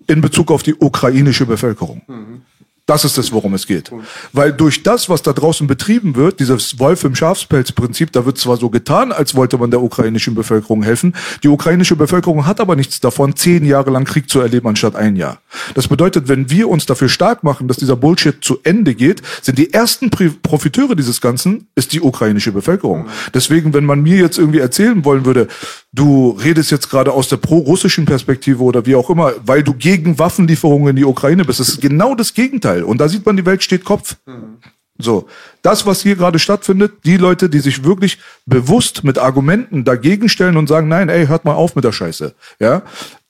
in Bezug auf die ukrainische Bevölkerung. Das ist es, worum es geht. Weil durch das, was da draußen betrieben wird, dieses Wolf im Schafspelz-Prinzip, da wird zwar so getan, als wollte man der ukrainischen Bevölkerung helfen. Die ukrainische Bevölkerung hat aber nichts davon, zehn Jahre lang Krieg zu erleben, anstatt ein Jahr. Das bedeutet, wenn wir uns dafür stark machen, dass dieser Bullshit zu Ende geht, sind die ersten Profiteure dieses Ganzen, ist die ukrainische Bevölkerung. Deswegen, wenn man mir jetzt irgendwie erzählen wollen würde, du redest jetzt gerade aus der pro-russischen Perspektive oder wie auch immer, weil du gegen Waffenlieferungen in die Ukraine bist, das ist genau das Gegenteil. Und da sieht man, die Welt steht Kopf. So, das, was hier gerade stattfindet, die Leute, die sich wirklich bewusst mit Argumenten dagegen stellen und sagen, nein, ey, hört mal auf mit der Scheiße, ja,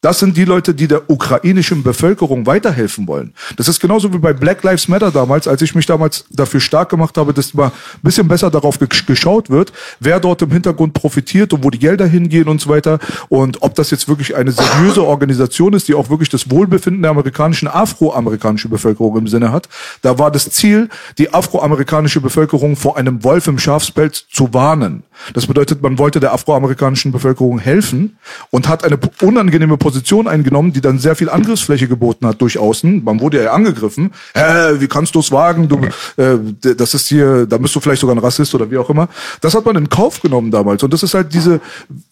das sind die Leute, die der ukrainischen Bevölkerung weiterhelfen wollen. Das ist genauso wie bei Black Lives Matter damals, als ich mich damals dafür stark gemacht habe, dass mal ein bisschen besser darauf ge geschaut wird, wer dort im Hintergrund profitiert und wo die Gelder hingehen und so weiter. Und ob das jetzt wirklich eine seriöse Organisation ist, die auch wirklich das Wohlbefinden der amerikanischen, afroamerikanischen Bevölkerung im Sinne hat. Da war das Ziel, die afroamerikanische Bevölkerung vor einem Wolf im Schafspelz zu warnen. Das bedeutet, man wollte der afroamerikanischen Bevölkerung helfen und hat eine unangenehme Position eingenommen, die dann sehr viel Angriffsfläche geboten hat durch außen. Man wurde ja angegriffen. Hä, wie kannst du es wagen? Du, äh, das ist hier, da bist du vielleicht sogar ein Rassist oder wie auch immer. Das hat man in Kauf genommen damals. Und das ist halt diese,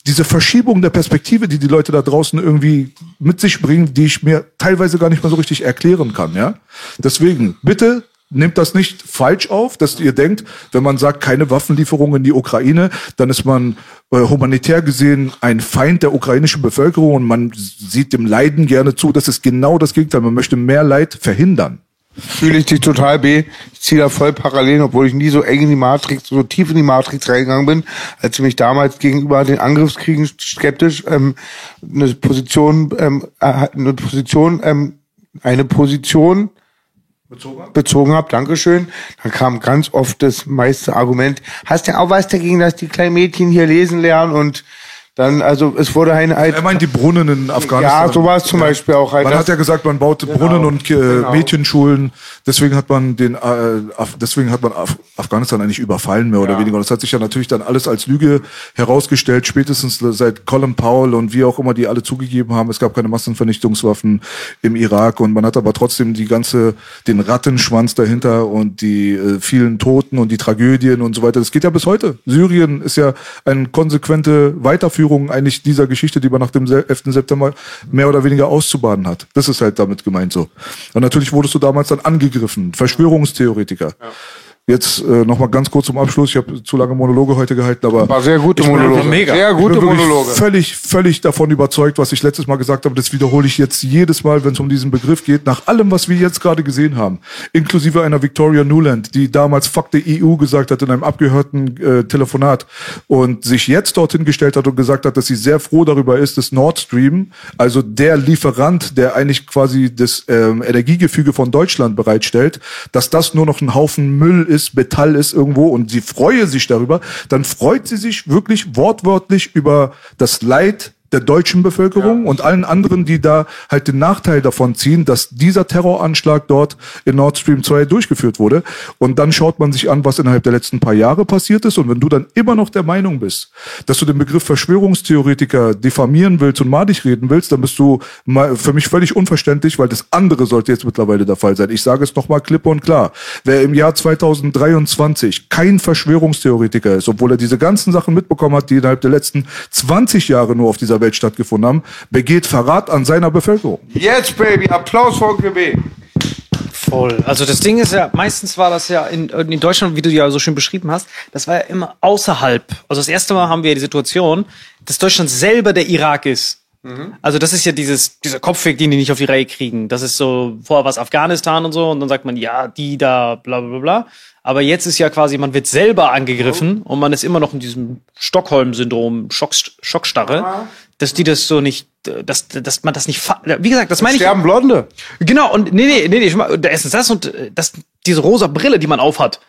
diese Verschiebung der Perspektive, die die Leute da draußen irgendwie mit sich bringen, die ich mir teilweise gar nicht mehr so richtig erklären kann, ja. Deswegen, bitte nehmt das nicht falsch auf, dass ihr denkt, wenn man sagt, keine Waffenlieferungen in die Ukraine, dann ist man äh, humanitär gesehen ein Feind der ukrainischen Bevölkerung und man sieht dem Leiden gerne zu. Das ist genau das Gegenteil. Man möchte mehr Leid verhindern. Fühle ich dich total B. Ich ziehe da voll parallel, obwohl ich nie so eng in die Matrix, so tief in die Matrix reingegangen bin, als ich mich damals gegenüber den Angriffskriegen skeptisch ähm, eine Position, ähm, äh, eine Position, ähm, eine Position bezogen habe. Bezogen hab, Dankeschön. Dann kam ganz oft das meiste Argument, hast du auch was dagegen, dass die kleinen Mädchen hier lesen lernen und dann, also es wurde ein, ein Er meint die Brunnen in Afghanistan. Ja, sowas zum Beispiel auch. Halt Man hat ja gesagt, man baut Genau, Brunnen und äh, genau. Mädchenschulen. Deswegen hat man den, äh, Af deswegen hat man Af Afghanistan eigentlich überfallen mehr oder Ja. weniger. Und das hat sich ja natürlich dann alles als Lüge herausgestellt. Spätestens seit Colin Powell und wie auch immer die alle zugegeben haben, es gab keine Massenvernichtungswaffen im Irak und man hat aber trotzdem die ganze den Rattenschwanz dahinter und die äh, vielen Toten und die Tragödien und so weiter. Das geht ja bis heute. Syrien ist ja eine konsequente Weiterführung eigentlich dieser Geschichte, die man nach dem se- 11. September mehr oder weniger auszubaden hat. Das ist halt damit gemeint so. Und natürlich wurdest du damals dann angegriffen. Verschwörungstheoretiker. Jetzt äh, noch mal ganz kurz zum Abschluss. Ich habe zu lange Monologe heute gehalten, aber War sehr gute Monologe. mega. Sehr gute Monologe. Völlig, völlig davon überzeugt, was ich letztes Mal gesagt habe. Das wiederhole ich jetzt jedes Mal, wenn es um diesen Begriff geht. Nach allem, was wir jetzt gerade gesehen haben, inklusive einer Victoria Newland, die damals Fuck the EU gesagt hat in einem abgehörten äh, Telefonat und sich jetzt dorthin gestellt hat und gesagt hat, dass sie sehr froh darüber ist, dass Nord Stream, also der Lieferant, der eigentlich quasi das ähm, Energiegefüge von Deutschland bereitstellt, dass das nur noch ein Haufen Müll ist, Metall ist irgendwo und sie freue sich darüber, dann freut sie sich wirklich wortwörtlich über das Leid der deutschen Bevölkerung und allen anderen, die da halt den Nachteil davon ziehen, dass dieser Terroranschlag dort in Nord Stream 2 durchgeführt wurde. Und dann schaut man sich an, was innerhalb der letzten paar Jahre passiert ist. Und wenn du dann immer noch der Meinung bist, dass du den Begriff Verschwörungstheoretiker diffamieren willst und madig reden willst, dann bist du für mich völlig unverständlich, weil das andere sollte jetzt mittlerweile der Fall sein. Ich sage es nochmal klipp und klar. Wer im Jahr 2023 kein Verschwörungstheoretiker ist, obwohl er diese ganzen Sachen mitbekommen hat, die innerhalb der letzten 20 Jahre nur auf dieser Welt stattgefunden haben, begeht Verrat an seiner Bevölkerung. Jetzt, Baby, Applaus für Onkel B. Voll. Also das Ding ist ja, meistens war das ja in, in Deutschland, wie du ja so schön beschrieben hast, das war ja immer außerhalb. Also das erste Mal haben wir ja die Situation, dass Deutschland selber der Irak ist. Also das ist ja dieses, dieser Kopfweg, den die nicht auf die Reihe kriegen. Das ist so, vorher war es Afghanistan und so und dann sagt man, ja, die da, bla bla bla. Aber jetzt ist ja quasi, man wird selber angegriffen und man ist immer noch in diesem Stockholm-Syndrom, Schock, Schockstarre, dass die das so nicht, dass, dass man das nicht, wie gesagt, das meine ich. Sterben Blonde. Genau, und nee, nee, nee, nee, ich mach- erstens das und äh, das, diese rosa Brille, die man aufhat.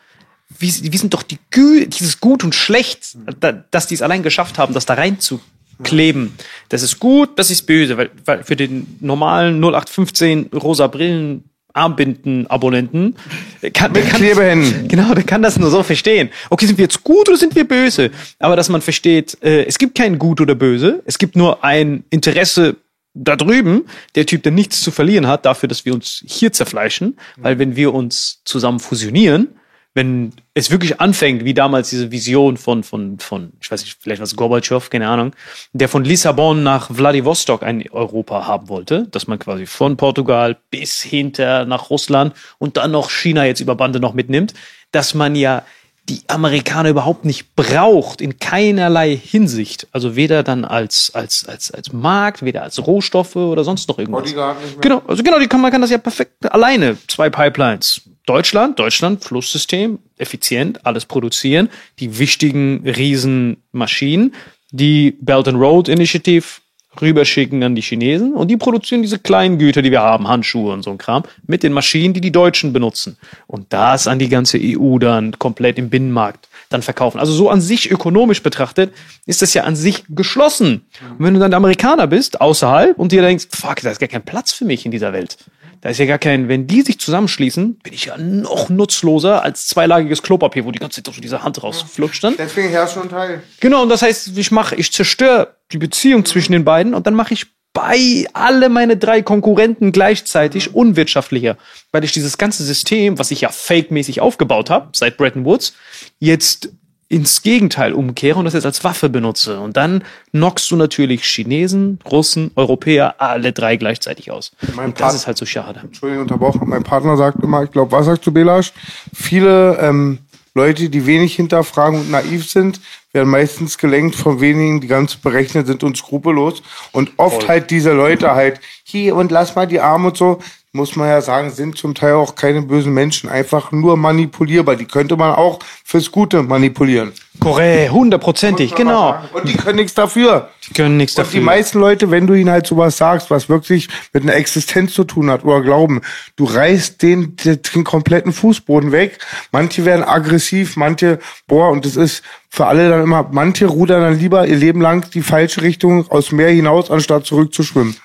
Wie, wie sind doch die Gü dieses Gut und Schlecht, da, dass die es allein geschafft haben, das da reinzukleben. Das ist gut, das ist böse, weil, weil für den normalen 0815 rosa Brillen Armbinden-Abonnenten kann, Mit Klebehänden. Genau, der kann das nur so verstehen. Okay, sind wir jetzt gut oder sind wir böse? Aber dass man versteht, äh, es gibt kein Gut oder Böse, es gibt nur ein Interesse da drüben, der Typ, der nichts zu verlieren hat, dafür, dass wir uns hier zerfleischen, weil wenn wir uns zusammen fusionieren, wenn es wirklich anfängt, wie damals diese Vision von, von, von, ich weiß nicht, vielleicht was Gorbatschow, keine Ahnung, der von Lissabon nach Vladivostok ein Europa haben wollte, dass man quasi von Portugal bis hinter nach Russland und dann noch China jetzt über Bande noch mitnimmt, dass man ja die Amerikaner überhaupt nicht braucht in keinerlei Hinsicht. Also weder dann als, als, als, als Markt, weder als Rohstoffe oder sonst noch irgendwas. Bodyguard nicht mehr. Genau, also genau, die kann, man kann das ja perfekt alleine. Zwei Pipelines. Deutschland, Deutschland, Flusssystem, effizient, alles produzieren. Die wichtigen Riesenmaschinen, die Belt and Road Initiative rüberschicken an die Chinesen und die produzieren diese kleinen Güter, die wir haben, Handschuhe und so ein Kram, mit den Maschinen, die die Deutschen benutzen. Und das an die ganze EU dann komplett im Binnenmarkt dann verkaufen. Also so an sich ökonomisch betrachtet ist das ja an sich geschlossen. Und wenn du dann Amerikaner bist, außerhalb, und dir denkst, fuck, da ist gar kein Platz für mich in dieser Welt. Da ist ja gar kein, wenn die sich zusammenschließen, bin ich ja noch nutzloser als zweilagiges Klopapier, wo die ganze Zeit so diese Hand rausflutscht dann. Deswegen herrscht schon Teil. Genau, und das heißt, ich mache, ich zerstöre die Beziehung zwischen den beiden und dann mache ich bei alle meine drei Konkurrenten gleichzeitig unwirtschaftlicher, weil ich dieses ganze System, was ich ja fake-mäßig aufgebaut habe, seit Bretton Woods, jetzt ins Gegenteil umkehre und das jetzt als Waffe benutze. Und dann knockst du natürlich Chinesen, Russen, Europäer, alle drei gleichzeitig aus. Mein und das ist halt so schade. Entschuldigung, unterbrochen. Mein Partner sagt immer, ich glaube, was sagst du, Belasch? Viele ähm, Leute, die wenig hinterfragen und naiv sind, werden meistens gelenkt von wenigen, die ganz berechnet sind und skrupellos. Und oft halt diese Leute halt, hier und lass mal die Arme und so, muss man ja sagen, sind zum Teil auch keine bösen Menschen, einfach nur manipulierbar. Die könnte man auch fürs Gute manipulieren. Korrekt, hundertprozentig, genau. Und die können nichts dafür. Die können nichts Und die dafür. meisten Leute, wenn du ihnen halt sowas sagst, was wirklich mit einer Existenz zu tun hat oder Glauben, du reißt den, den kompletten Fußboden weg. Manche werden aggressiv, manche, boah, und das ist für alle dann immer, manche rudern dann lieber ihr Leben lang die falsche Richtung aus Meer hinaus, anstatt zurück.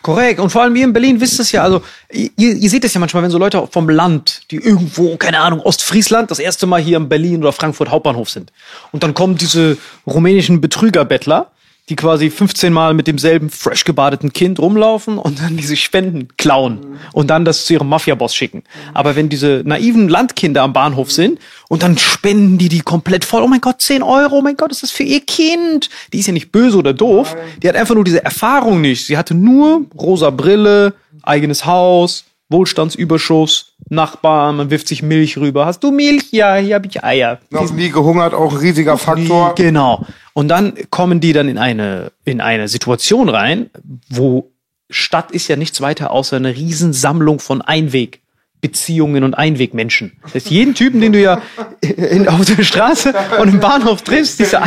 Korrekt. Und vor allem ihr in Berlin wisst es ja, also ihr, ihr seht es ja manchmal, wenn so Leute vom Land, die irgendwo, keine Ahnung, Ostfriesland, das erste Mal hier in Berlin oder Frankfurt Hauptbahnhof sind. Und dann kommen diese rumänischen Betrügerbettler, die quasi 15 Mal mit demselben fresh gebadeten Kind rumlaufen und dann diese Spenden klauen und dann das zu ihrem Mafia-Boss schicken. Aber wenn diese naiven Landkinder am Bahnhof sind und dann spenden die die komplett voll, oh mein Gott, 10 Euro, oh mein Gott, ist das für ihr Kind? Die ist ja nicht böse oder doof, die hat einfach nur diese Erfahrung nicht. Sie hatte nur rosa Brille, eigenes Haus, Wohlstandsüberschuss, Nachbarn, man wirft sich Milch rüber. Hast du Milch? Ja, hier habe ich Eier. Noch nie gehungert, auch ein riesiger Faktor. Genau. Und dann kommen die dann in eine, in eine Situation rein, wo Stadt ist ja nichts weiter außer eine Riesensammlung von Einweg. Beziehungen und Einwegmenschen. Das heißt, jeden Typen, den du ja in, auf der Straße und im Bahnhof triffst, diese,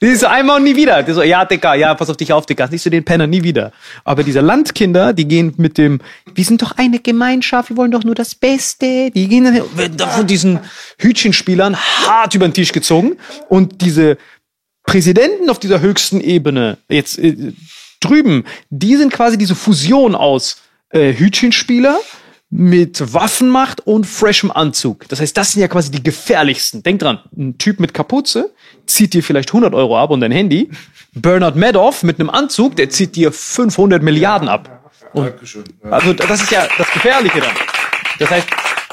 diese einmal und nie wieder. Die so, ja, Dicker, ja, pass auf dich auf, Dicker. Nicht so den Penner, nie wieder. Aber diese Landkinder, die gehen mit dem, wir sind doch eine Gemeinschaft, wir wollen doch nur das Beste. Die gehen dann von diesen Hütchenspielern hart über den Tisch gezogen. Und diese Präsidenten auf dieser höchsten Ebene, jetzt äh, drüben, die sind quasi diese Fusion aus äh, Hütchenspieler mit Waffenmacht und freshem Anzug. Das heißt, das sind ja quasi die gefährlichsten. Denk dran, ein Typ mit Kapuze zieht dir vielleicht 100 Euro ab und dein Handy. Bernard Madoff mit einem Anzug, der zieht dir 500 Milliarden ab. Und, also das ist ja das Gefährliche dann. Das heißt,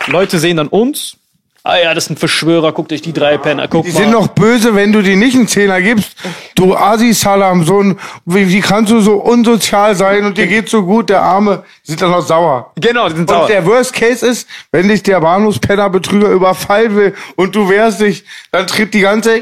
Leute sehen dann uns. Ah ja, das sind Verschwörer, guckt euch die drei Penner, guck Die mal. sind noch böse, wenn du die nicht einen Zehner gibst. Du Asi-Salam, so ein, wie, wie kannst du so unsozial sein und dir geht's so gut, der Arme, die sind dann noch sauer. Genau, die sind Und sauer. der Worst Case ist, wenn dich der Bahnhofspenner Betrüger überfallen will und du wehrst dich, dann tritt die ganze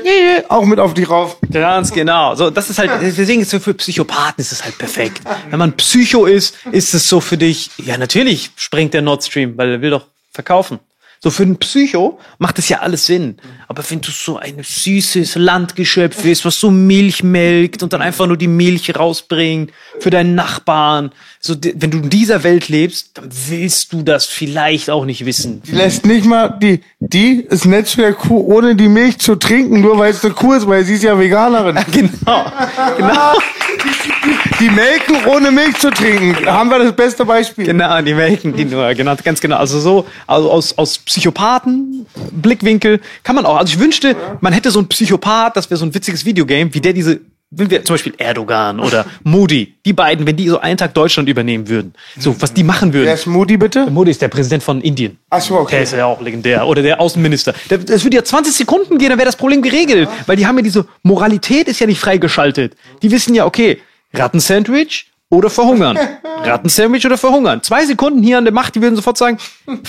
auch mit auf dich rauf. Ganz genau. So, das ist halt, deswegen ist so für Psychopathen ist es halt perfekt. Wenn man Psycho ist, ist es so für dich, ja, natürlich springt der Nord Stream, weil er will doch verkaufen. So für einen Psycho macht es ja alles Sinn. Aber wenn du so ein süßes Landgeschöpf bist, was so Milch melkt und dann einfach nur die Milch rausbringt für deinen Nachbarn, so wenn du in dieser Welt lebst, dann willst du das vielleicht auch nicht wissen. Die lässt nicht mal, die, die ist nett zu der Kuh, ohne die Milch zu trinken, nur weil es eine Kuh ist, weil sie ist ja Veganerin. Genau. Genau. Die melken, ohne Milch zu trinken. Da haben wir das beste Beispiel. Genau, die melken die nur, genau, ganz genau. Also so, also aus, aus Psychopathen, Blickwinkel kann man auch. Also ich wünschte, man hätte so einen Psychopath, das wäre so ein witziges Videogame, wie der diese, wenn wir zum Beispiel Erdogan oder Modi, die beiden, wenn die so einen Tag Deutschland übernehmen würden, so was die machen Wer würden. ist Moody bitte? Modi ist der Präsident von Indien. Ach so, Der okay. ist ja auch legendär. Oder der Außenminister. Der- Das würde ja 20 Sekunden gehen, dann wäre das Problem geregelt. Weil die haben ja diese Moralität ist ja nicht freigeschaltet. Die wissen ja, okay, Rattensandwich oder verhungern. Rattensandwich oder verhungern. Zwei Sekunden hier an der Macht, die würden sofort sagen,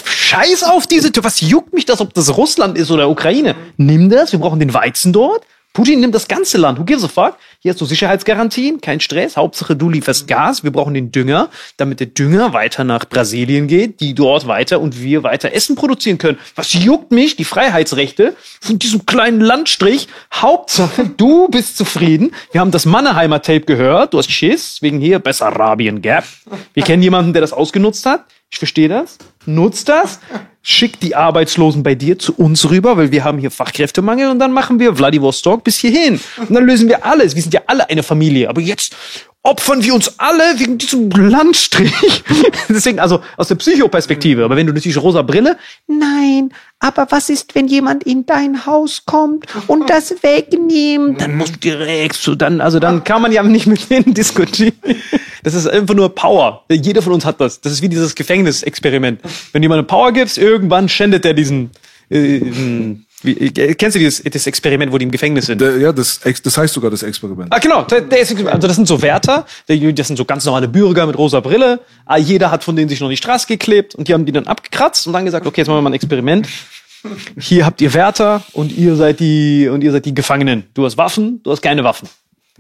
scheiß auf diese Tür. Was juckt mich das, ob das Russland ist oder Ukraine? Nimm das, wir brauchen den Weizen dort. Putin nimmt das ganze Land. Who gives a fuck? Hier hast du Sicherheitsgarantien, kein Stress. Hauptsache du lieferst Gas. Wir brauchen den Dünger, damit der Dünger weiter nach Brasilien geht, die dort weiter und wir weiter Essen produzieren können. Was juckt mich? Die Freiheitsrechte von diesem kleinen Landstrich. Hauptsache du bist zufrieden. Wir haben das Mannheimer Tape gehört. Du hast Schiss wegen hier Bessarabien Gap. Wir kennen jemanden, der das ausgenutzt hat. Ich verstehe das. nutzt das, schickt die Arbeitslosen bei dir zu uns rüber, weil wir haben hier Fachkräftemangel und dann machen wir Vladivostok bis hierhin. Und dann lösen wir alles. Wir sind ja alle eine Familie. Aber jetzt opfern wir uns alle wegen diesem Landstrich. Deswegen, also aus der Psychoperspektive. Aber wenn du natürlich rosa Brille, nein, aber was ist, wenn jemand in dein Haus kommt und das wegnimmt? Dann musst du direkt so, dann, also dann kann man ja nicht mit denen diskutieren. Das ist einfach nur Power. Jeder von uns hat das. Das ist wie dieses Gefängnisexperiment. Wenn du jemandem Power gibst, irgendwann schändet er diesen, äh, wie, äh, kennst du dieses das Experiment, wo die im Gefängnis sind? Der, ja, das, das heißt sogar das Experiment. Ah, genau. Der, der ist, also das sind so Wärter, das sind so ganz normale Bürger mit rosa Brille. Ah, jeder hat von denen sich noch die Straße geklebt und die haben die dann abgekratzt und dann gesagt, okay, jetzt machen wir mal ein Experiment. Hier habt ihr Wärter und ihr seid die und ihr seid die Gefangenen. Du hast Waffen, du hast keine Waffen.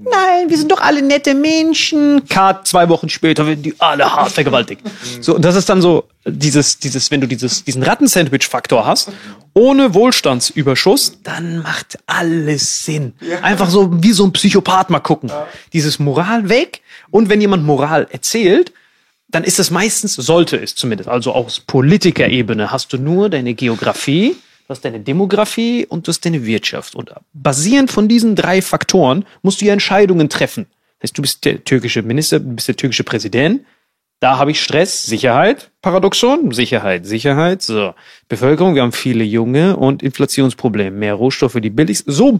Nein, wir sind doch alle nette Menschen. Cut, zwei Wochen später werden die alle hart vergewaltigt. So, und das ist dann so dieses, dieses, wenn du dieses, diesen Rattensandwich-Faktor hast, ohne Wohlstandsüberschuss, dann macht alles Sinn. Einfach so wie so ein Psychopath mal gucken. Dieses Moral weg. Und wenn jemand Moral erzählt, dann ist es meistens, sollte es zumindest, also aus Politikerebene hast du nur deine Geografie, du hast deine Demografie und du hast deine Wirtschaft. Und basierend von diesen drei Faktoren musst du ja Entscheidungen treffen. Das heißt, du bist der türkische Minister, du bist der türkische Präsident. Da habe ich Stress, Sicherheit, Paradoxon, Sicherheit, Sicherheit, so. Bevölkerung, wir haben viele Junge und Inflationsprobleme, mehr Rohstoffe, die billig. So,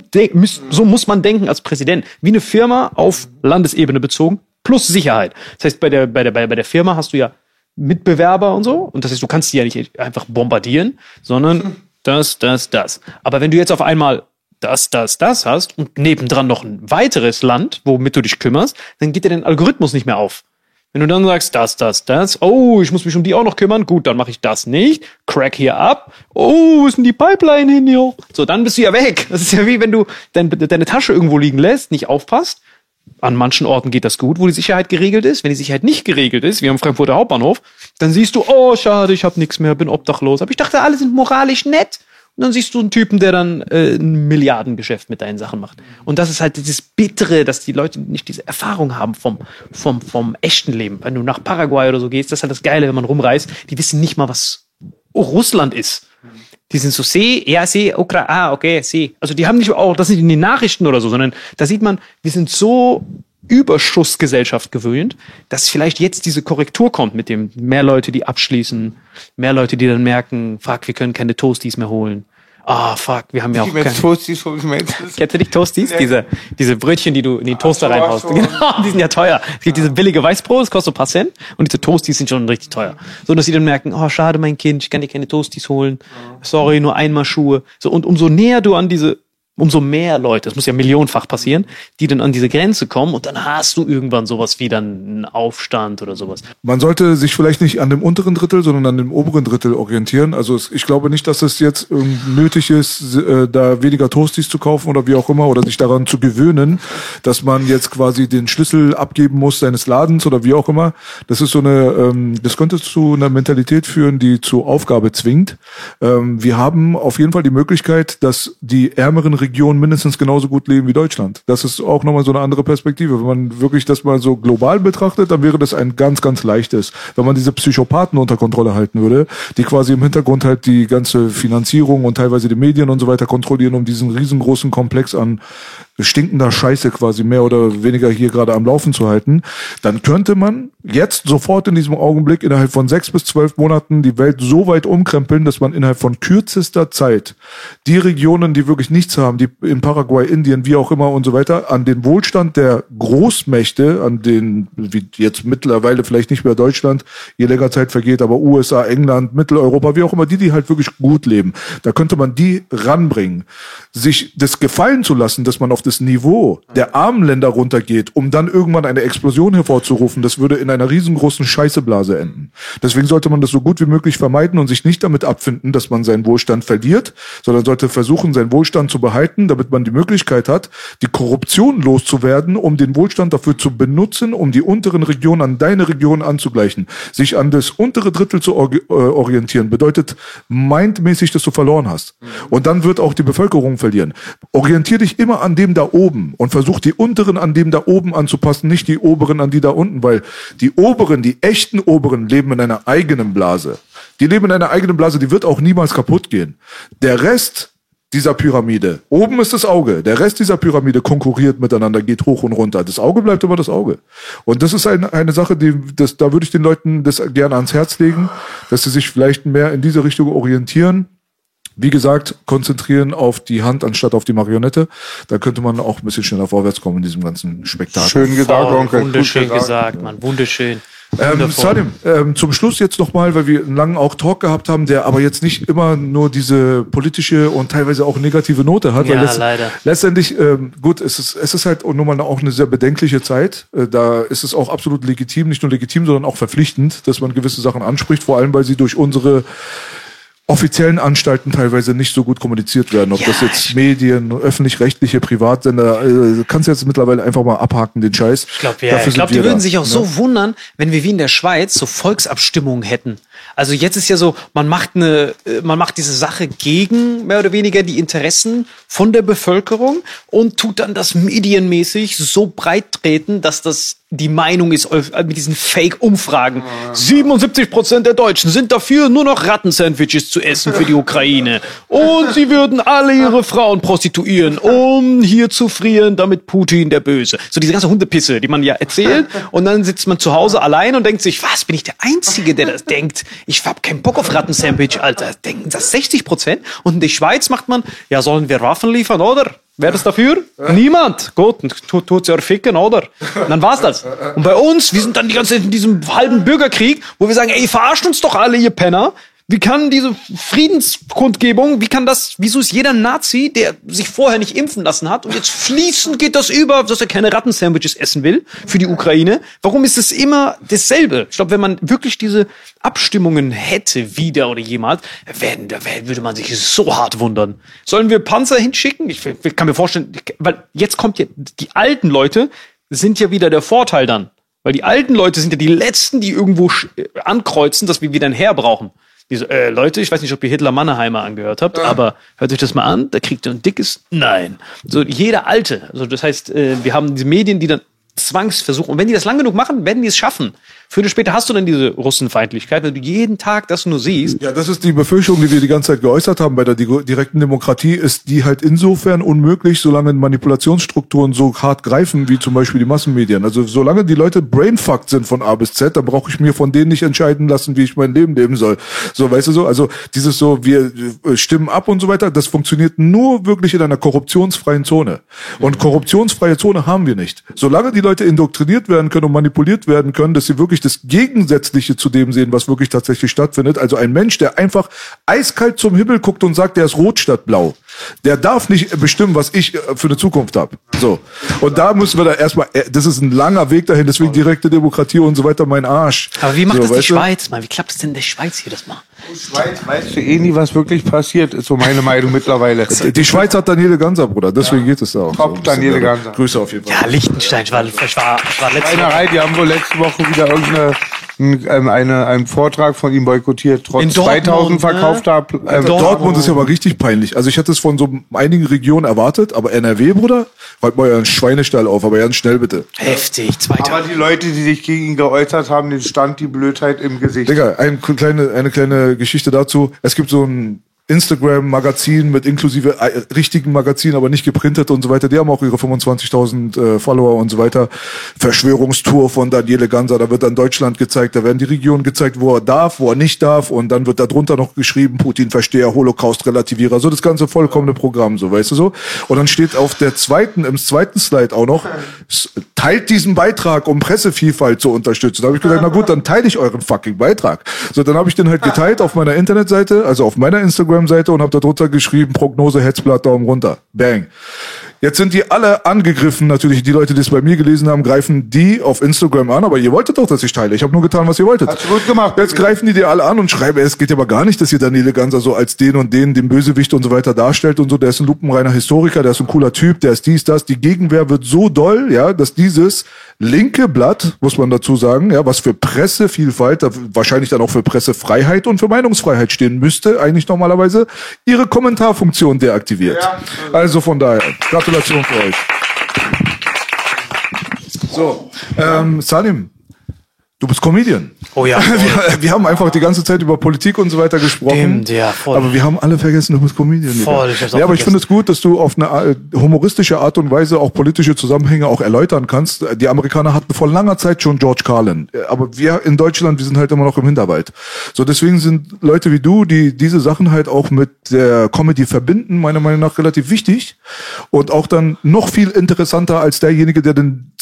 so muss man denken als Präsident. Wie eine Firma auf Landesebene bezogen, plus Sicherheit. Das heißt, bei der, bei der, bei der Firma hast du ja Mitbewerber und so. Und das heißt, du kannst die ja nicht einfach bombardieren, sondern das, das, das. Aber wenn du jetzt auf einmal das, das, das hast und nebendran noch ein weiteres Land, womit du dich kümmerst, dann geht dir dein Algorithmus nicht mehr auf. Wenn du dann sagst, das, das, das, oh, ich muss mich um die auch noch kümmern, gut, dann mache ich das nicht, crack hier ab, oh, wo ist denn die Pipeline hin, jo? So, dann bist du ja weg. Das ist ja wie wenn du dein, deine Tasche irgendwo liegen lässt, nicht aufpasst. An manchen Orten geht das gut, wo die Sicherheit geregelt ist. Wenn die Sicherheit nicht geregelt ist, wie am Frankfurter Hauptbahnhof, dann siehst du, oh, schade, ich habe nichts mehr, bin obdachlos. Aber ich dachte, alle sind moralisch nett. Und dann siehst du einen Typen, der dann äh, ein Milliardengeschäft mit deinen Sachen macht. Und das ist halt dieses Bittere, dass die Leute nicht diese Erfahrung haben vom, vom, vom echten Leben. Wenn du nach Paraguay oder so gehst, das ist halt das Geile, wenn man rumreist, die wissen nicht mal, was Russland ist. Die sind so, See, ja, See, Ukra, ah, okay, See. Also die haben nicht, auch das nicht in den Nachrichten oder so, sondern da sieht man, wir sind so Überschussgesellschaft gewöhnt, dass vielleicht jetzt diese Korrektur kommt mit dem mehr Leute, die abschließen, mehr Leute, die dann merken, fuck, wir können keine Toasties mehr holen. Ah, fuck, wir haben ja auch Die keine. Toasties vom Schmelz. Kennst du dich Toasties? Diese, diese Brötchen, die du in den Toaster so, reinhaust. ach so. Genau, die sind ja teuer. Es gibt diese billige Weißbrot, das kostet so ein paar Cent. Und diese Toasties sind schon richtig teuer. So, dass sie dann merken, oh, schade, mein Kind, ich kann dir keine Toasties holen. Sorry, nur einmal Schuhe. So, und umso näher du an diese, umso mehr Leute, das muss ja millionenfach passieren, die dann an diese Grenze kommen und dann hast du irgendwann sowas wie dann einen Aufstand oder sowas. Man sollte sich vielleicht nicht an dem unteren Drittel, sondern an dem oberen Drittel orientieren. Also es, ich glaube nicht, dass es jetzt nötig ist, äh, da weniger Toasties zu kaufen oder wie auch immer oder sich daran zu gewöhnen, dass man jetzt quasi den Schlüssel abgeben muss seines Ladens oder wie auch immer. Das ist so eine, ähm, das könnte zu einer Mentalität führen, die zur Aufgabe zwingt. Ähm, wir haben auf jeden Fall die Möglichkeit, dass die ärmeren Regionen mindestens genauso gut leben wie Deutschland. Das ist auch nochmal so eine andere Perspektive. Wenn man wirklich das mal so global betrachtet, dann wäre das ein ganz, ganz leichtes. Wenn man diese Psychopathen unter Kontrolle halten würde, die quasi im Hintergrund halt die ganze Finanzierung und teilweise die Medien und so weiter kontrollieren, um diesen riesengroßen Komplex an stinkender Scheiße quasi mehr oder weniger hier gerade am Laufen zu halten, dann könnte man jetzt sofort in diesem Augenblick innerhalb von sechs bis zwölf Monaten die Welt so weit umkrempeln, dass man innerhalb von kürzester Zeit die Regionen, die wirklich nichts haben, die in Paraguay, Indien, wie auch immer und so weiter, an den Wohlstand der Großmächte, an den, wie jetzt mittlerweile vielleicht nicht mehr Deutschland, je länger Zeit vergeht, aber USA, England, Mitteleuropa, wie auch immer, die, die halt wirklich gut leben, da könnte man die ranbringen. Sich das gefallen zu lassen, dass man auf das Niveau der armen Länder runtergeht, um dann irgendwann eine Explosion hervorzurufen, das würde in einer riesengroßen Scheißeblase enden. Deswegen sollte man das so gut wie möglich vermeiden und sich nicht damit abfinden, dass man seinen Wohlstand verliert, sondern sollte versuchen, seinen Wohlstand zu behalten, damit man die Möglichkeit hat, die Korruption loszuwerden, um den Wohlstand dafür zu benutzen, um die unteren Regionen an deine Region anzugleichen. Sich an das untere Drittel zu or äh, orientieren, bedeutet mindmäßig, dass du verloren hast. Und dann wird auch die Bevölkerung verlieren. Orientier dich immer an dem da oben und versuch die unteren an dem da oben anzupassen, nicht die oberen an die da unten, weil die oberen, die echten oberen leben in einer eigenen Blase. Die leben in einer eigenen Blase, die wird auch niemals kaputt gehen. Der Rest dieser Pyramide, oben ist das Auge, der Rest dieser Pyramide konkurriert miteinander, geht hoch und runter. Das Auge bleibt immer das Auge. Und das ist eine, eine Sache, die, das, da würde ich den Leuten das gerne ans Herz legen, dass sie sich vielleicht mehr in diese Richtung orientieren. Wie gesagt, konzentrieren auf die Hand anstatt auf die Marionette. Da könnte man auch ein bisschen schneller vorwärts kommen in diesem ganzen Spektakel. Schön gesagt, Voll, Onkel. Wunderschön gesagt. gesagt, Mann. Wunderschön. Ähm. Salim, ähm, zum Schluss jetzt nochmal, weil wir einen langen auch Talk gehabt haben, der aber jetzt nicht immer nur diese politische und teilweise auch negative Note hat. Ja, leider. Letztendlich, ähm, gut, es ist, es ist halt nun mal auch eine sehr bedenkliche Zeit. Äh, da ist es auch absolut legitim, nicht nur legitim, sondern auch verpflichtend, dass man gewisse Sachen anspricht, vor allem weil sie durch unsere offiziellen Anstalten teilweise nicht so gut kommuniziert werden. Ob Ja, das jetzt Medien, öffentlich-rechtliche, Privatsender, äh, kannst du jetzt mittlerweile einfach mal abhaken, den Scheiß. Ich glaube, ja, ich glaub, die wir würden da, sich auch ne? so wundern, wenn wir wie in der Schweiz so Volksabstimmungen hätten. Also jetzt ist ja so, man macht eine, äh, man macht diese Sache gegen mehr oder weniger die Interessen von der Bevölkerung und tut dann das medienmäßig so breit treten, dass das die Meinung ist äh, mit diesen Fake-Umfragen. 77 Prozent der Deutschen sind dafür, nur noch Rattensandwiches zu essen für die Ukraine. Und sie würden alle ihre Frauen prostituieren, um hier zu frieren, damit Putin der Böse. So diese ganze Hundepisse, die man ja erzählt. Und dann sitzt man zu Hause allein und denkt sich, was, bin ich der Einzige, der das denkt? Ich hab keinen Bock auf Rattensandwich, Alter. Denken das 60 Prozent? Und in der Schweiz macht man, ja, sollen wir Waffen liefern, oder? Wer ist dafür? Niemand. Gut, tut, tut's ja ficken, oder? Und dann war's das. Und bei uns, wir sind dann die ganze Zeit in diesem halben Bürgerkrieg, wo wir sagen, ey, verarscht uns doch alle, ihr Penner. Wie kann diese Friedenskundgebung, wie kann das, wieso ist jeder Nazi, der sich vorher nicht impfen lassen hat und jetzt fließend geht das über, dass er keine Rattensandwiches essen will für die Ukraine? Warum ist es immer dasselbe? Ich glaube, wenn man wirklich diese Abstimmungen hätte, wieder oder jemals, werden, da würde man sich so hart wundern. Sollen wir Panzer hinschicken? Ich, ich kann mir vorstellen, weil jetzt kommt ja, die alten Leute sind ja wieder der Vorteil dann. Weil die alten Leute sind ja die letzten, die irgendwo äh, ankreuzen, dass wir wieder ein Heer brauchen. Diese, äh, Leute, ich weiß nicht, ob ihr Hitler Mannheimer angehört habt, aber hört euch das mal an, da kriegt ihr ein dickes Nein. So jeder Alte. Also das heißt, äh, wir haben diese Medien, die dann zwangsversuchen. Und wenn die das lang genug machen, werden die es schaffen. Früher oder später hast du dann diese Russenfeindlichkeit, wenn du jeden Tag das nur siehst. Ja, das ist die Befürchtung, die wir die ganze Zeit geäußert haben bei der di- direkten Demokratie, ist die halt insofern unmöglich, solange Manipulationsstrukturen so hart greifen, wie zum Beispiel die Massenmedien. Also solange die Leute brainfucked sind von A bis Z, dann brauche ich mir von denen nicht entscheiden lassen, wie ich mein Leben leben soll. So, weißt du so? Also dieses so, wir äh, stimmen ab und so weiter, das funktioniert nur wirklich in einer korruptionsfreien Zone. Und korruptionsfreie Zone haben wir nicht. Solange die Leute indoktriniert werden können und manipuliert werden können, dass sie wirklich das Gegensätzliche zu dem sehen, was wirklich tatsächlich stattfindet. Also ein Mensch, der einfach eiskalt zum Himmel guckt und sagt, der ist rot statt blau. Der darf nicht bestimmen, was ich äh, für eine Zukunft habe. So. Und da müssen wir da erstmal, äh, das ist ein langer Weg dahin, deswegen direkte Demokratie und so weiter, mein Arsch. Aber wie macht so, das die du? Schweiz, Mann? Wie klappt es denn in der Schweiz hier das mal? Schweiz weißt du eh nie, was wirklich passiert, ist so meine Meinung mittlerweile. Die Schweiz hat Daniele Ganser, Bruder, deswegen geht es da auch. Top, bisschen Daniele. Ganser. Grüße auf jeden Fall. Ja, Liechtenstein, ich war, ich war, ich war letzte Schweinerei, die haben wohl letzte Woche wieder irgendeine ein- ähm, eine, einen Vortrag von ihm boykottiert, trotz In Dortmund, 2000 ne? verkaufter ähm, Dortmund. Dortmund ist ja mal richtig peinlich. Also ich hatte es von so einigen Regionen erwartet, aber NRW, Bruder, halt mal einen Schweinestall auf, aber ganz schnell bitte. Heftig, zweiter. Aber die Leute, die sich gegen ihn geäußert haben, den stand die Blödheit im Gesicht. Digga, ein, kleine, eine kleine Geschichte dazu. Es gibt so ein Instagram-Magazin mit inklusive äh, richtigen Magazin, aber nicht geprintet und so weiter. Die haben auch ihre 25.000 äh, Follower und so weiter. Verschwörungstour von Daniele Ganser, da wird dann Deutschland gezeigt, da werden die Regionen gezeigt, wo er darf, wo er nicht darf und dann wird da drunter noch geschrieben, Putin-Versteher, Holocaust-Relativierer, so das ganze vollkommene Programm, so weißt du so. Und dann steht auf der zweiten, im zweiten Slide auch noch, teilt diesen Beitrag, um Pressevielfalt zu unterstützen. Da habe ich gesagt, na gut, dann teile ich euren fucking Beitrag. So, dann habe ich den halt geteilt auf meiner Internetseite, also auf meiner Instagram-Seite und habe da drunter geschrieben, Prognose, Hetzblatt, Daumen runter. Bang. Jetzt sind die alle angegriffen, natürlich die Leute, die es bei mir gelesen haben, greifen die auf Instagram an, aber ihr wolltet doch, dass ich teile. Ich habe nur getan, was ihr wolltet. Hast du gut gemacht. Jetzt greifen die dir alle an und schreiben, es geht aber gar nicht, dass ihr Daniele Ganser so als den und den, den Bösewicht und so weiter darstellt und so. Der ist ein lupenreiner Historiker, der ist ein cooler Typ, der ist dies, das. Die Gegenwehr wird so doll, ja, dass dieses linke Blatt, muss man dazu sagen, ja, was für Pressevielfalt, wahrscheinlich dann auch für Pressefreiheit und für Meinungsfreiheit stehen müsste, eigentlich normalerweise, ihre Kommentarfunktion deaktiviert. Also von daher, Gratulation für euch. So, ähm, Salim, Du bist Comedian. Oh ja, Wir, wir haben einfach die ganze Zeit über Politik und so weiter gesprochen. Stimmt, ja, voll. Aber wir haben alle vergessen, du bist Comedian. Voll, ich hab's auch ja, aber ich vergessen. finde es gut, dass du auf eine äh, humoristische Art und Weise auch politische Zusammenhänge auch erläutern kannst. Die Amerikaner hatten vor langer Zeit schon George Carlin. Äh, Aber wir in Deutschland, wir sind halt immer noch im Hinterwald. So, deswegen sind Leute wie du, die diese Sachen halt auch mit der Comedy verbinden, meiner Meinung nach relativ wichtig. Und auch dann noch viel interessanter als derjenige, der den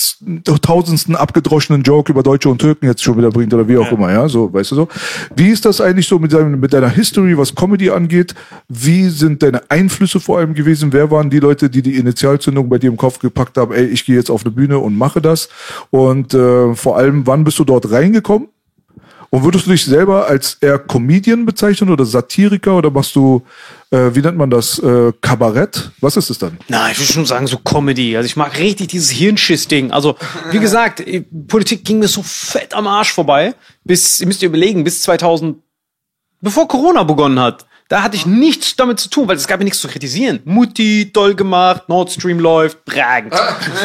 tausendsten abgedroschenen Joke über Deutsche und Türken jetzt schon wieder bringt oder wie auch immer, ja, so, weißt du so. Wie ist das eigentlich so mit, deinem, mit deiner History, was Comedy angeht? Wie sind deine Einflüsse vor allem gewesen? Wer waren die Leute, die die Initialzündung bei dir im Kopf gepackt haben? Ey, ich gehe jetzt auf eine Bühne und mache das. Und äh, vor allem, wann bist du dort reingekommen? Und würdest du dich selber als eher Comedian bezeichnen oder Satiriker oder machst du, äh, wie nennt man das, äh, Kabarett? Was ist es dann? Na, ich würde schon sagen, so Comedy. Also ich mag richtig dieses Hirnschiss-Ding. Also, wie gesagt, Politik ging mir so fett am Arsch vorbei. Bis, ihr müsst ihr überlegen, bis 2000, bevor Corona begonnen hat. Da hatte ich nichts damit zu tun, weil es gab ja nichts zu kritisieren. Mutti, toll gemacht, Nord Stream läuft, bragend.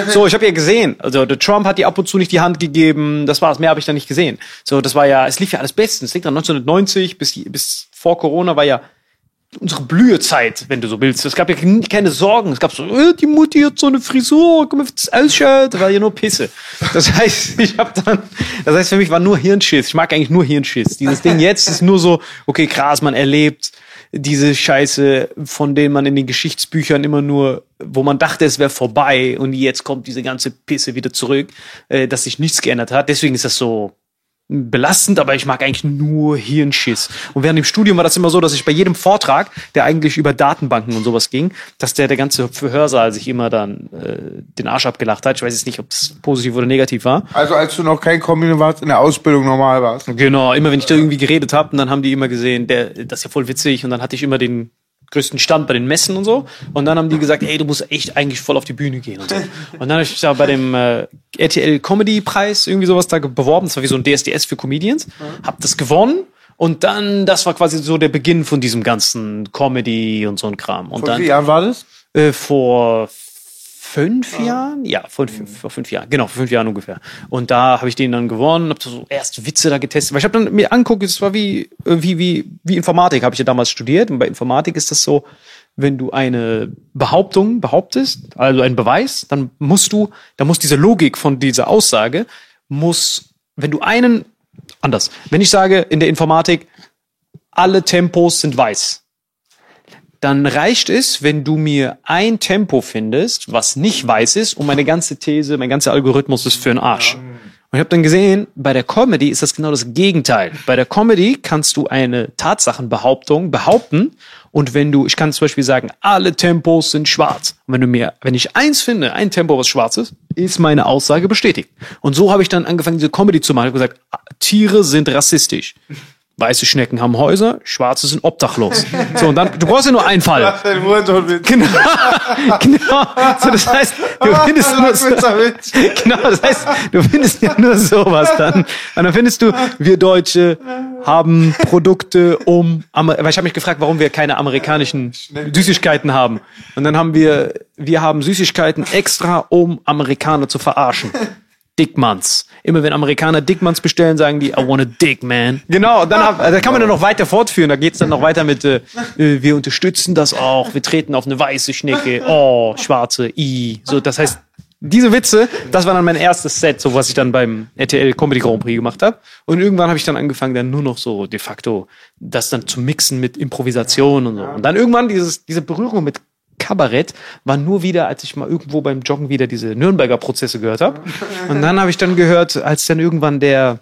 So, ich habe ja gesehen, also der Trump hat die ab und zu nicht die Hand gegeben, das war's, mehr habe ich da nicht gesehen. So, das war ja, es lief ja alles bestens. Es liegt an 1990 bis, bis vor Corona war ja unsere Blühezeit, wenn du so willst. Es gab ja keine Sorgen. Es gab so, äh, die Mutti hat so eine Frisur, guck mal, wie das ausschaut. Das war ja nur Pisse. Das heißt, ich habe dann, das heißt, für mich war nur Hirnschiss. Ich mag eigentlich nur Hirnschiss. Dieses Ding jetzt ist nur so, okay, krass, man erlebt diese Scheiße, von denen man in den Geschichtsbüchern immer nur, wo man dachte, es wäre vorbei und jetzt kommt diese ganze Pisse wieder zurück, äh, dass sich nichts geändert hat. Deswegen ist das so, belastend, aber ich mag eigentlich nur Hirnschiss. Und während dem Studium war das immer so, dass ich bei jedem Vortrag, der eigentlich über Datenbanken und sowas ging, dass der der ganze Hörsaal sich immer dann äh, den Arsch abgelacht hat. Ich weiß jetzt nicht, ob es positiv oder negativ war. Also als du noch kein Comedian warst, in der Ausbildung normal warst. Genau, immer wenn ich da irgendwie geredet habe, und dann haben die immer gesehen, der, das ist ja voll witzig und dann hatte ich immer den größten Stand bei den Messen und so. Und dann haben die gesagt, ey, du musst echt eigentlich voll auf die Bühne gehen und so. Und dann habe ich mich da bei dem äh, RTL Comedy Preis irgendwie sowas da beworben, das war wie so ein DSDS für Comedians, hab das gewonnen. Und dann das war quasi so der Beginn von diesem ganzen Comedy und so ein Kram. Und Vor dann wie Jahren war das? äh, vor fünf Jahren? Ja, vor, fünf- vor fünf Jahren. Genau, vor fünf Jahren ungefähr. Und da habe ich den dann gewonnen, habe so erst Witze da getestet. Weil ich habe dann mir anguckt, es war wie, äh, wie, wie, wie Informatik, habe ich ja damals studiert. Und bei Informatik ist das so, wenn du eine Behauptung behauptest, also einen Beweis, dann musst du, da muss diese Logik von dieser Aussage, muss, wenn du einen, anders, wenn ich sage in der Informatik, alle Tempos sind weiß, dann reicht es, wenn du mir ein Tempo findest, was nicht weiß ist, und meine ganze These, mein ganzer Algorithmus ist für den Arsch. Und ich habe dann gesehen, bei der Comedy ist das genau das Gegenteil. Bei der Comedy kannst du eine Tatsachenbehauptung behaupten und wenn du, ich kann zum Beispiel sagen, alle Tempos sind schwarz. Und wenn du mir, wenn ich eins finde, ein Tempo, was schwarz ist, ist meine Aussage bestätigt. Und so habe ich dann angefangen, diese Comedy zu machen. Ich habe gesagt, Tiere sind rassistisch. Weiße Schnecken haben Häuser, schwarze sind obdachlos. So, und dann, du brauchst ja nur einen Fall. Genau. genau. So, das heißt, du findest nur so, Genau, das heißt, du findest ja nur sowas dann. Und dann findest du, wir Deutsche haben Produkte um, Amer- weil ich habe mich gefragt, warum wir keine amerikanischen Süßigkeiten haben. Und dann haben wir, wir haben Süßigkeiten extra, um Amerikaner zu verarschen. Dickmanns. Immer wenn Amerikaner Dickmanns bestellen, sagen die, I want a dick, man. Genau, dann hab, da kann man dann noch weiter fortführen. Da geht's dann noch weiter mit, äh, äh, wir unterstützen das auch, wir treten auf eine weiße Schnecke, oh, schwarze, i. So, das heißt, diese Witze, das war dann mein erstes Set, so was ich dann beim RTL Comedy Grand Prix gemacht habe. Und irgendwann habe ich dann angefangen, dann nur noch so de facto das dann zu mixen mit Improvisation und so. Und dann irgendwann dieses, diese Berührung mit Kabarett war nur wieder, als ich mal irgendwo beim Joggen wieder diese Nürnberger Prozesse gehört habe. Und dann habe ich dann gehört, als dann irgendwann der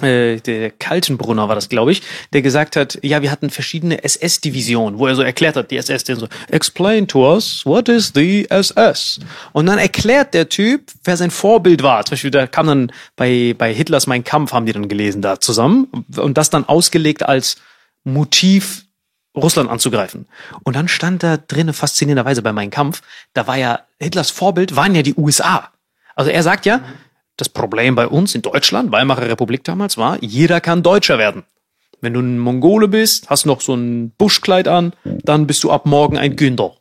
äh, der Kaltenbrunner war das, glaube ich, der gesagt hat, ja, wir hatten verschiedene SS-Divisionen, wo er so erklärt hat, die SS, den so, explain to us, what is the SS? Und dann erklärt der Typ, wer sein Vorbild war. Zum Beispiel, da kam dann bei, bei Hitlers Mein Kampf, haben die dann gelesen da zusammen und das dann ausgelegt als Motiv Russland anzugreifen. Und dann stand da drinnen faszinierenderweise bei Mein Kampf, da war ja Hitlers Vorbild waren ja die USA. Also er sagt ja, das Problem bei uns in Deutschland, Weimarer Republik damals war, jeder kann Deutscher werden. Wenn du ein Mongole bist, hast noch so ein Buschkleid an, dann bist du ab morgen ein Günther.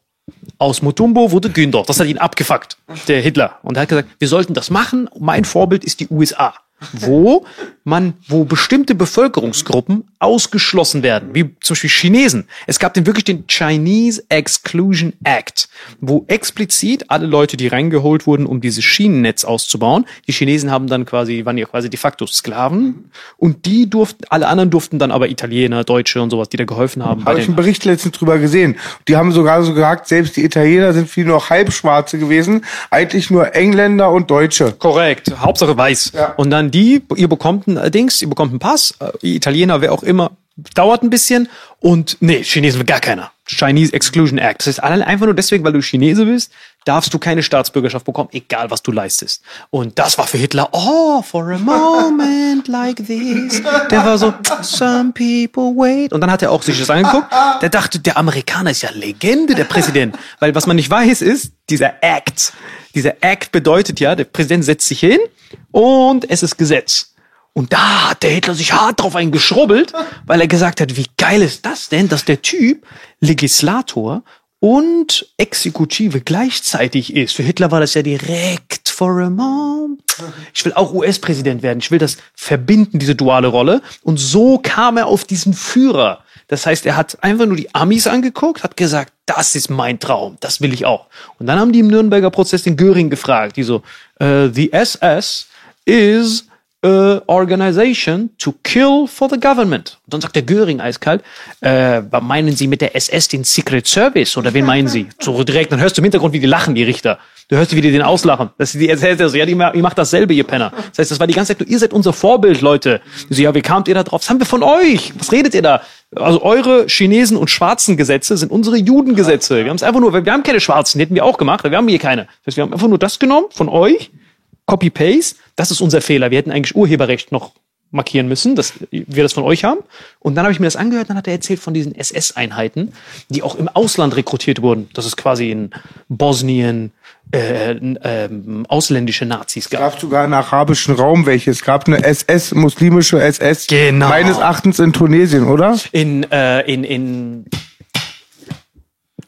Aus Motumbo wurde Günther. Das hat ihn abgefuckt, der Hitler. Und er hat gesagt, wir sollten das machen. Mein Vorbild ist die USA. Wo man, wo bestimmte Bevölkerungsgruppen ausgeschlossen werden, wie zum Beispiel Chinesen. Es gab den wirklich den Chinese Exclusion Act, wo explizit alle Leute, die reingeholt wurden, um dieses Schienennetz auszubauen, die Chinesen haben dann quasi, waren ja quasi de facto Sklaven und die durften, alle anderen durften dann aber Italiener, Deutsche und sowas, die da geholfen haben. Habe ich einen Bericht letztens drüber gesehen. Die haben sogar so gesagt, selbst die Italiener sind viel nur Halbschwarze gewesen, eigentlich nur Engländer und Deutsche. Korrekt, Hauptsache weiß. Ja. Und dann die, ihr bekommt ein äh, Dings, ihr bekommt einen Pass, äh, Italiener, wer auch immer, dauert ein bisschen und nee, Chinesen will gar keiner. Chinese Exclusion Act. Das heißt, allein einfach nur deswegen, weil du Chinese bist, darfst du keine Staatsbürgerschaft bekommen, egal was du leistest. Und das war für Hitler, oh, for a moment like this. Der war so, some people wait. Und dann hat er auch sich das angeguckt. Der dachte, der Amerikaner ist ja Legende, der Präsident. Weil was man nicht weiß ist, dieser Act, dieser Act bedeutet ja, der Präsident setzt sich hin und es ist Gesetz. Und da hat der Hitler sich hart drauf eingeschrubbelt, weil er gesagt hat, wie geil ist das denn, dass der Typ Legislator und Exekutive gleichzeitig ist. Für Hitler war das ja direkt for a mom. Ich will auch US-Präsident werden. Ich will das verbinden, diese duale Rolle. Und so kam er auf diesen Führer. Das heißt, er hat einfach nur die Amis angeguckt, hat gesagt, das ist mein Traum, das will ich auch. Und dann haben die im Nürnberger Prozess den Göring gefragt, die so, äh, the SS is organization to kill for the government. Und dann sagt der Göring eiskalt, äh, was meinen Sie mit der SS den Secret Service oder wen meinen Sie? So direkt, dann hörst du im Hintergrund, wie die lachen, die Richter. Du hörst, wie die den auslachen. Das ist die SS, so, ja, die, ihr macht dasselbe, ihr Penner. Das heißt, das war die ganze Zeit nur, ihr seid unser Vorbild, Leute. Die so, ja, wie kamt ihr da drauf? Das haben wir von euch. Was redet ihr da? Also eure Chinesen und schwarzen Gesetze sind unsere Judengesetze. Wir haben es einfach nur, wir haben keine schwarzen, die hätten wir auch gemacht, aber wir haben hier keine. Das heißt, wir haben einfach nur das genommen von euch, Copy-Paste, das ist unser Fehler. Wir hätten eigentlich Urheberrecht noch markieren müssen, dass wir das von euch haben. Und dann habe ich mir das angehört, dann hat er erzählt von diesen SS-Einheiten, die auch im Ausland rekrutiert wurden. Das ist quasi in Bosnien äh, ähm, ausländische Nazis Es gab. gab sogar im arabischen Raum welche. Es gab eine SS, muslimische SS. Genau. Meines Erachtens in Tunesien, oder? In, äh, in, in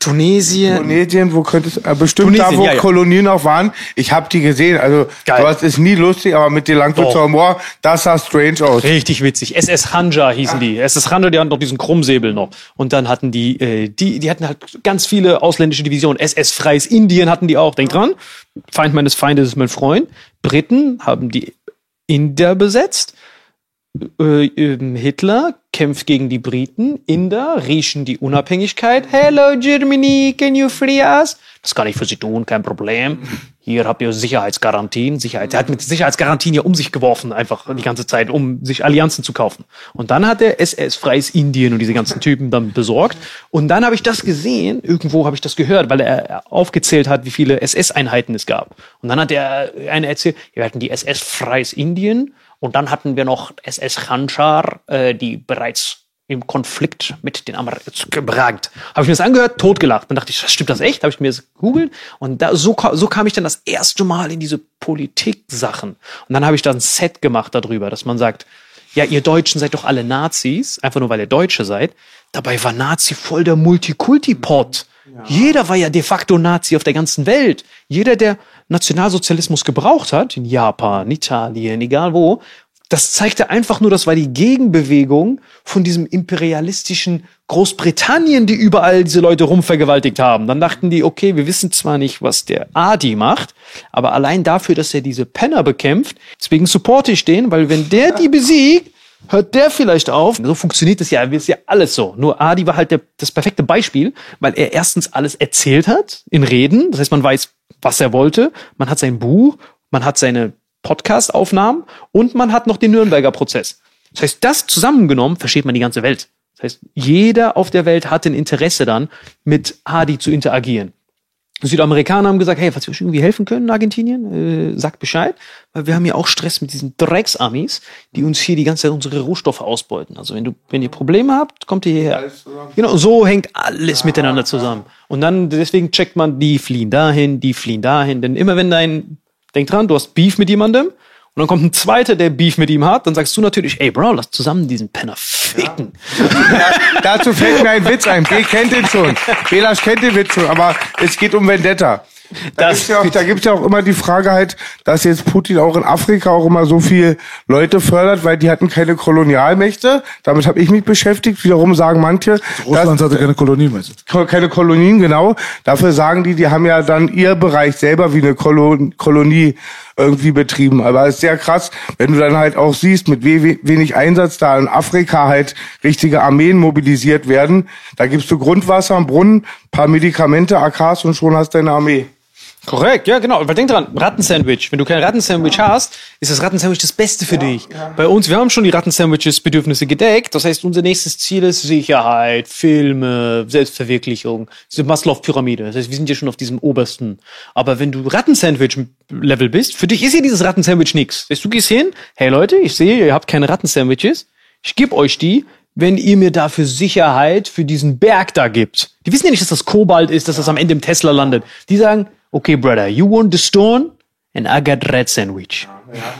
Tunesien. Tunesien, wo könnte es, äh, bestimmt da, Tunesien, wo ja, ja. Kolonien auch waren. Ich habe die gesehen. Also, Geil. sowas ist nie lustig, aber mit Doch. Humor, das sah strange aus. Richtig witzig. SS Hanja hießen die. SS Hanja, die hatten noch diesen Krummsäbel noch. Und dann hatten die, äh, die, die hatten halt ganz viele ausländische Divisionen. SS Freies Indien hatten die auch. Denk dran. Feind meines Feindes ist mein Freund. Briten haben die Inder besetzt. Äh, ähm, Hitler kämpft gegen die Briten. Inder riechen die Unabhängigkeit. Hello Germany, can you free us? Das kann ich für Sie tun, kein Problem. Hier habt ihr Sicherheitsgarantien. Sicherheit. Er hat mit Sicherheitsgarantien ja um sich geworfen, einfach die ganze Zeit, um sich Allianzen zu kaufen. Und dann hat er SS Freies Indien und diese ganzen Typen dann besorgt. Und dann habe ich das gesehen, irgendwo habe ich das gehört, weil er aufgezählt hat, wie viele SS-Einheiten es gab. Und dann hat er eine erzählt, wir hatten die SS Freies Indien und dann hatten wir noch SS Khanjar, äh, die bereits im Konflikt mit den Amerikanern gebragt. Habe ich mir das angehört, totgelacht. Dann dachte ich, stimmt das echt? Habe ich mir das gegoogelt und da, so, so kam ich dann das erste Mal in diese Politik-Sachen. Und dann habe ich da ein Set gemacht darüber, dass man sagt, ja, ihr Deutschen seid doch alle Nazis, einfach nur weil ihr Deutsche seid. Dabei war Nazi voll der Multikulti-Pot. Jeder war ja de facto Nazi auf der ganzen Welt. Jeder, der Nationalsozialismus gebraucht hat, in Japan, Italien, egal wo, das zeigte einfach nur, das war die Gegenbewegung von diesem imperialistischen Großbritannien, die überall diese Leute rumvergewaltigt haben. Dann dachten die, okay, wir wissen zwar nicht, was der Adi macht, aber allein dafür, dass er diese Penner bekämpft, deswegen supporte ich den, weil wenn der die besiegt, hört der vielleicht auf. So funktioniert das ja, ist ja alles so. Nur Adi war halt der, das perfekte Beispiel, weil er erstens alles erzählt hat in Reden. Das heißt, man weiß, was er wollte. Man hat sein Buch, man hat seine Podcast-Aufnahmen und man hat noch den Nürnberger Prozess. Das heißt, das zusammengenommen versteht man die ganze Welt. Das heißt, jeder auf der Welt hat ein Interesse dann, mit Adi zu interagieren. Die Südamerikaner haben gesagt, hey, falls wir euch irgendwie helfen können in Argentinien, äh, sagt Bescheid, weil wir haben ja auch Stress mit diesen Drecksamis, die uns hier die ganze Zeit unsere Rohstoffe ausbeuten. Also wenn du, wenn ihr Probleme habt, kommt ihr hierher. Genau, so hängt alles miteinander zusammen. Und dann, deswegen checkt man, die fliehen dahin, die fliehen dahin. Denn immer wenn dein, denk dran, du hast Beef mit jemandem, und dann kommt ein zweiter, der Beef mit ihm hat, dann sagst du natürlich, ey Bro, lass zusammen diesen Penner ficken. Dazu fällt mir ein Witz ein. B kennt den schon. Belasch kennt den Witz schon, aber es geht um Vendetta. Da gibt's ja auch, da gibt's ja auch immer die Frage halt, dass jetzt Putin auch in Afrika auch immer so viel Leute fördert, weil die hatten keine Kolonialmächte. Damit habe ich mich beschäftigt. Wiederum sagen manche, Russland hatte keine Kolonien, meinst du? Ko- keine Kolonien, genau. Dafür sagen die, die haben ja dann ihr Bereich selber wie eine Kolon Kolonie irgendwie betrieben. Aber es ist sehr krass, wenn du dann halt auch siehst, mit we wenig Einsatz da in Afrika halt richtige Armeen mobilisiert werden. Da gibst du Grundwasser, einen Brunnen, paar Medikamente, AKs und schon hast deine Armee. Korrekt, ja genau. Weil denk dran, Rattensandwich. Wenn du kein Rattensandwich hast, ist das Rattensandwich das Beste für dich. Bei uns, wir haben schon die Rattensandwiches Bedürfnisse gedeckt. Das heißt, unser nächstes Ziel ist Sicherheit, Filme, Selbstverwirklichung, diese Maslow-Pyramide. Das heißt, wir sind ja schon auf diesem obersten. Aber wenn du Rattensandwich-Level bist, für dich ist ja dieses Rattensandwich nix. Das heißt, du gehst hin, hey Leute, ich sehe, ihr habt keine Rattensandwiches. Ich gebe euch die, wenn ihr mir dafür Sicherheit für diesen Berg da gibt. Die wissen ja nicht, dass das Kobalt ist, dass das am Ende im Tesla landet. Die sagen, okay, brother, you want the stone and I got red sandwich.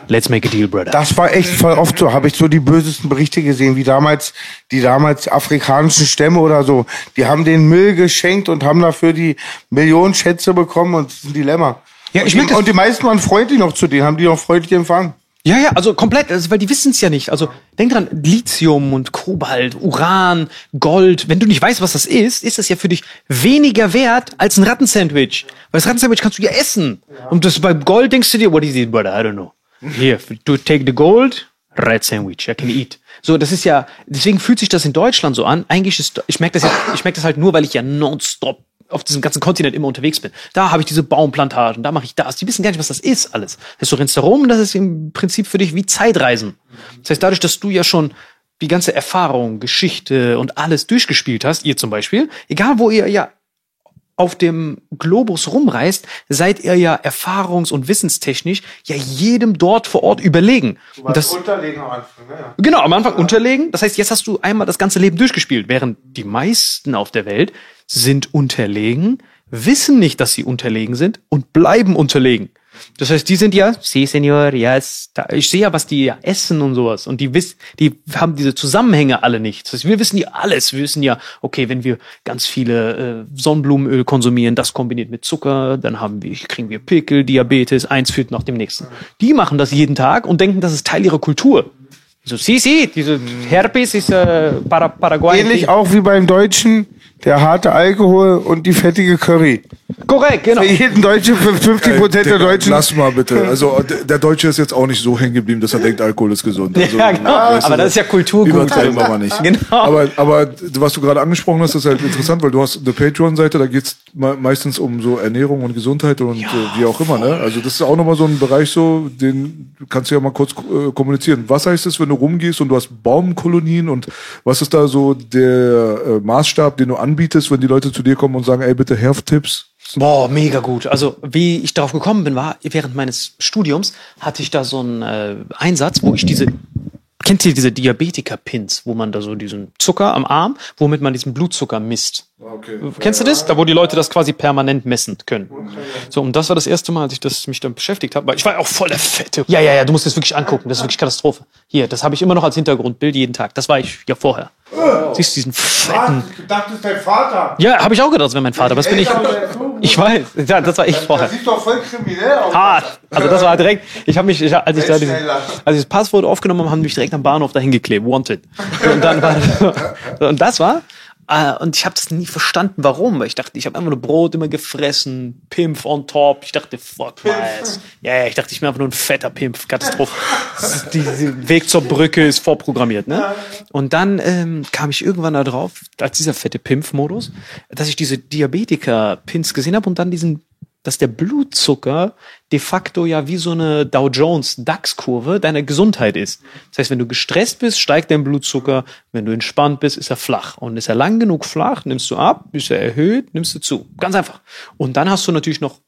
Let's make a deal, brother. Das war echt voll oft so, habe ich so die bösesten Berichte gesehen, wie damals die damals afrikanischen Stämme oder so. Die haben den Müll geschenkt und haben dafür die Millionen Schätze bekommen und das ist ein Dilemma. Ja, ich und, die, das- und die meisten waren freundlich noch zu denen, haben die noch freundlich empfangen. Ja, ja, also komplett, also, weil die wissen es ja nicht. Also denk dran, Lithium und Kobalt, Uran, Gold. Wenn du nicht weißt, was das ist, ist das ja für dich weniger wert als ein Rattensandwich. Weil das Rattensandwich kannst du ja essen. Und das bei Gold denkst du dir, what is it, brother? I don't know. Here, to take the gold, red sandwich, I can eat. So, das ist ja, deswegen fühlt sich das in Deutschland so an. Eigentlich ist, ich merke das ja, ich merke das halt nur, weil ich ja nonstop auf diesem ganzen Kontinent immer unterwegs bin. Da habe ich diese Baumplantagen, da mache ich das. Die wissen gar nicht, was das ist alles. Das heißt, du rennst da rum das ist im Prinzip für dich wie Zeitreisen. Das heißt, dadurch, dass du ja schon die ganze Erfahrung, Geschichte und alles durchgespielt hast, ihr zum Beispiel, egal wo ihr ja auf dem Globus rumreist, seid ihr ja erfahrungs- und wissenstechnisch ja jedem dort vor Ort überlegen. Und das, Unterlegen am Anfang, ne? Genau, am Anfang unterlegen. Das heißt, jetzt hast du einmal das ganze Leben durchgespielt, während die meisten auf der Welt sind unterlegen, wissen nicht, dass sie unterlegen sind und bleiben unterlegen. Das heißt, die sind ja, sí, Senor, yes. Da, ich sehe ja, was die ja essen und sowas. Und die wissen, die haben diese Zusammenhänge alle nicht. Das heißt, wir wissen ja alles. Wir wissen ja, okay, wenn wir ganz viele äh, Sonnenblumenöl konsumieren, das kombiniert mit Zucker, dann haben wir, kriegen wir Pickel, Diabetes, eins führt nach dem nächsten. Die machen das jeden Tag und denken, das ist Teil ihrer Kultur. So, sí, sí, diese Herpes ist äh, para, Paraguay. Ähnlich auch wie beim Deutschen, der harte Alkohol und die fettige Curry. Korrekt, genau. Für jeden Deutschen, für 50 Prozent der Deutschen. Lass mal bitte. Also der, Deutsche ist jetzt auch nicht so hängen geblieben, dass er denkt, Alkohol ist gesund. Also, Ja, genau. weißt du, Aber das ist ja Kulturgut. Übertreiben wir mal nicht. Genau. Aber, aber was du gerade angesprochen hast, ist halt interessant, weil du hast eine Patreon-Seite, da geht's me meistens um so Ernährung und Gesundheit und äh, wie auch immer. Ne? Also das ist auch nochmal so ein Bereich, so den kannst du ja mal kurz äh, kommunizieren. Was heißt es, wenn du rumgehst und du hast Baumkolonien und was ist da so der äh, Maßstab, den du anbietest, wenn die Leute zu dir kommen und sagen, ey, bitte Health-Tipps? Boah, mega gut. Also, wie ich darauf gekommen bin, war, während meines Studiums hatte ich da so einen äh, Einsatz, wo ich diese, kennt ihr diese Diabetiker-Pins, wo man da so diesen Zucker am Arm, womit man diesen Blutzucker misst? Okay. Kennst du das? Da, wo die Leute das quasi permanent messen können. So, und das war das erste Mal, als ich das, mich damit beschäftigt habe. Weil ich war ja auch voll der Fette. Ja, ja, ja, du musst das wirklich angucken. Das ist wirklich Katastrophe. Hier, das habe ich immer noch als Hintergrundbild jeden Tag. Das war ich ja vorher. Siehst du diesen fetten. Ich dachte, das ist dein Vater. Ja, habe ich auch gedacht, das wäre mein Vater. Aber das bin ich. Ich weiß. Ja, das war ich vorher. sieht doch voll kriminell aus. hart. Also das war direkt, ich habe mich, ich, als ich da diesen, als ich das Passwort aufgenommen habe, haben mich direkt am Bahnhof dahin geklebt, wanted. Und dann war und das war äh, und ich habe das nie verstanden, warum, weil ich dachte, ich habe einfach nur Brot immer gefressen, Pimpf on top. Ich dachte, fuck ass. Ja, ja, ich dachte, ich bin einfach nur ein fetter Pimpf, Katastrophe. Dieser Weg zur Brücke ist vorprogrammiert, ne? Und dann ähm, kam ich irgendwann da drauf, als dieser fette Pimpf-Modus, dass ich diese Diabetiker-Pins gesehen habe und dann diesen dass der Blutzucker de facto ja wie so eine Dow Jones DAX-Kurve deiner Gesundheit ist. Das heißt, wenn du gestresst bist, steigt dein Blutzucker. Wenn du entspannt bist, ist er flach. Und ist er lang genug flach, nimmst du ab. Ist er erhöht, nimmst du zu. Ganz einfach. Und dann hast du natürlich noch,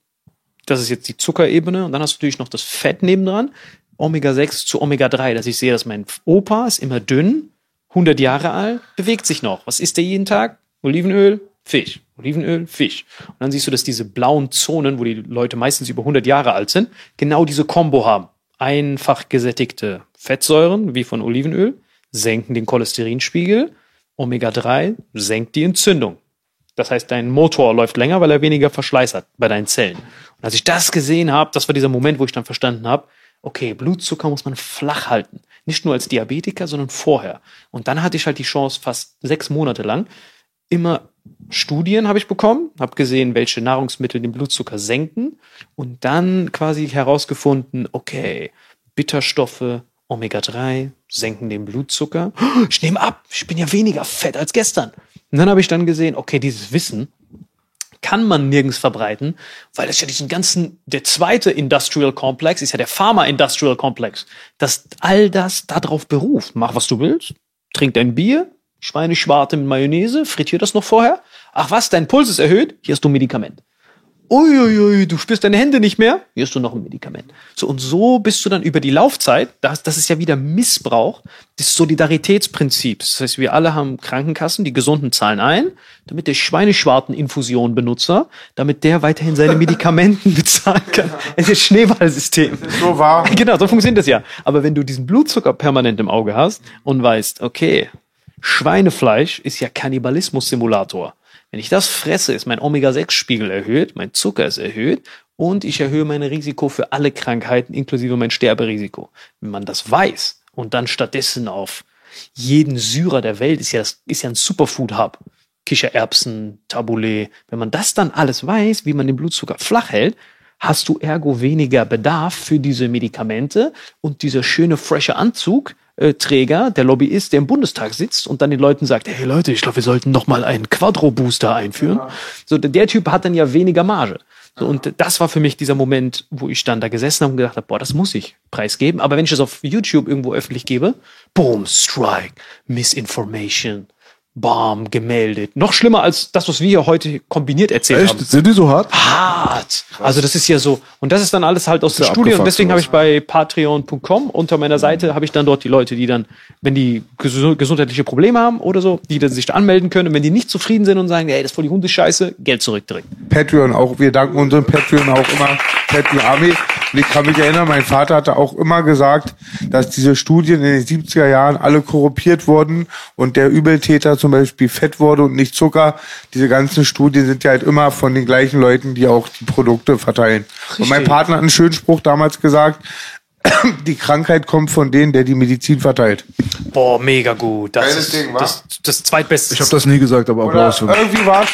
das ist jetzt die Zuckerebene, und dann hast du natürlich noch das Fett nebendran. Omega-6 zu Omega-3, dass ich sehe, dass mein Opa ist immer dünn, 100 Jahre alt, bewegt sich noch. Was isst er jeden Tag? Olivenöl, Fisch. Olivenöl, Fisch. Und dann siehst du, dass diese blauen Zonen, wo die Leute meistens über 100 Jahre alt sind, genau diese Kombo haben. Einfach gesättigte Fettsäuren, wie von Olivenöl, senken den Cholesterinspiegel. Omega-3 senkt die Entzündung. Das heißt, dein Motor läuft länger, weil er weniger Verschleiß hat bei deinen Zellen. Und als ich das gesehen habe, das war dieser Moment, wo ich dann verstanden habe, okay, Blutzucker muss man flach halten. Nicht nur als Diabetiker, sondern vorher. Und dann hatte ich halt die Chance, fast sechs Monate lang, immer Studien habe ich bekommen, habe gesehen, welche Nahrungsmittel den Blutzucker senken und dann quasi herausgefunden, okay, Bitterstoffe, Omega-3 senken den Blutzucker. Ich nehme ab, ich bin ja weniger fett als gestern. Und dann habe ich dann gesehen, okay, dieses Wissen kann man nirgends verbreiten, weil das ja diesen ganzen, der zweite Industrial Complex ist ja der Pharma Industrial Complex, dass all das darauf beruft. Mach, was du willst, trink dein Bier, Schweineschwarte mit Mayonnaise, frittier das noch vorher. Ach was, dein Puls ist erhöht, hier hast du ein Medikament. Uiuiui, du spürst deine Hände nicht mehr, hier hast du noch ein Medikament. So und so bist du dann über die Laufzeit, das, das ist ja wieder Missbrauch des Solidaritätsprinzips. Das heißt, wir alle haben Krankenkassen, die Gesunden zahlen ein, damit der Schweineschwarten-Infusion-Benutzer, damit der weiterhin seine Medikamenten bezahlen kann. Es ist Schneeballsystem. So war. Genau, so funktioniert das ja. Aber wenn du diesen Blutzucker permanent im Auge hast und weißt, okay, Schweinefleisch ist ja Kannibalismus-Simulator. Wenn ich das fresse, ist mein Omega-6-Spiegel erhöht, mein Zucker ist erhöht und ich erhöhe mein Risiko für alle Krankheiten, inklusive mein Sterberisiko. Wenn man das weiß und dann stattdessen auf jeden Syrer der Welt ist ja, das, ist ja ein Superfood-Hub. Kichererbsen, Tabbouleh. Wenn man das dann alles weiß, wie man den Blutzucker flach hält, hast du ergo weniger Bedarf für diese Medikamente und dieser schöne, frische Anzug, Träger, der Lobbyist, der im Bundestag sitzt und dann den Leuten sagt, hey Leute, ich glaube, wir sollten noch mal einen Quadro-Booster einführen. So, der- Typ hat dann ja weniger Marge. So, und das war für mich dieser Moment, wo ich dann da gesessen habe und gedacht habe, boah, das muss ich preisgeben. Aber wenn ich das auf YouTube irgendwo öffentlich gebe, boom, Strike, Misinformation, Bam, gemeldet. Noch schlimmer als das, was wir hier heute kombiniert erzählt haben Echt? Sind die so hart? hart. Also das ist ja so. Und das ist dann alles halt aus der ja Studie. Und deswegen habe ich bei patreon.com unter meiner Seite habe ich dann dort die Leute, die dann, wenn die gesu- gesundheitliche Probleme haben oder so, die dann sich da anmelden können. Und wenn die nicht zufrieden sind und sagen, ey, das ist voll die Hundescheiße, Geld zurück direkt. Patreon auch. Wir danken unseren Patreon auch immer, Patreon Army. Und ich kann mich erinnern, mein Vater hatte auch immer gesagt, dass diese Studien in den 70er Jahren alle korrumpiert wurden und der Übeltäter zum Beispiel fett wurde und nicht Zucker. Diese ganzen Studien sind ja halt immer von den gleichen Leuten, die auch die Produkte verteilen. Und mein Partner hat einen schönen Spruch damals gesagt, die Krankheit kommt von denen, der die Medizin verteilt. Boah, mega gut. Das Geiles ist Ding, das, das zweitbeste. Ich habe das nie gesagt, aber Applaus für mich. irgendwie war es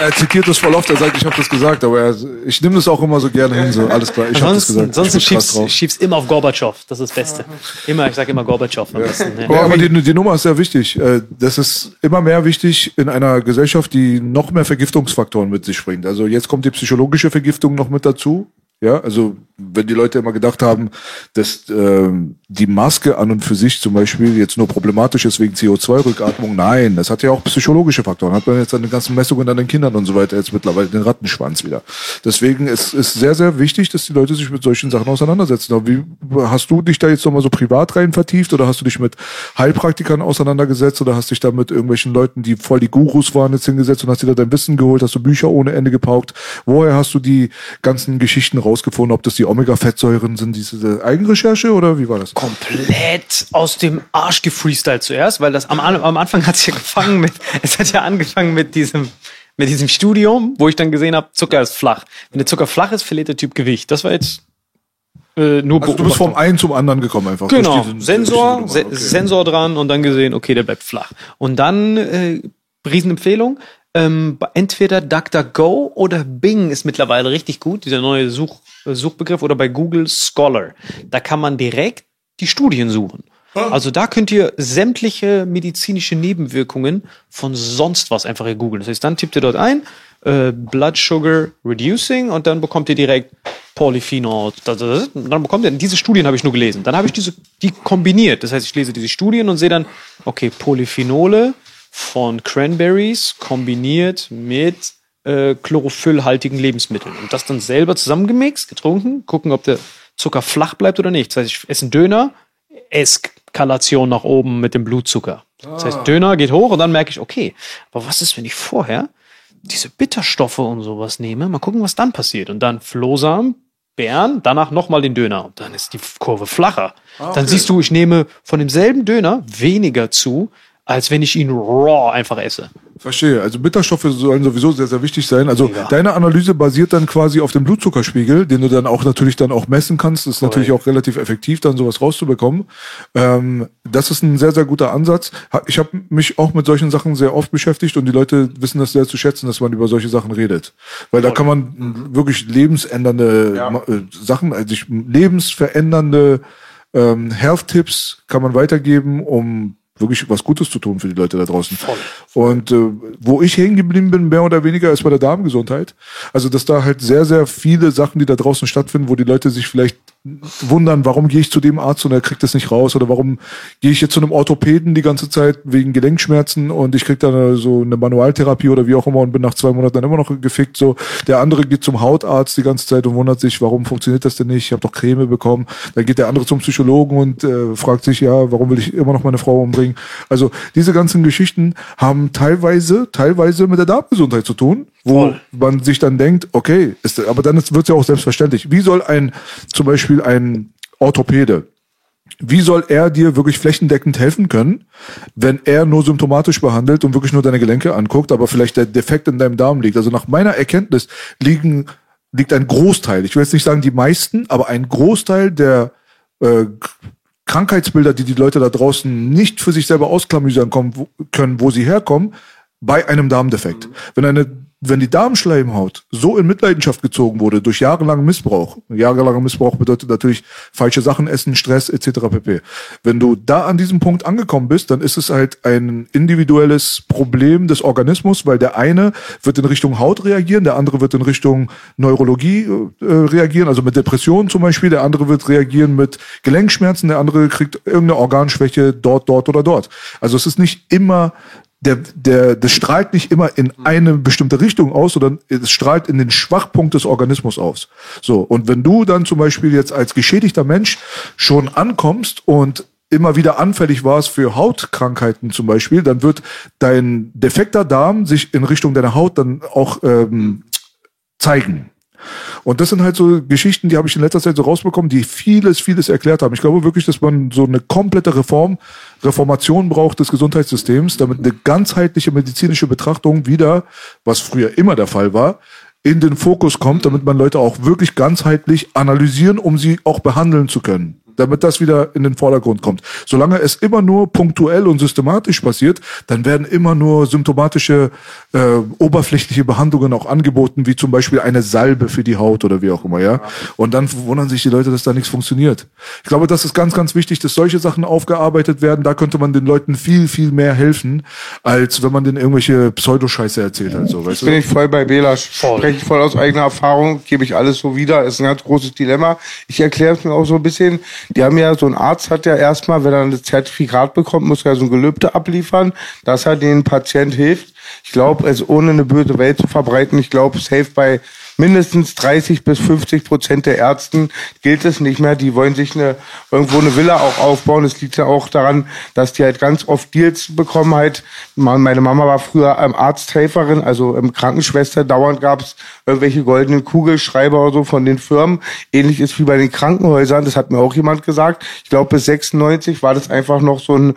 Er zitiert das voll oft, er sagt, ich habe das gesagt, aber er, ich nehme das auch immer so gerne hin, so alles klar, ich habe das gesagt. ansonsten schiebst, schiebst immer auf Gorbatschow. Das ist das Beste. Immer, ich sage immer Gorbatschow am besten. ne? Ja, aber die, die Nummer ist sehr wichtig. Äh, Das ist immer mehr wichtig in einer Gesellschaft, die noch mehr Vergiftungsfaktoren mit sich bringt. Also jetzt kommt die psychologische Vergiftung noch mit dazu. Ja, also wenn die Leute immer gedacht haben, dass ähm, die Maske an und für sich zum Beispiel jetzt nur problematisch ist wegen CO2-Rückatmung, nein, das hat ja auch psychologische Faktoren. Hat man jetzt an den ganzen Messungen an den Kindern und so weiter jetzt mittlerweile den Rattenschwanz wieder. Deswegen ist es sehr, sehr wichtig, dass die Leute sich mit solchen Sachen auseinandersetzen. Aber wie hast du dich da jetzt nochmal so privat rein vertieft oder hast du dich mit Heilpraktikern auseinandergesetzt oder hast dich da mit irgendwelchen Leuten, die voll die Gurus waren, jetzt hingesetzt und hast dir da dein Wissen geholt, hast du Bücher ohne Ende gepaukt? Woher hast du die ganzen Geschichten rausgefunden, ob das die Omega-Fettsäuren sind, diese Eigenrecherche oder wie war das? komplett aus dem Arsch gefreestylt zuerst, weil das am, am Anfang hat es ja gefangen mit, es hat ja angefangen mit diesem, mit diesem Studium, wo ich dann gesehen habe, Zucker ist flach. Wenn der Zucker flach ist, verliert der Typ Gewicht. Das war jetzt äh, nur Also du bist vom einen zum anderen gekommen einfach. Genau, Sensor, okay. Sensor dran und dann gesehen, okay, der bleibt flach. Und dann, äh, Riesenempfehlung, ähm, entweder DuckDuckGo oder Bing ist mittlerweile richtig gut, dieser neue Such, äh, Suchbegriff, oder bei Google Scholar. Da kann man direkt die Studien suchen. Also da könnt ihr sämtliche medizinische Nebenwirkungen von sonst was einfach googeln. Das heißt, dann tippt ihr dort ein, äh, Blood Sugar Reducing und dann bekommt ihr direkt Polyphenol. Dann bekommt ihr, diese Studien habe ich nur gelesen. Dann habe ich diese, die kombiniert. Das heißt, ich lese diese Studien und sehe dann, okay, Polyphenole von Cranberries kombiniert mit äh, chlorophyllhaltigen Lebensmitteln. Und das dann selber zusammengemixt, getrunken, gucken, ob der Zucker flach bleibt oder nicht. Das heißt, ich esse einen Döner, Eskalation nach oben mit dem Blutzucker. Das heißt, Döner geht hoch und dann merke ich, okay, aber was ist, wenn ich vorher diese Bitterstoffe und sowas nehme? Mal gucken, was dann passiert. Und dann Flohsamen, Beeren, danach nochmal den Döner. Und dann ist die Kurve flacher. Dann siehst du, ich nehme von demselben Döner weniger zu als wenn ich ihn raw einfach esse. Verstehe. Also Bitterstoffe sollen sowieso sehr, sehr wichtig sein. Also deine Analyse basiert dann quasi auf dem Blutzuckerspiegel, den du dann auch natürlich dann auch messen kannst. Das ist natürlich auch relativ effektiv, dann sowas rauszubekommen. Ähm, das ist ein sehr, sehr guter Ansatz. Ich habe mich auch mit solchen Sachen sehr oft beschäftigt und die Leute wissen das sehr zu schätzen, dass man über solche Sachen redet. Weil da kann man wirklich lebensändernde Ma- äh, Sachen, also lebensverändernde ähm, Health-Tipps kann man weitergeben, um wirklich was Gutes zu tun für die Leute da draußen. Und äh, wo ich hängen geblieben bin, mehr oder weniger, ist bei der Darmgesundheit. Also, dass da halt sehr, sehr viele Sachen, die da draußen stattfinden, wo die Leute sich vielleicht wundern, warum gehe ich zu dem Arzt und er kriegt das nicht raus oder warum gehe ich jetzt zu einem Orthopäden die ganze Zeit wegen Gelenkschmerzen und ich krieg dann so eine Manualtherapie oder wie auch immer und bin nach zwei Monaten dann immer noch gefickt. So der andere geht zum Hautarzt die ganze Zeit und wundert sich, warum funktioniert das denn nicht? Ich habe doch Creme bekommen. Dann geht der andere zum Psychologen und äh, fragt sich, ja, warum will ich immer noch meine Frau umbringen? Also diese ganzen Geschichten haben teilweise, teilweise mit der Darmgesundheit zu tun, wo man sich dann denkt, okay, ist, aber dann wird es ja auch selbstverständlich. Wie soll ein zum Beispiel ein Orthopäde wie soll er dir wirklich flächendeckend helfen können, wenn er nur symptomatisch behandelt und wirklich nur deine Gelenke anguckt, aber vielleicht der Defekt in deinem Darm liegt? Also nach meiner Erkenntnis liegen, liegt ein Großteil, ich will jetzt nicht sagen die meisten, aber ein Großteil der äh, Krankheitsbilder, die die Leute da draußen nicht für sich selber ausklamüsern kommen, können, wo sie herkommen, bei einem Darmdefekt. Wenn eine wenn die Darmschleimhaut so in Mitleidenschaft gezogen wurde durch jahrelangen Missbrauch, jahrelanger Missbrauch bedeutet natürlich falsche Sachen essen, Stress etc. pp. Wenn du da an diesem Punkt angekommen bist, dann ist es halt ein individuelles Problem des Organismus, weil der eine wird in Richtung Haut reagieren, der andere wird in Richtung Neurologie äh, reagieren, also mit Depressionen zum Beispiel, der andere wird reagieren mit Gelenkschmerzen, der andere kriegt irgendeine Organschwäche dort, dort oder dort. Also es ist nicht immer der, der, das strahlt nicht immer in eine bestimmte Richtung aus, sondern es strahlt in den Schwachpunkt des Organismus aus. So. Und wenn du dann zum Beispiel jetzt als geschädigter Mensch schon ankommst und immer wieder anfällig warst für Hautkrankheiten zum Beispiel, dann wird dein defekter Darm sich in Richtung deiner Haut dann auch ähm, zeigen. Und das sind halt so Geschichten, die habe ich in letzter Zeit so rausbekommen, die vieles, vieles erklärt haben. Ich glaube wirklich, dass man so eine komplette Reform, Reformation braucht des Gesundheitssystems, damit eine ganzheitliche medizinische Betrachtung wieder, was früher immer der Fall war, in den Fokus kommt, damit man Leute auch wirklich ganzheitlich analysieren, um sie auch behandeln zu können. Damit das wieder in den Vordergrund kommt. Solange es immer nur punktuell und systematisch passiert, dann werden immer nur symptomatische, äh, oberflächliche Behandlungen auch angeboten, wie zum Beispiel eine Salbe für die Haut oder wie auch immer, ja. Und dann wundern sich die Leute, dass da nichts funktioniert. Ich glaube, das ist ganz, ganz wichtig, dass solche Sachen aufgearbeitet werden. Da könnte man den Leuten viel, viel mehr helfen, als wenn man denen irgendwelche Pseudoscheiße erzählt hat, so, weißt Bin du? ich voll bei Bela, spreche ich voll aus eigener Erfahrung, gebe ich alles so wieder, ist ein ganz großes Dilemma. Ich erkläre es mir auch so ein bisschen, die haben ja, so ein Arzt hat ja erstmal, wenn er ein Zertifikat bekommt, muss er so ein Gelübde abliefern, dass er den Patient hilft. Ich glaube, also ohne eine böse Welt zu verbreiten, ich glaube, safe bei mindestens 30 bis 50 Prozent der Ärzten gilt es nicht mehr. Die wollen sich eine, irgendwo eine Villa auch aufbauen. Es liegt ja auch daran, dass die halt ganz oft Deals bekommen halt. Meine Mama war früher ähm, Arzthelferin, also ähm, Krankenschwester. Dauernd gab es irgendwelche goldenen Kugelschreiber oder so von den Firmen. Ähnlich ist wie bei den Krankenhäusern. Das hat mir auch jemand gesagt. Ich glaube, bis 96 war das einfach noch so ein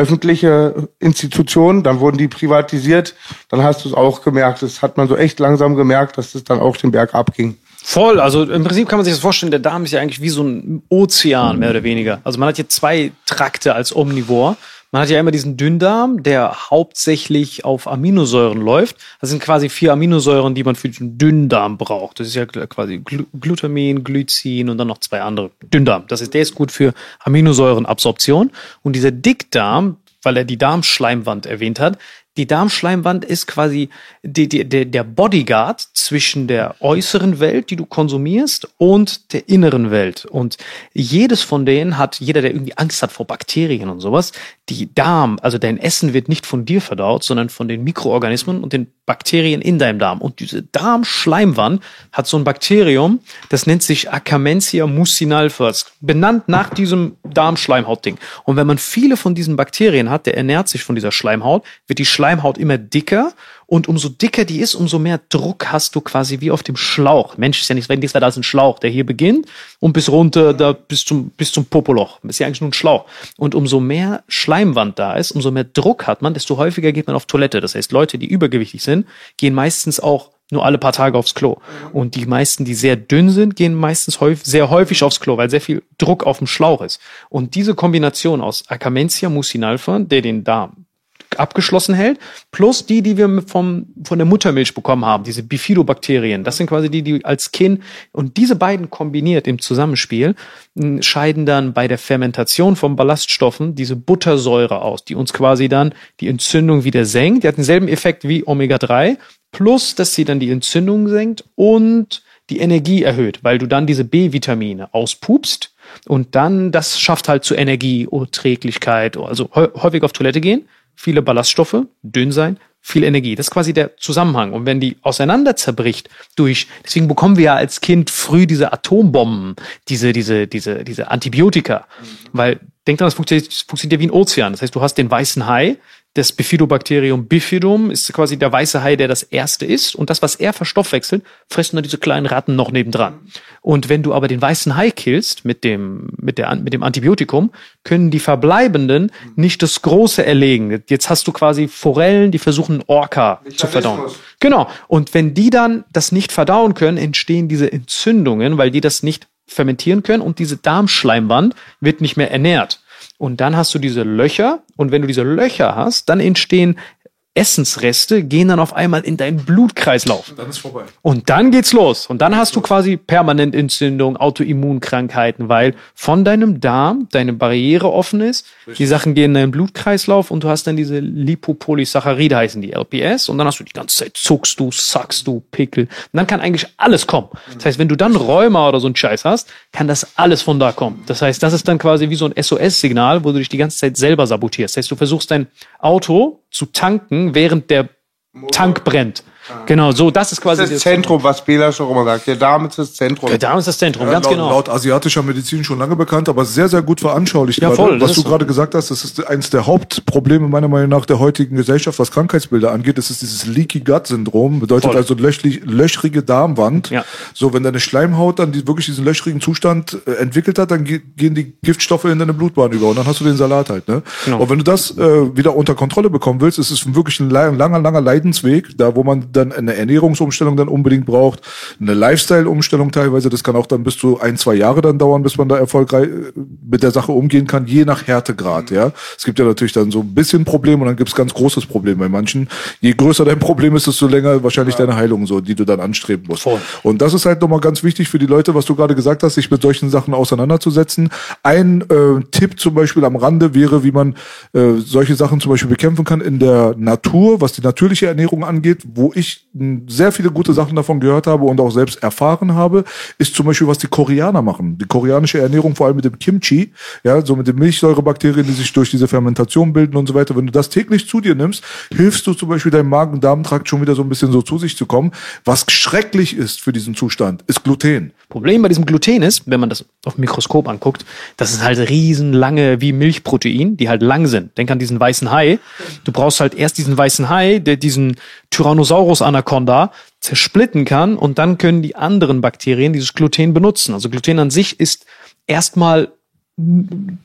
öffentliche Institutionen, dann wurden die privatisiert, dann hast du es auch gemerkt. Das hat man so echt langsam gemerkt, dass es dann auch den Berg abging. Voll, also im Prinzip kann man sich das vorstellen, der Darm ist ja eigentlich wie so ein Ozean, mehr oder weniger. Also man hat hier zwei Trakte als Omnivor. Man hat ja immer diesen Dünndarm, der hauptsächlich auf Aminosäuren läuft. Das sind quasi vier Aminosäuren, die man für den Dünndarm braucht. Das ist ja quasi Glu Glutamin, Glycin und dann noch zwei andere. Dünndarm. Das ist, der ist gut für Aminosäurenabsorption. Und dieser Dickdarm, weil er die Darmschleimwand erwähnt hat, die Darmschleimwand ist quasi die, die, der Bodyguard zwischen der äußeren Welt, die du konsumierst, und der inneren Welt. Und jedes von denen hat, jeder, der irgendwie Angst hat vor Bakterien und sowas, die Darm, also dein Essen wird nicht von dir verdaut, sondern von den Mikroorganismen und den Bakterien in deinem Darm. Und diese Darmschleimwand hat so ein Bakterium, das nennt sich Akamentia mucinalfers, benannt nach diesem Darmschleimhautding. Und wenn man viele von diesen Bakterien hat, der ernährt sich von dieser Schleimhaut, wird die Schleimhaut immer dicker und umso dicker die ist, umso mehr Druck hast du quasi wie auf dem Schlauch. Mensch ist ja nicht, wenn das da ist ein Schlauch, der hier beginnt und bis runter da bis zum bis zum Popoloch. Ist ja eigentlich nur ein Schlauch. Und umso mehr Schleimwand da ist, umso mehr Druck hat man, desto häufiger geht man auf Toilette. Das heißt, Leute, die übergewichtig sind, gehen meistens auch nur alle paar Tage aufs Klo. Und die meisten, die sehr dünn sind, gehen meistens häufig, sehr häufig aufs Klo, weil sehr viel Druck auf dem Schlauch ist. Und diese Kombination aus Akamentia mucinalfa, der den Darm abgeschlossen hält, plus die, die wir vom, von der Muttermilch bekommen haben, diese Bifidobakterien. Das sind quasi die, die als Kind und diese beiden kombiniert im Zusammenspiel mh, scheiden dann bei der Fermentation von Ballaststoffen diese Buttersäure aus, die uns quasi dann die Entzündung wieder senkt. Die hat denselben Effekt wie Omega-3, plus dass sie dann die Entzündung senkt und die Energie erhöht, weil du dann diese B-Vitamine auspupst und dann das schafft halt zu Energieurträglichkeit, also häu- häufig auf Toilette gehen, viele Ballaststoffe, dünn sein, viel Energie. Das ist quasi der Zusammenhang. Und wenn die auseinander zerbricht durch, deswegen bekommen wir ja als Kind früh diese Atombomben, diese, diese, diese, diese Antibiotika. Weil, denk dran, das funktioniert, das funktioniert ja wie ein Ozean. Das heißt, du hast den weißen Hai, das Bifidobakterium bifidum ist quasi der weiße Hai, der das erste ist. Und das, was er verstoffwechselt, fressen dann diese kleinen Ratten noch nebendran. Und wenn du aber den weißen Hai killst mit dem, mit der, mit dem Antibiotikum, können die Verbleibenden nicht das Große erlegen. Jetzt hast du quasi Forellen, die versuchen Orca zu verdauen. Genau. Und wenn die dann das nicht verdauen können, entstehen diese Entzündungen, weil die das nicht fermentieren können und diese Darmschleimband wird nicht mehr ernährt. Und dann hast du diese Löcher. Und wenn du diese Löcher hast, dann entstehen Essensreste, gehen dann auf einmal in deinen Blutkreislauf. Dann ist vorbei. Und dann geht's los. Und dann hast du quasi permanent Entzündung, Autoimmunkrankheiten, weil von deinem Darm deine Barriere offen ist. Die Sachen gehen in deinen Blutkreislauf und du hast dann diese Lipopolysaccharide heißen die LPS. Und dann hast du die ganze Zeit zuckst du, sackst du, Pickel. Und dann kann eigentlich alles kommen. Das heißt, wenn du dann Rheuma oder so einen Scheiß hast, kann das alles von da kommen. Das heißt, das ist dann quasi wie so ein SOS-Signal, wo du dich die ganze Zeit selber sabotierst. Das heißt, du versuchst dein Auto zu tanken, während der Tank brennt. Genau, so, das ist quasi Das ist das Zentrum, was Bela schon immer sagt. Der Darm ist das Zentrum. Der Darm ist das Zentrum, Ja, ganz laut, genau. laut asiatischer Medizin schon lange bekannt, aber sehr, sehr gut veranschaulicht. Ja, gerade. voll, Was du so. gerade gesagt hast, das ist eines der Hauptprobleme meiner Meinung nach der heutigen Gesellschaft, was Krankheitsbilder angeht. Das ist dieses Leaky Gut Syndrom, bedeutet Voll. also löchli, löchrige Darmwand. Ja. So, wenn deine Schleimhaut dann die, wirklich diesen löchrigen Zustand äh, entwickelt hat, dann ge gehen die Giftstoffe in deine Blutbahn über und dann hast du den Salat halt. Ne? Genau. Und wenn du das äh, wieder unter Kontrolle bekommen willst, ist es wirklich ein la- langer, langer Leidensweg, da wo man dann eine Ernährungsumstellung dann unbedingt braucht, eine Lifestyle-Umstellung teilweise, das kann auch dann bis zu ein, zwei Jahre dann dauern, bis man da erfolgreich äh, mit der Sache umgehen kann, je nach Härtegrad, ja. Es gibt ja natürlich dann so ein bisschen Problem und dann gibt's ganz großes Problem bei manchen. Je größer dein Problem ist, desto länger wahrscheinlich deine Heilung so, die du dann anstreben musst. Voll. Und das ist halt nochmal ganz wichtig für die Leute, was du gerade gesagt hast, sich mit solchen Sachen auseinanderzusetzen. Ein äh, Tipp zum Beispiel am Rande wäre, wie man äh, solche Sachen zum Beispiel bekämpfen kann in der Natur, was die natürliche Ernährung angeht, wo ich sehr viele gute Sachen davon gehört habe und auch selbst erfahren habe, ist zum Beispiel, was die Koreaner machen. Die koreanische Ernährung, vor allem mit dem Kimchi, ja, so mit den Milchsäurebakterien, die sich durch diese Fermentation bilden und so weiter. Wenn du das täglich zu dir nimmst, hilfst du zum Beispiel deinem Magen-Darm-Trakt schon wieder so ein bisschen so zu sich zu kommen. Was schrecklich ist für diesen Zustand, ist Gluten. Problem bei diesem Gluten ist, wenn man das auf dem Mikroskop anguckt, das ist halt riesenlange wie Milchprotein, die halt lang sind. Denk an diesen weißen Hai. Du brauchst halt erst diesen weißen Hai, der diesen Tyrannosaurus Anaconda zersplitten kann und dann können die anderen Bakterien dieses Gluten benutzen. Also Gluten an sich ist erstmal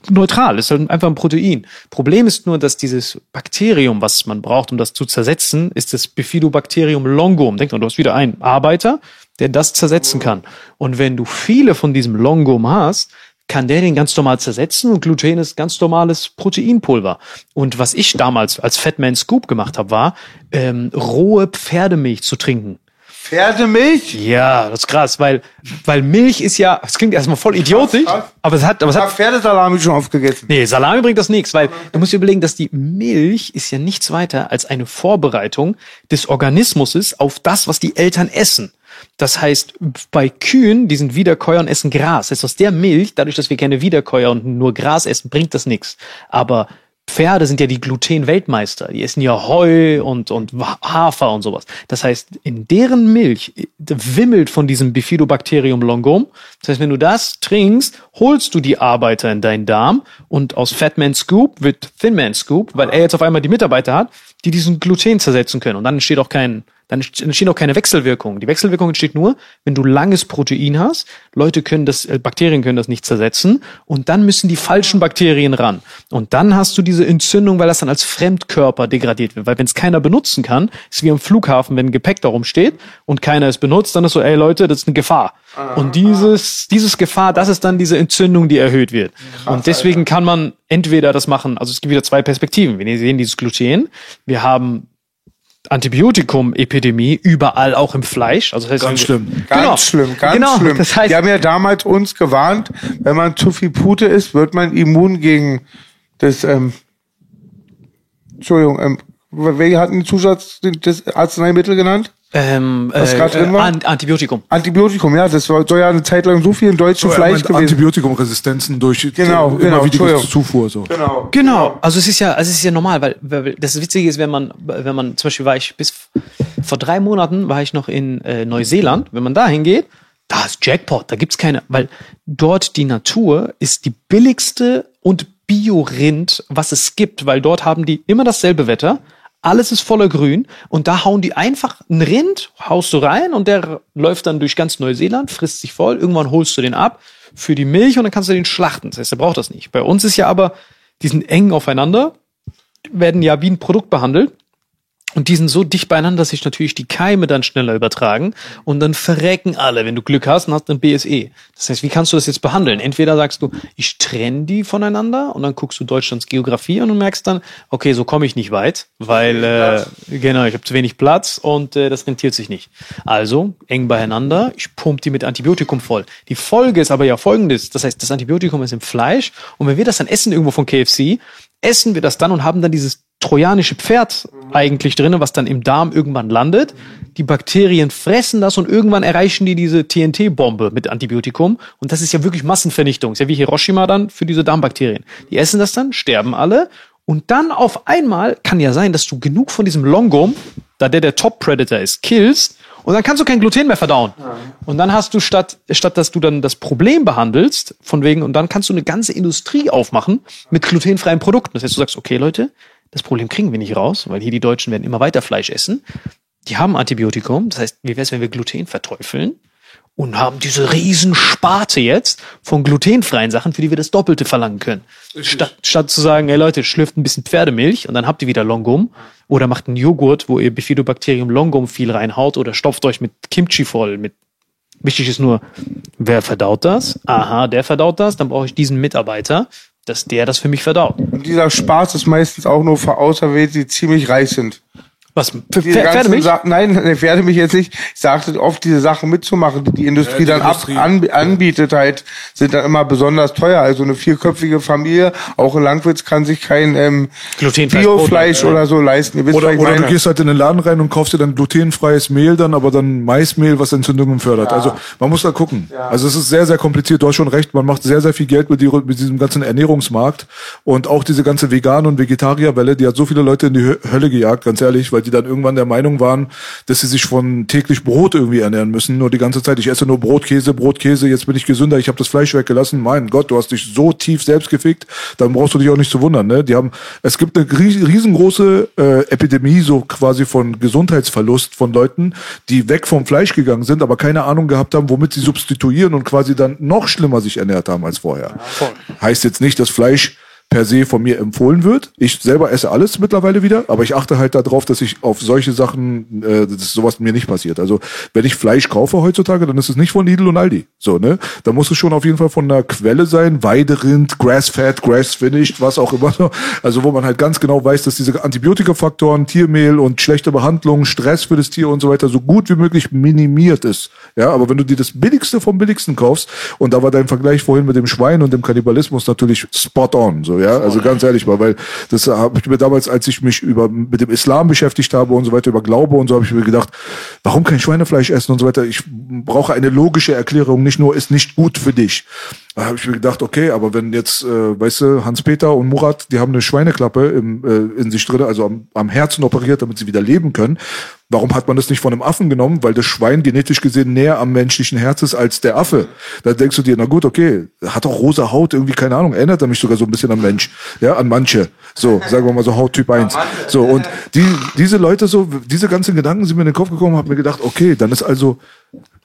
neutral, ist halt einfach ein Protein. Problem ist nur, dass dieses Bakterium, was man braucht, um das zu zersetzen, ist das Bifidobacterium longum. Denk mal, du hast wieder einen Arbeiter, der das zersetzen kann. Und wenn du viele von diesem Longum hast, kann der den ganz normal zersetzen und Gluten ist ganz normales Proteinpulver. Und was ich damals als Fatman Scoop gemacht habe, war ähm, rohe Pferdemilch zu trinken. Pferdemilch? Ja, das ist krass, weil weil Milch ist ja, es klingt erstmal voll idiotisch, krass. aber es hat, aber es Ich hat Pferdesalami schon aufgegessen. Nee, Salami bringt das nichts, weil du musst dir überlegen, dass die Milch ist ja nichts weiter als eine Vorbereitung des Organismus auf das, was die Eltern essen. Das heißt, bei Kühen, die sind Wiederkäuer und essen Gras. Das heißt, aus der Milch, dadurch, dass wir keine Wiederkäuer und nur Gras essen, bringt das nichts. Aber Pferde sind ja die Gluten-Weltmeister. Die essen ja Heu und, und Hafer und sowas. Das heißt, in deren Milch wimmelt von diesem Bifidobacterium longum. Das heißt, wenn du das trinkst, holst du die Arbeiter in deinen Darm und aus Fatman Scoop wird Thinman Scoop, weil er jetzt auf einmal die Mitarbeiter hat, die diesen Gluten zersetzen können. Und dann entsteht auch kein, dann entstehen auch keine Wechselwirkungen. Die Wechselwirkung entsteht nur, wenn du langes Protein hast. Leute können das, äh, Bakterien können das nicht zersetzen. Und dann müssen die falschen Bakterien ran. Und dann hast du diese Entzündung, weil das dann als Fremdkörper degradiert wird. Weil wenn es keiner benutzen kann, ist wie am Flughafen, wenn ein Gepäck darum steht und keiner es benutzt, dann ist so, ey Leute, das ist eine Gefahr. Und dieses, dieses Gefahr, das ist dann diese Entzündung, die erhöht wird. und deswegen kann man entweder das machen, also es gibt wieder zwei Perspektiven. Wir sehen dieses Gluten. Wir haben Antibiotikum-Epidemie überall auch im Fleisch. Also das heißt, Ganz schlimm. Ganz Genau. schlimm, ganz Genau, schlimm. das heißt- die haben ja damals uns gewarnt, wenn man zu viel Pute isst, wird man immun gegen das, ähm, Entschuldigung, ähm, wer hat den Zusatz, das Arzneimittel genannt? Ähm, Was äh, drin äh, war? Ant- Antibiotikum. Antibiotikum, ja, das soll soll ja eine Zeit lang so viel in deutschem So, Fleisch gewesen. Antibiotikumresistenzen durch Genau, äh, genau, immer wieder Entschuldigung. Zufuhr. So. Genau. Genau, also es ist ja, also es ist ja normal, weil, weil das Witzige ist, wenn man, wenn man zum Beispiel war ich bis vor drei Monaten war ich noch in äh, Neuseeland, wenn man da hingeht, da ist Jackpot, da gibt's keine, weil dort die Natur ist die billigste und Bio-Rind, was es gibt, weil dort haben die immer dasselbe Wetter, alles ist voller Grün und da hauen die einfach einen Rind, haust du rein und der läuft dann durch ganz Neuseeland, frisst sich voll, irgendwann holst du den ab für die Milch und dann kannst du den schlachten. Das heißt, er braucht das nicht. Bei uns ist ja aber, die sind eng aufeinander, werden ja wie ein Produkt behandelt. Und die sind so dicht beieinander, dass sich natürlich die Keime dann schneller übertragen und dann verrecken alle, wenn du Glück hast und hast dann BSE. Das heißt, wie kannst du das jetzt behandeln? Entweder sagst du, ich trenne die voneinander und dann guckst du Deutschlands Geografie und du merkst dann, okay, so komme ich nicht weit, weil äh, genau, ich habe zu wenig Platz und äh, das rentiert sich nicht. Also eng beieinander, ich pump die mit Antibiotikum voll. Die Folge ist aber ja folgendes, das heißt, das Antibiotikum ist im Fleisch und wenn wir das dann essen irgendwo von KFC, essen wir das dann und haben dann dieses trojanische Pferd eigentlich drinne, was dann im Darm irgendwann landet. Die Bakterien fressen das und irgendwann erreichen die diese TNT-Bombe mit Antibiotikum. Und das ist ja wirklich Massenvernichtung. Ist ja wie Hiroshima dann für diese Darmbakterien. Die essen das dann, sterben alle. Und dann auf einmal kann ja sein, dass du genug von diesem Longum, da der der Top-Predator ist, killst. Und dann kannst du kein Gluten mehr verdauen. Und dann hast du statt, statt dass du dann das Problem behandelst, von wegen, und dann kannst du eine ganze Industrie aufmachen mit glutenfreien Produkten. Das heißt, du sagst, okay, Leute, das Problem kriegen wir nicht raus, weil hier die Deutschen werden immer weiter Fleisch essen. Die haben Antibiotikum. Das heißt, wie wäre es, wenn wir Gluten verteufeln? Und haben diese Riesensparte jetzt von glutenfreien Sachen, für die wir das Doppelte verlangen können. Statt, statt zu sagen, ey Leute, schlürft ein bisschen Pferdemilch und dann habt ihr wieder Longum. Oder macht einen Joghurt, wo ihr Bifidobacterium Longum viel reinhaut oder stopft euch mit Kimchi voll, mit Wichtig ist nur, wer verdaut das? Aha, der verdaut das, dann brauche ich diesen Mitarbeiter, dass der das für mich verdaut. Und dieser Spaß ist meistens auch nur für Auserwählte, die ziemlich reich sind. Was? Pf Diese Pferdemilch? Sa- Nein, Pferdemilch jetzt nicht. Ich sagte oft, diese Sachen mitzumachen, die die Industrie Ja, die dann ab, Industrie. an, anbietet halt, sind dann immer besonders teuer. Also eine vierköpfige Familie, auch ein Landwirt kann sich kein ähm, Biofleisch Brot, oder so leisten. Ihr wisst, Oder, oder du meine. gehst halt in den Laden rein und kaufst dir dann glutenfreies Mehl dann, aber dann Maismehl, was Entzündungen fördert. Also man muss da gucken. Also es ist sehr, sehr kompliziert. Du hast schon recht, man macht sehr, sehr viel Geld mit, die, mit diesem ganzen Ernährungsmarkt. Und auch diese ganze Vegan- und Vegetarierwelle, die hat so viele Leute in die Hö- Hölle gejagt, ganz ehrlich, weil die dann irgendwann der Meinung waren, dass sie sich von täglich Brot irgendwie ernähren müssen. Nur die ganze Zeit, ich esse nur Brot, Käse, Brot, Käse, jetzt bin ich gesünder, ich habe das Fleisch weggelassen. Mein Gott, du hast dich so tief selbst gefickt, dann brauchst du dich auch nicht zu wundern. Ne? Die haben, es gibt eine ries- riesengroße äh, Epidemie, so quasi von Gesundheitsverlust von Leuten, die weg vom Fleisch gegangen sind, aber keine Ahnung gehabt haben, womit sie substituieren und quasi dann noch schlimmer sich ernährt haben als vorher. Heißt jetzt nicht, dass Fleisch per se von mir empfohlen wird. Ich selber esse alles mittlerweile wieder, aber ich achte halt darauf, dass ich auf solche Sachen, äh, dass sowas mir nicht passiert. Also wenn ich Fleisch kaufe heutzutage, dann ist es nicht von Lidl und Aldi. So, ne? Da muss es schon auf jeden Fall von einer Quelle sein, Weiderind, Grass-Fed, Grass-Finished, was auch immer. Also wo man halt ganz genau weiß, dass diese Antibiotikafaktoren, Tiermehl und schlechte Behandlung, Stress für das Tier und so weiter so gut wie möglich minimiert ist. Ja, aber wenn du dir das Billigste vom Billigsten kaufst, und da war dein Vergleich vorhin mit dem Schwein und dem Kannibalismus natürlich spot on, so, ja, also ganz ehrlich mal, weil das habe ich mir damals, als ich mich über, mit dem Islam beschäftigt habe und so weiter, über Glaube und so, habe ich mir gedacht, warum kein Schweinefleisch essen und so weiter? Ich brauche eine logische Erklärung, nicht nur ist nicht gut für dich. Da habe ich mir gedacht, okay, aber wenn jetzt, äh, weißt du, Hans-Peter und Murat, die haben eine Schweineklappe im, äh, in sich drin, also am, am Herzen operiert, damit sie wieder leben können. Warum hat man das nicht von einem Affen genommen? Weil das Schwein genetisch gesehen näher am menschlichen Herz ist als der Affe. Da denkst du dir, na gut, okay, hat auch rosa Haut, irgendwie, keine Ahnung, erinnert er mich sogar so ein bisschen an Mensch. Ja, an manche. So, sagen wir mal so Hauttyp 1. So, und die, diese Leute so, diese ganzen Gedanken sind mir in den Kopf gekommen, hab mir gedacht, okay, dann ist also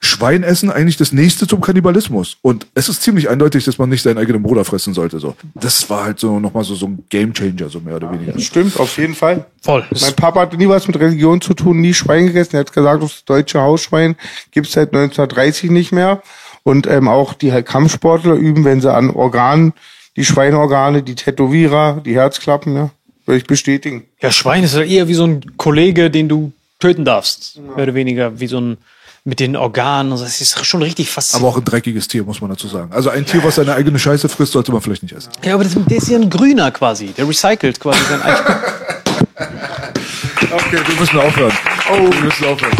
Schweinessen eigentlich das nächste zum Kannibalismus. Und es ist ziemlich eindeutig, dass man nicht seinen eigenen Bruder fressen sollte. So. Das war halt so nochmal so, so ein Gamechanger, so mehr oder weniger. Stimmt, auf jeden Fall. Voll. Mein Papa hatte nie was mit Religion zu tun, nie Schwein gegessen. Er hat gesagt, das deutsche Hausschwein gibt's seit 1930 nicht mehr. Und ähm, auch die halt Kampfsportler üben, wenn sie an Organen, die Schweineorgane, die Tätowierer, die Herzklappen, ja, würde ich bestätigen. Ja, Schwein ist ja eher wie so ein Kollege, den du töten darfst. Mehr oder weniger wie so ein mit den Organen. Das ist schon richtig faszinierend. Aber auch ein dreckiges Tier, muss man dazu sagen. Also ein Tier, was seine eigene Scheiße frisst, sollte man vielleicht nicht essen. ja, aber das, der ist ja ein Grüner quasi. Der recycelt quasi sein eigenes. Okay, wir müssen aufhören. Oh, wir müssen aufhören.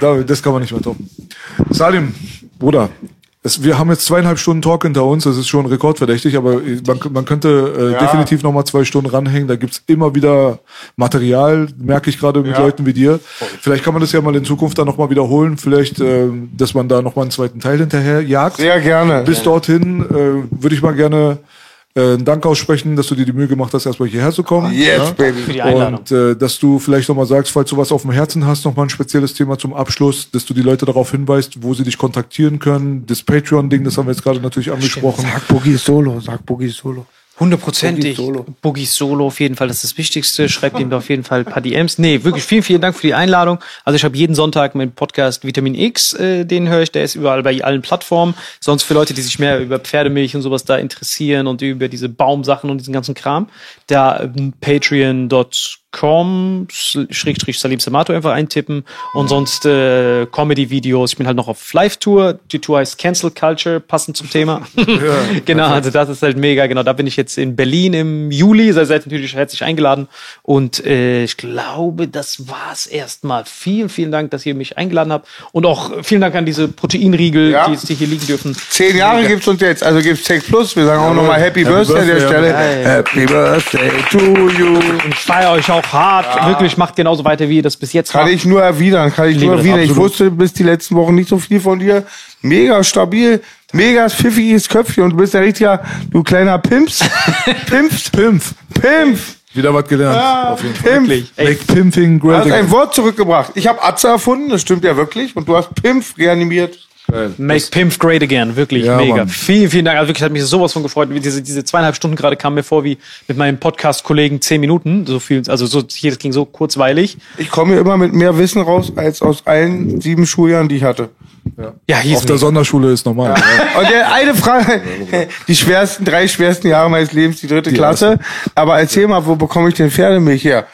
Da- Das kann man nicht mehr toppen. Salim, Bruder, es, wir haben jetzt zweieinhalb Stunden Talk hinter uns, das ist schon rekordverdächtig, aber man, man könnte äh, definitiv nochmal zwei Stunden ranhängen. Da gibt's immer wieder Material, merke ich gerade mit Ja. Leuten wie dir. Vielleicht kann man das ja mal in Zukunft dann nochmal wiederholen, vielleicht, äh, dass man da nochmal einen zweiten Teil hinterher jagt. Sehr gerne. Bis dorthin äh, würde ich mal gerne äh, Dank aussprechen, dass du dir die Mühe gemacht hast, erstmal hierher zu kommen. Yes, baby. Für die Einladung. Und äh, dass du vielleicht nochmal sagst, falls du was auf dem Herzen hast, nochmal ein spezielles Thema zum Abschluss, dass du die Leute darauf hinweist, wo sie dich kontaktieren können. Das Patreon-Ding, das haben wir jetzt gerade natürlich angesprochen. Sag Boogie Solo, sag Boogie Solo. Hundertprozentig. Boogie Solo. Solo auf jeden Fall, das ist das Wichtigste. Schreibt ihm da auf jeden Fall ein paar DMs. Nee, wirklich vielen, vielen Dank für die Einladung. Also ich habe jeden Sonntag meinen Podcast Vitamin X, äh, den höre ich, der ist überall bei allen Plattformen. Sonst für Leute, die sich mehr über Pferdemilch und sowas da interessieren und über diese Baumsachen und diesen ganzen Kram, da ähm, patreon.com schrägstrich Salim Samato einfach eintippen und sonst äh, Comedy-Videos. Ich bin halt noch auf Live-Tour. Die Tour heißt Cancel Culture, passend zum Thema. genau, also das ist halt mega. Genau, da bin ich jetzt in Berlin im Juli. Seid, seid natürlich herzlich eingeladen. Und äh, ich glaube, das war's erstmal. Vielen, vielen Dank, dass ihr mich eingeladen habt. Und auch vielen Dank an diese Proteinriegel, Ja. die, die hier liegen dürfen. Zehn Jahre gibt's uns jetzt, also gibt's Tech Plus. Wir sagen auch nochmal Happy, Birthday an der Stelle. Happy Birthday to you. Und ich feiere euch auch hart. Wirklich, macht genauso weiter, wie ihr das bis jetzt Kann macht. ich nur erwidern, kann ich Liebe nur erwidern. Ich wusste bis die letzten Wochen nicht so viel von dir. Mega stabil, mega pfiffiges Köpfchen und du bist ja richtiger, du kleiner Pimps. Pimps. Pimpf. Pimpf. Wieder was gelernt. auf jeden Fall. Pimp. Make Pimping Du hast ein. Wort zurückgebracht. Ich habe Atze erfunden, das stimmt ja wirklich. Und du hast Pimpf reanimiert. Make Pimp great again, wirklich Ja, mega. Mann. Vielen, vielen Dank. Also wirklich hat mich sowas von gefreut. Diese, diese zweieinhalb Stunden gerade kamen mir vor wie mit meinem Podcast-Kollegen zehn Minuten. So viel, also so, hier, das ging so kurzweilig. Ich komme hier immer mit mehr Wissen raus als aus allen sieben Schuljahren, die ich hatte. Ja, hier Auf ist der mega. Sonderschule ist normal. Ja. Und der eine Frage, die schwersten, drei schwersten Jahre meines Lebens, die dritte Klasse. Aber erzähl mal, wo bekomme ich denn Pferdemilch her?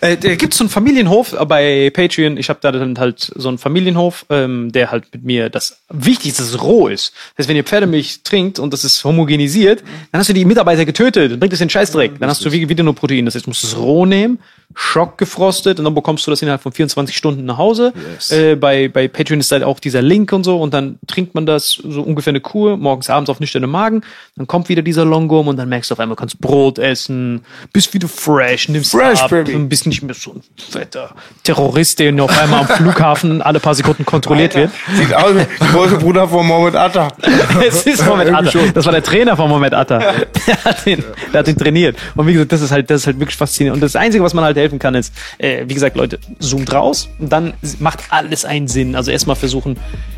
Äh, da gibt's so einen Familienhof äh, bei Patreon. Ich habe da dann halt so einen Familienhof, ähm, der halt mit mir das Wichtigste, es roh ist. Das heißt, wenn ihr Pferdemilch trinkt und das ist homogenisiert, dann hast du die Mitarbeiter getötet, dann bringt es den Scheißdreck. Dann hast du wie- wieder nur Protein. Das heißt, du musst es roh nehmen, schockgefrostet und dann bekommst du das innerhalb von 24 Stunden nach Hause. Äh, bei, bei Patreon ist halt auch dieser Link und so und dann trinkt man das so ungefähr eine Kur, morgens, abends auf nüchternen Magen. Dann kommt wieder dieser Longum und dann merkst du auf einmal, kannst Brot essen, bist wieder fresh, nimmst Fresh, ab, baby. und bist nicht mehr so ein fetter Terrorist, der auf einmal am Flughafen alle paar Sekunden kontrolliert wird. Sieht aus wie der große Bruder von Mohammed Atta. Es ist Mohamed Atta. Das war der Trainer von Mohamed Atta. Der hat ihn, der hat ihn trainiert. Und wie gesagt, das ist halt, das ist halt wirklich faszinierend. Und das Einzige, was man halt helfen kann, ist, äh, wie gesagt, Leute, zoomt raus und dann macht alles einen Sinn. Also erstmal versuchen,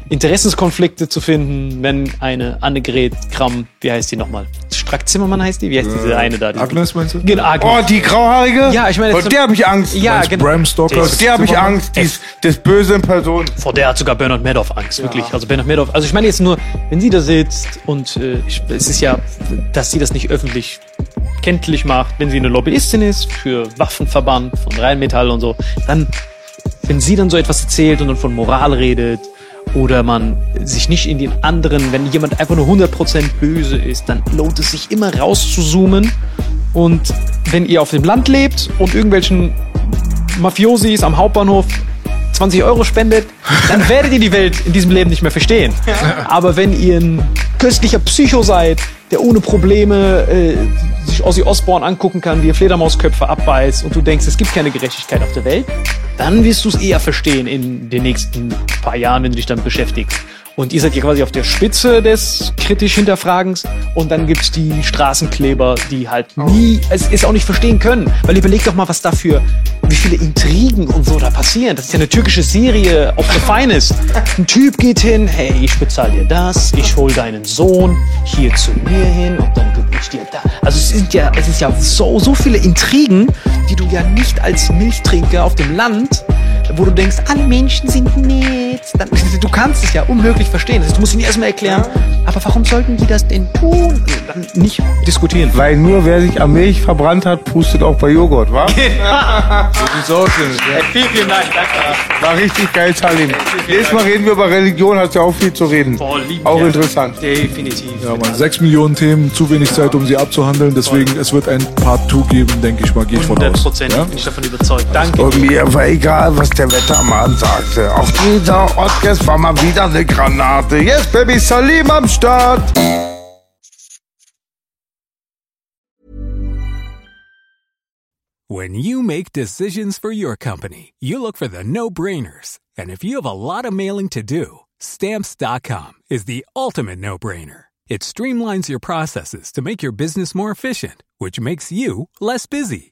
Interessenskonflikte zu finden, wenn eine Annegret Kramm, wie heißt die nochmal? Strack-Zimmermann heißt die? Wie heißt diese eine da? Die- Agnes meinst du? Genau, Agnes. Oh, die grauhaarige? Ja, ich meine, Vor der habe ich Angst. ja, genau. Bram Stoker? Der Vor der habe ich Angst. Die ist das Böse in Person. Vor der hat sogar Bernhard Madoff Angst, wirklich. Also Bernhard Madoff. Also ich meine jetzt nur, wenn sie da sitzt und äh, ich, es ist ja, dass sie das nicht öffentlich kenntlich macht, wenn sie eine Lobbyistin ist für Waffenverband von Rheinmetall und so, dann, wenn sie dann so etwas erzählt und dann von Moral redet oder man sich nicht in den anderen, wenn jemand einfach nur 100% böse ist, dann lohnt es sich immer rauszuzoomen und wenn ihr auf dem Land lebt und irgendwelchen Mafiosis am Hauptbahnhof 20 Euro spendet, dann werdet ihr die Welt in diesem Leben nicht mehr verstehen. Aber wenn ihr ein köstlicher Psycho seid, der ohne Probleme äh, sich Ozzy Osbourne angucken kann, wie er Fledermausköpfe abbeißt und du denkst, es gibt keine Gerechtigkeit auf der Welt, dann wirst du es eher verstehen in den nächsten paar Jahren, wenn du dich damit beschäftigst. Und ihr seid ja quasi auf der Spitze des kritisch Hinterfragens. Und dann gibt's die Straßenkleber, die halt nie, es ist auch nicht verstehen können. Weil überleg doch mal, was dafür, wie viele Intrigen und so da passieren. Das ist ja eine türkische Serie auf the finest. Ein Typ geht hin, hey, ich bezahle dir das, ich hol deinen Sohn hier zu mir hin und dann gebe ich dir da. Also es sind ja, es ist ja so, so viele Intrigen, die du ja nicht als Milchtrinker auf dem Land wo du denkst, alle Menschen sind nett. Dann, du kannst es ja unmöglich verstehen. Das heißt, du musst ihnen erstmal erklären, aber warum sollten die das denn tun? Dann nicht diskutieren. Weil nur wer sich am Milch verbrannt hat, pustet auch bei Joghurt, wa? So sieht's aus. Ja. Vielen, vielen Dank. Danke. War richtig geil, Salim. Nächstes Mal reden wir über Religion, hast ja auch viel zu reden. Boah, lieben auch wir. interessant. Definitiv. Ja, man, sechs Millionen Themen, zu wenig Zeit, um sie abzuhandeln. Deswegen, es wird ein Part 2 geben, denke ich mal, gehe ich von 100 aus. Prozent Ja? bin ich davon überzeugt. Danke. Und mir war egal, was der Wettermann sagte. Dieser war mal wieder eine Granate. Yes, Baby, Salim am Start. When you make decisions for your company, you look for the no brainers. And if you have a lot of mailing to do, stamps.com is the ultimate no brainer. It streamlines your processes to make your business more efficient, which makes you less busy.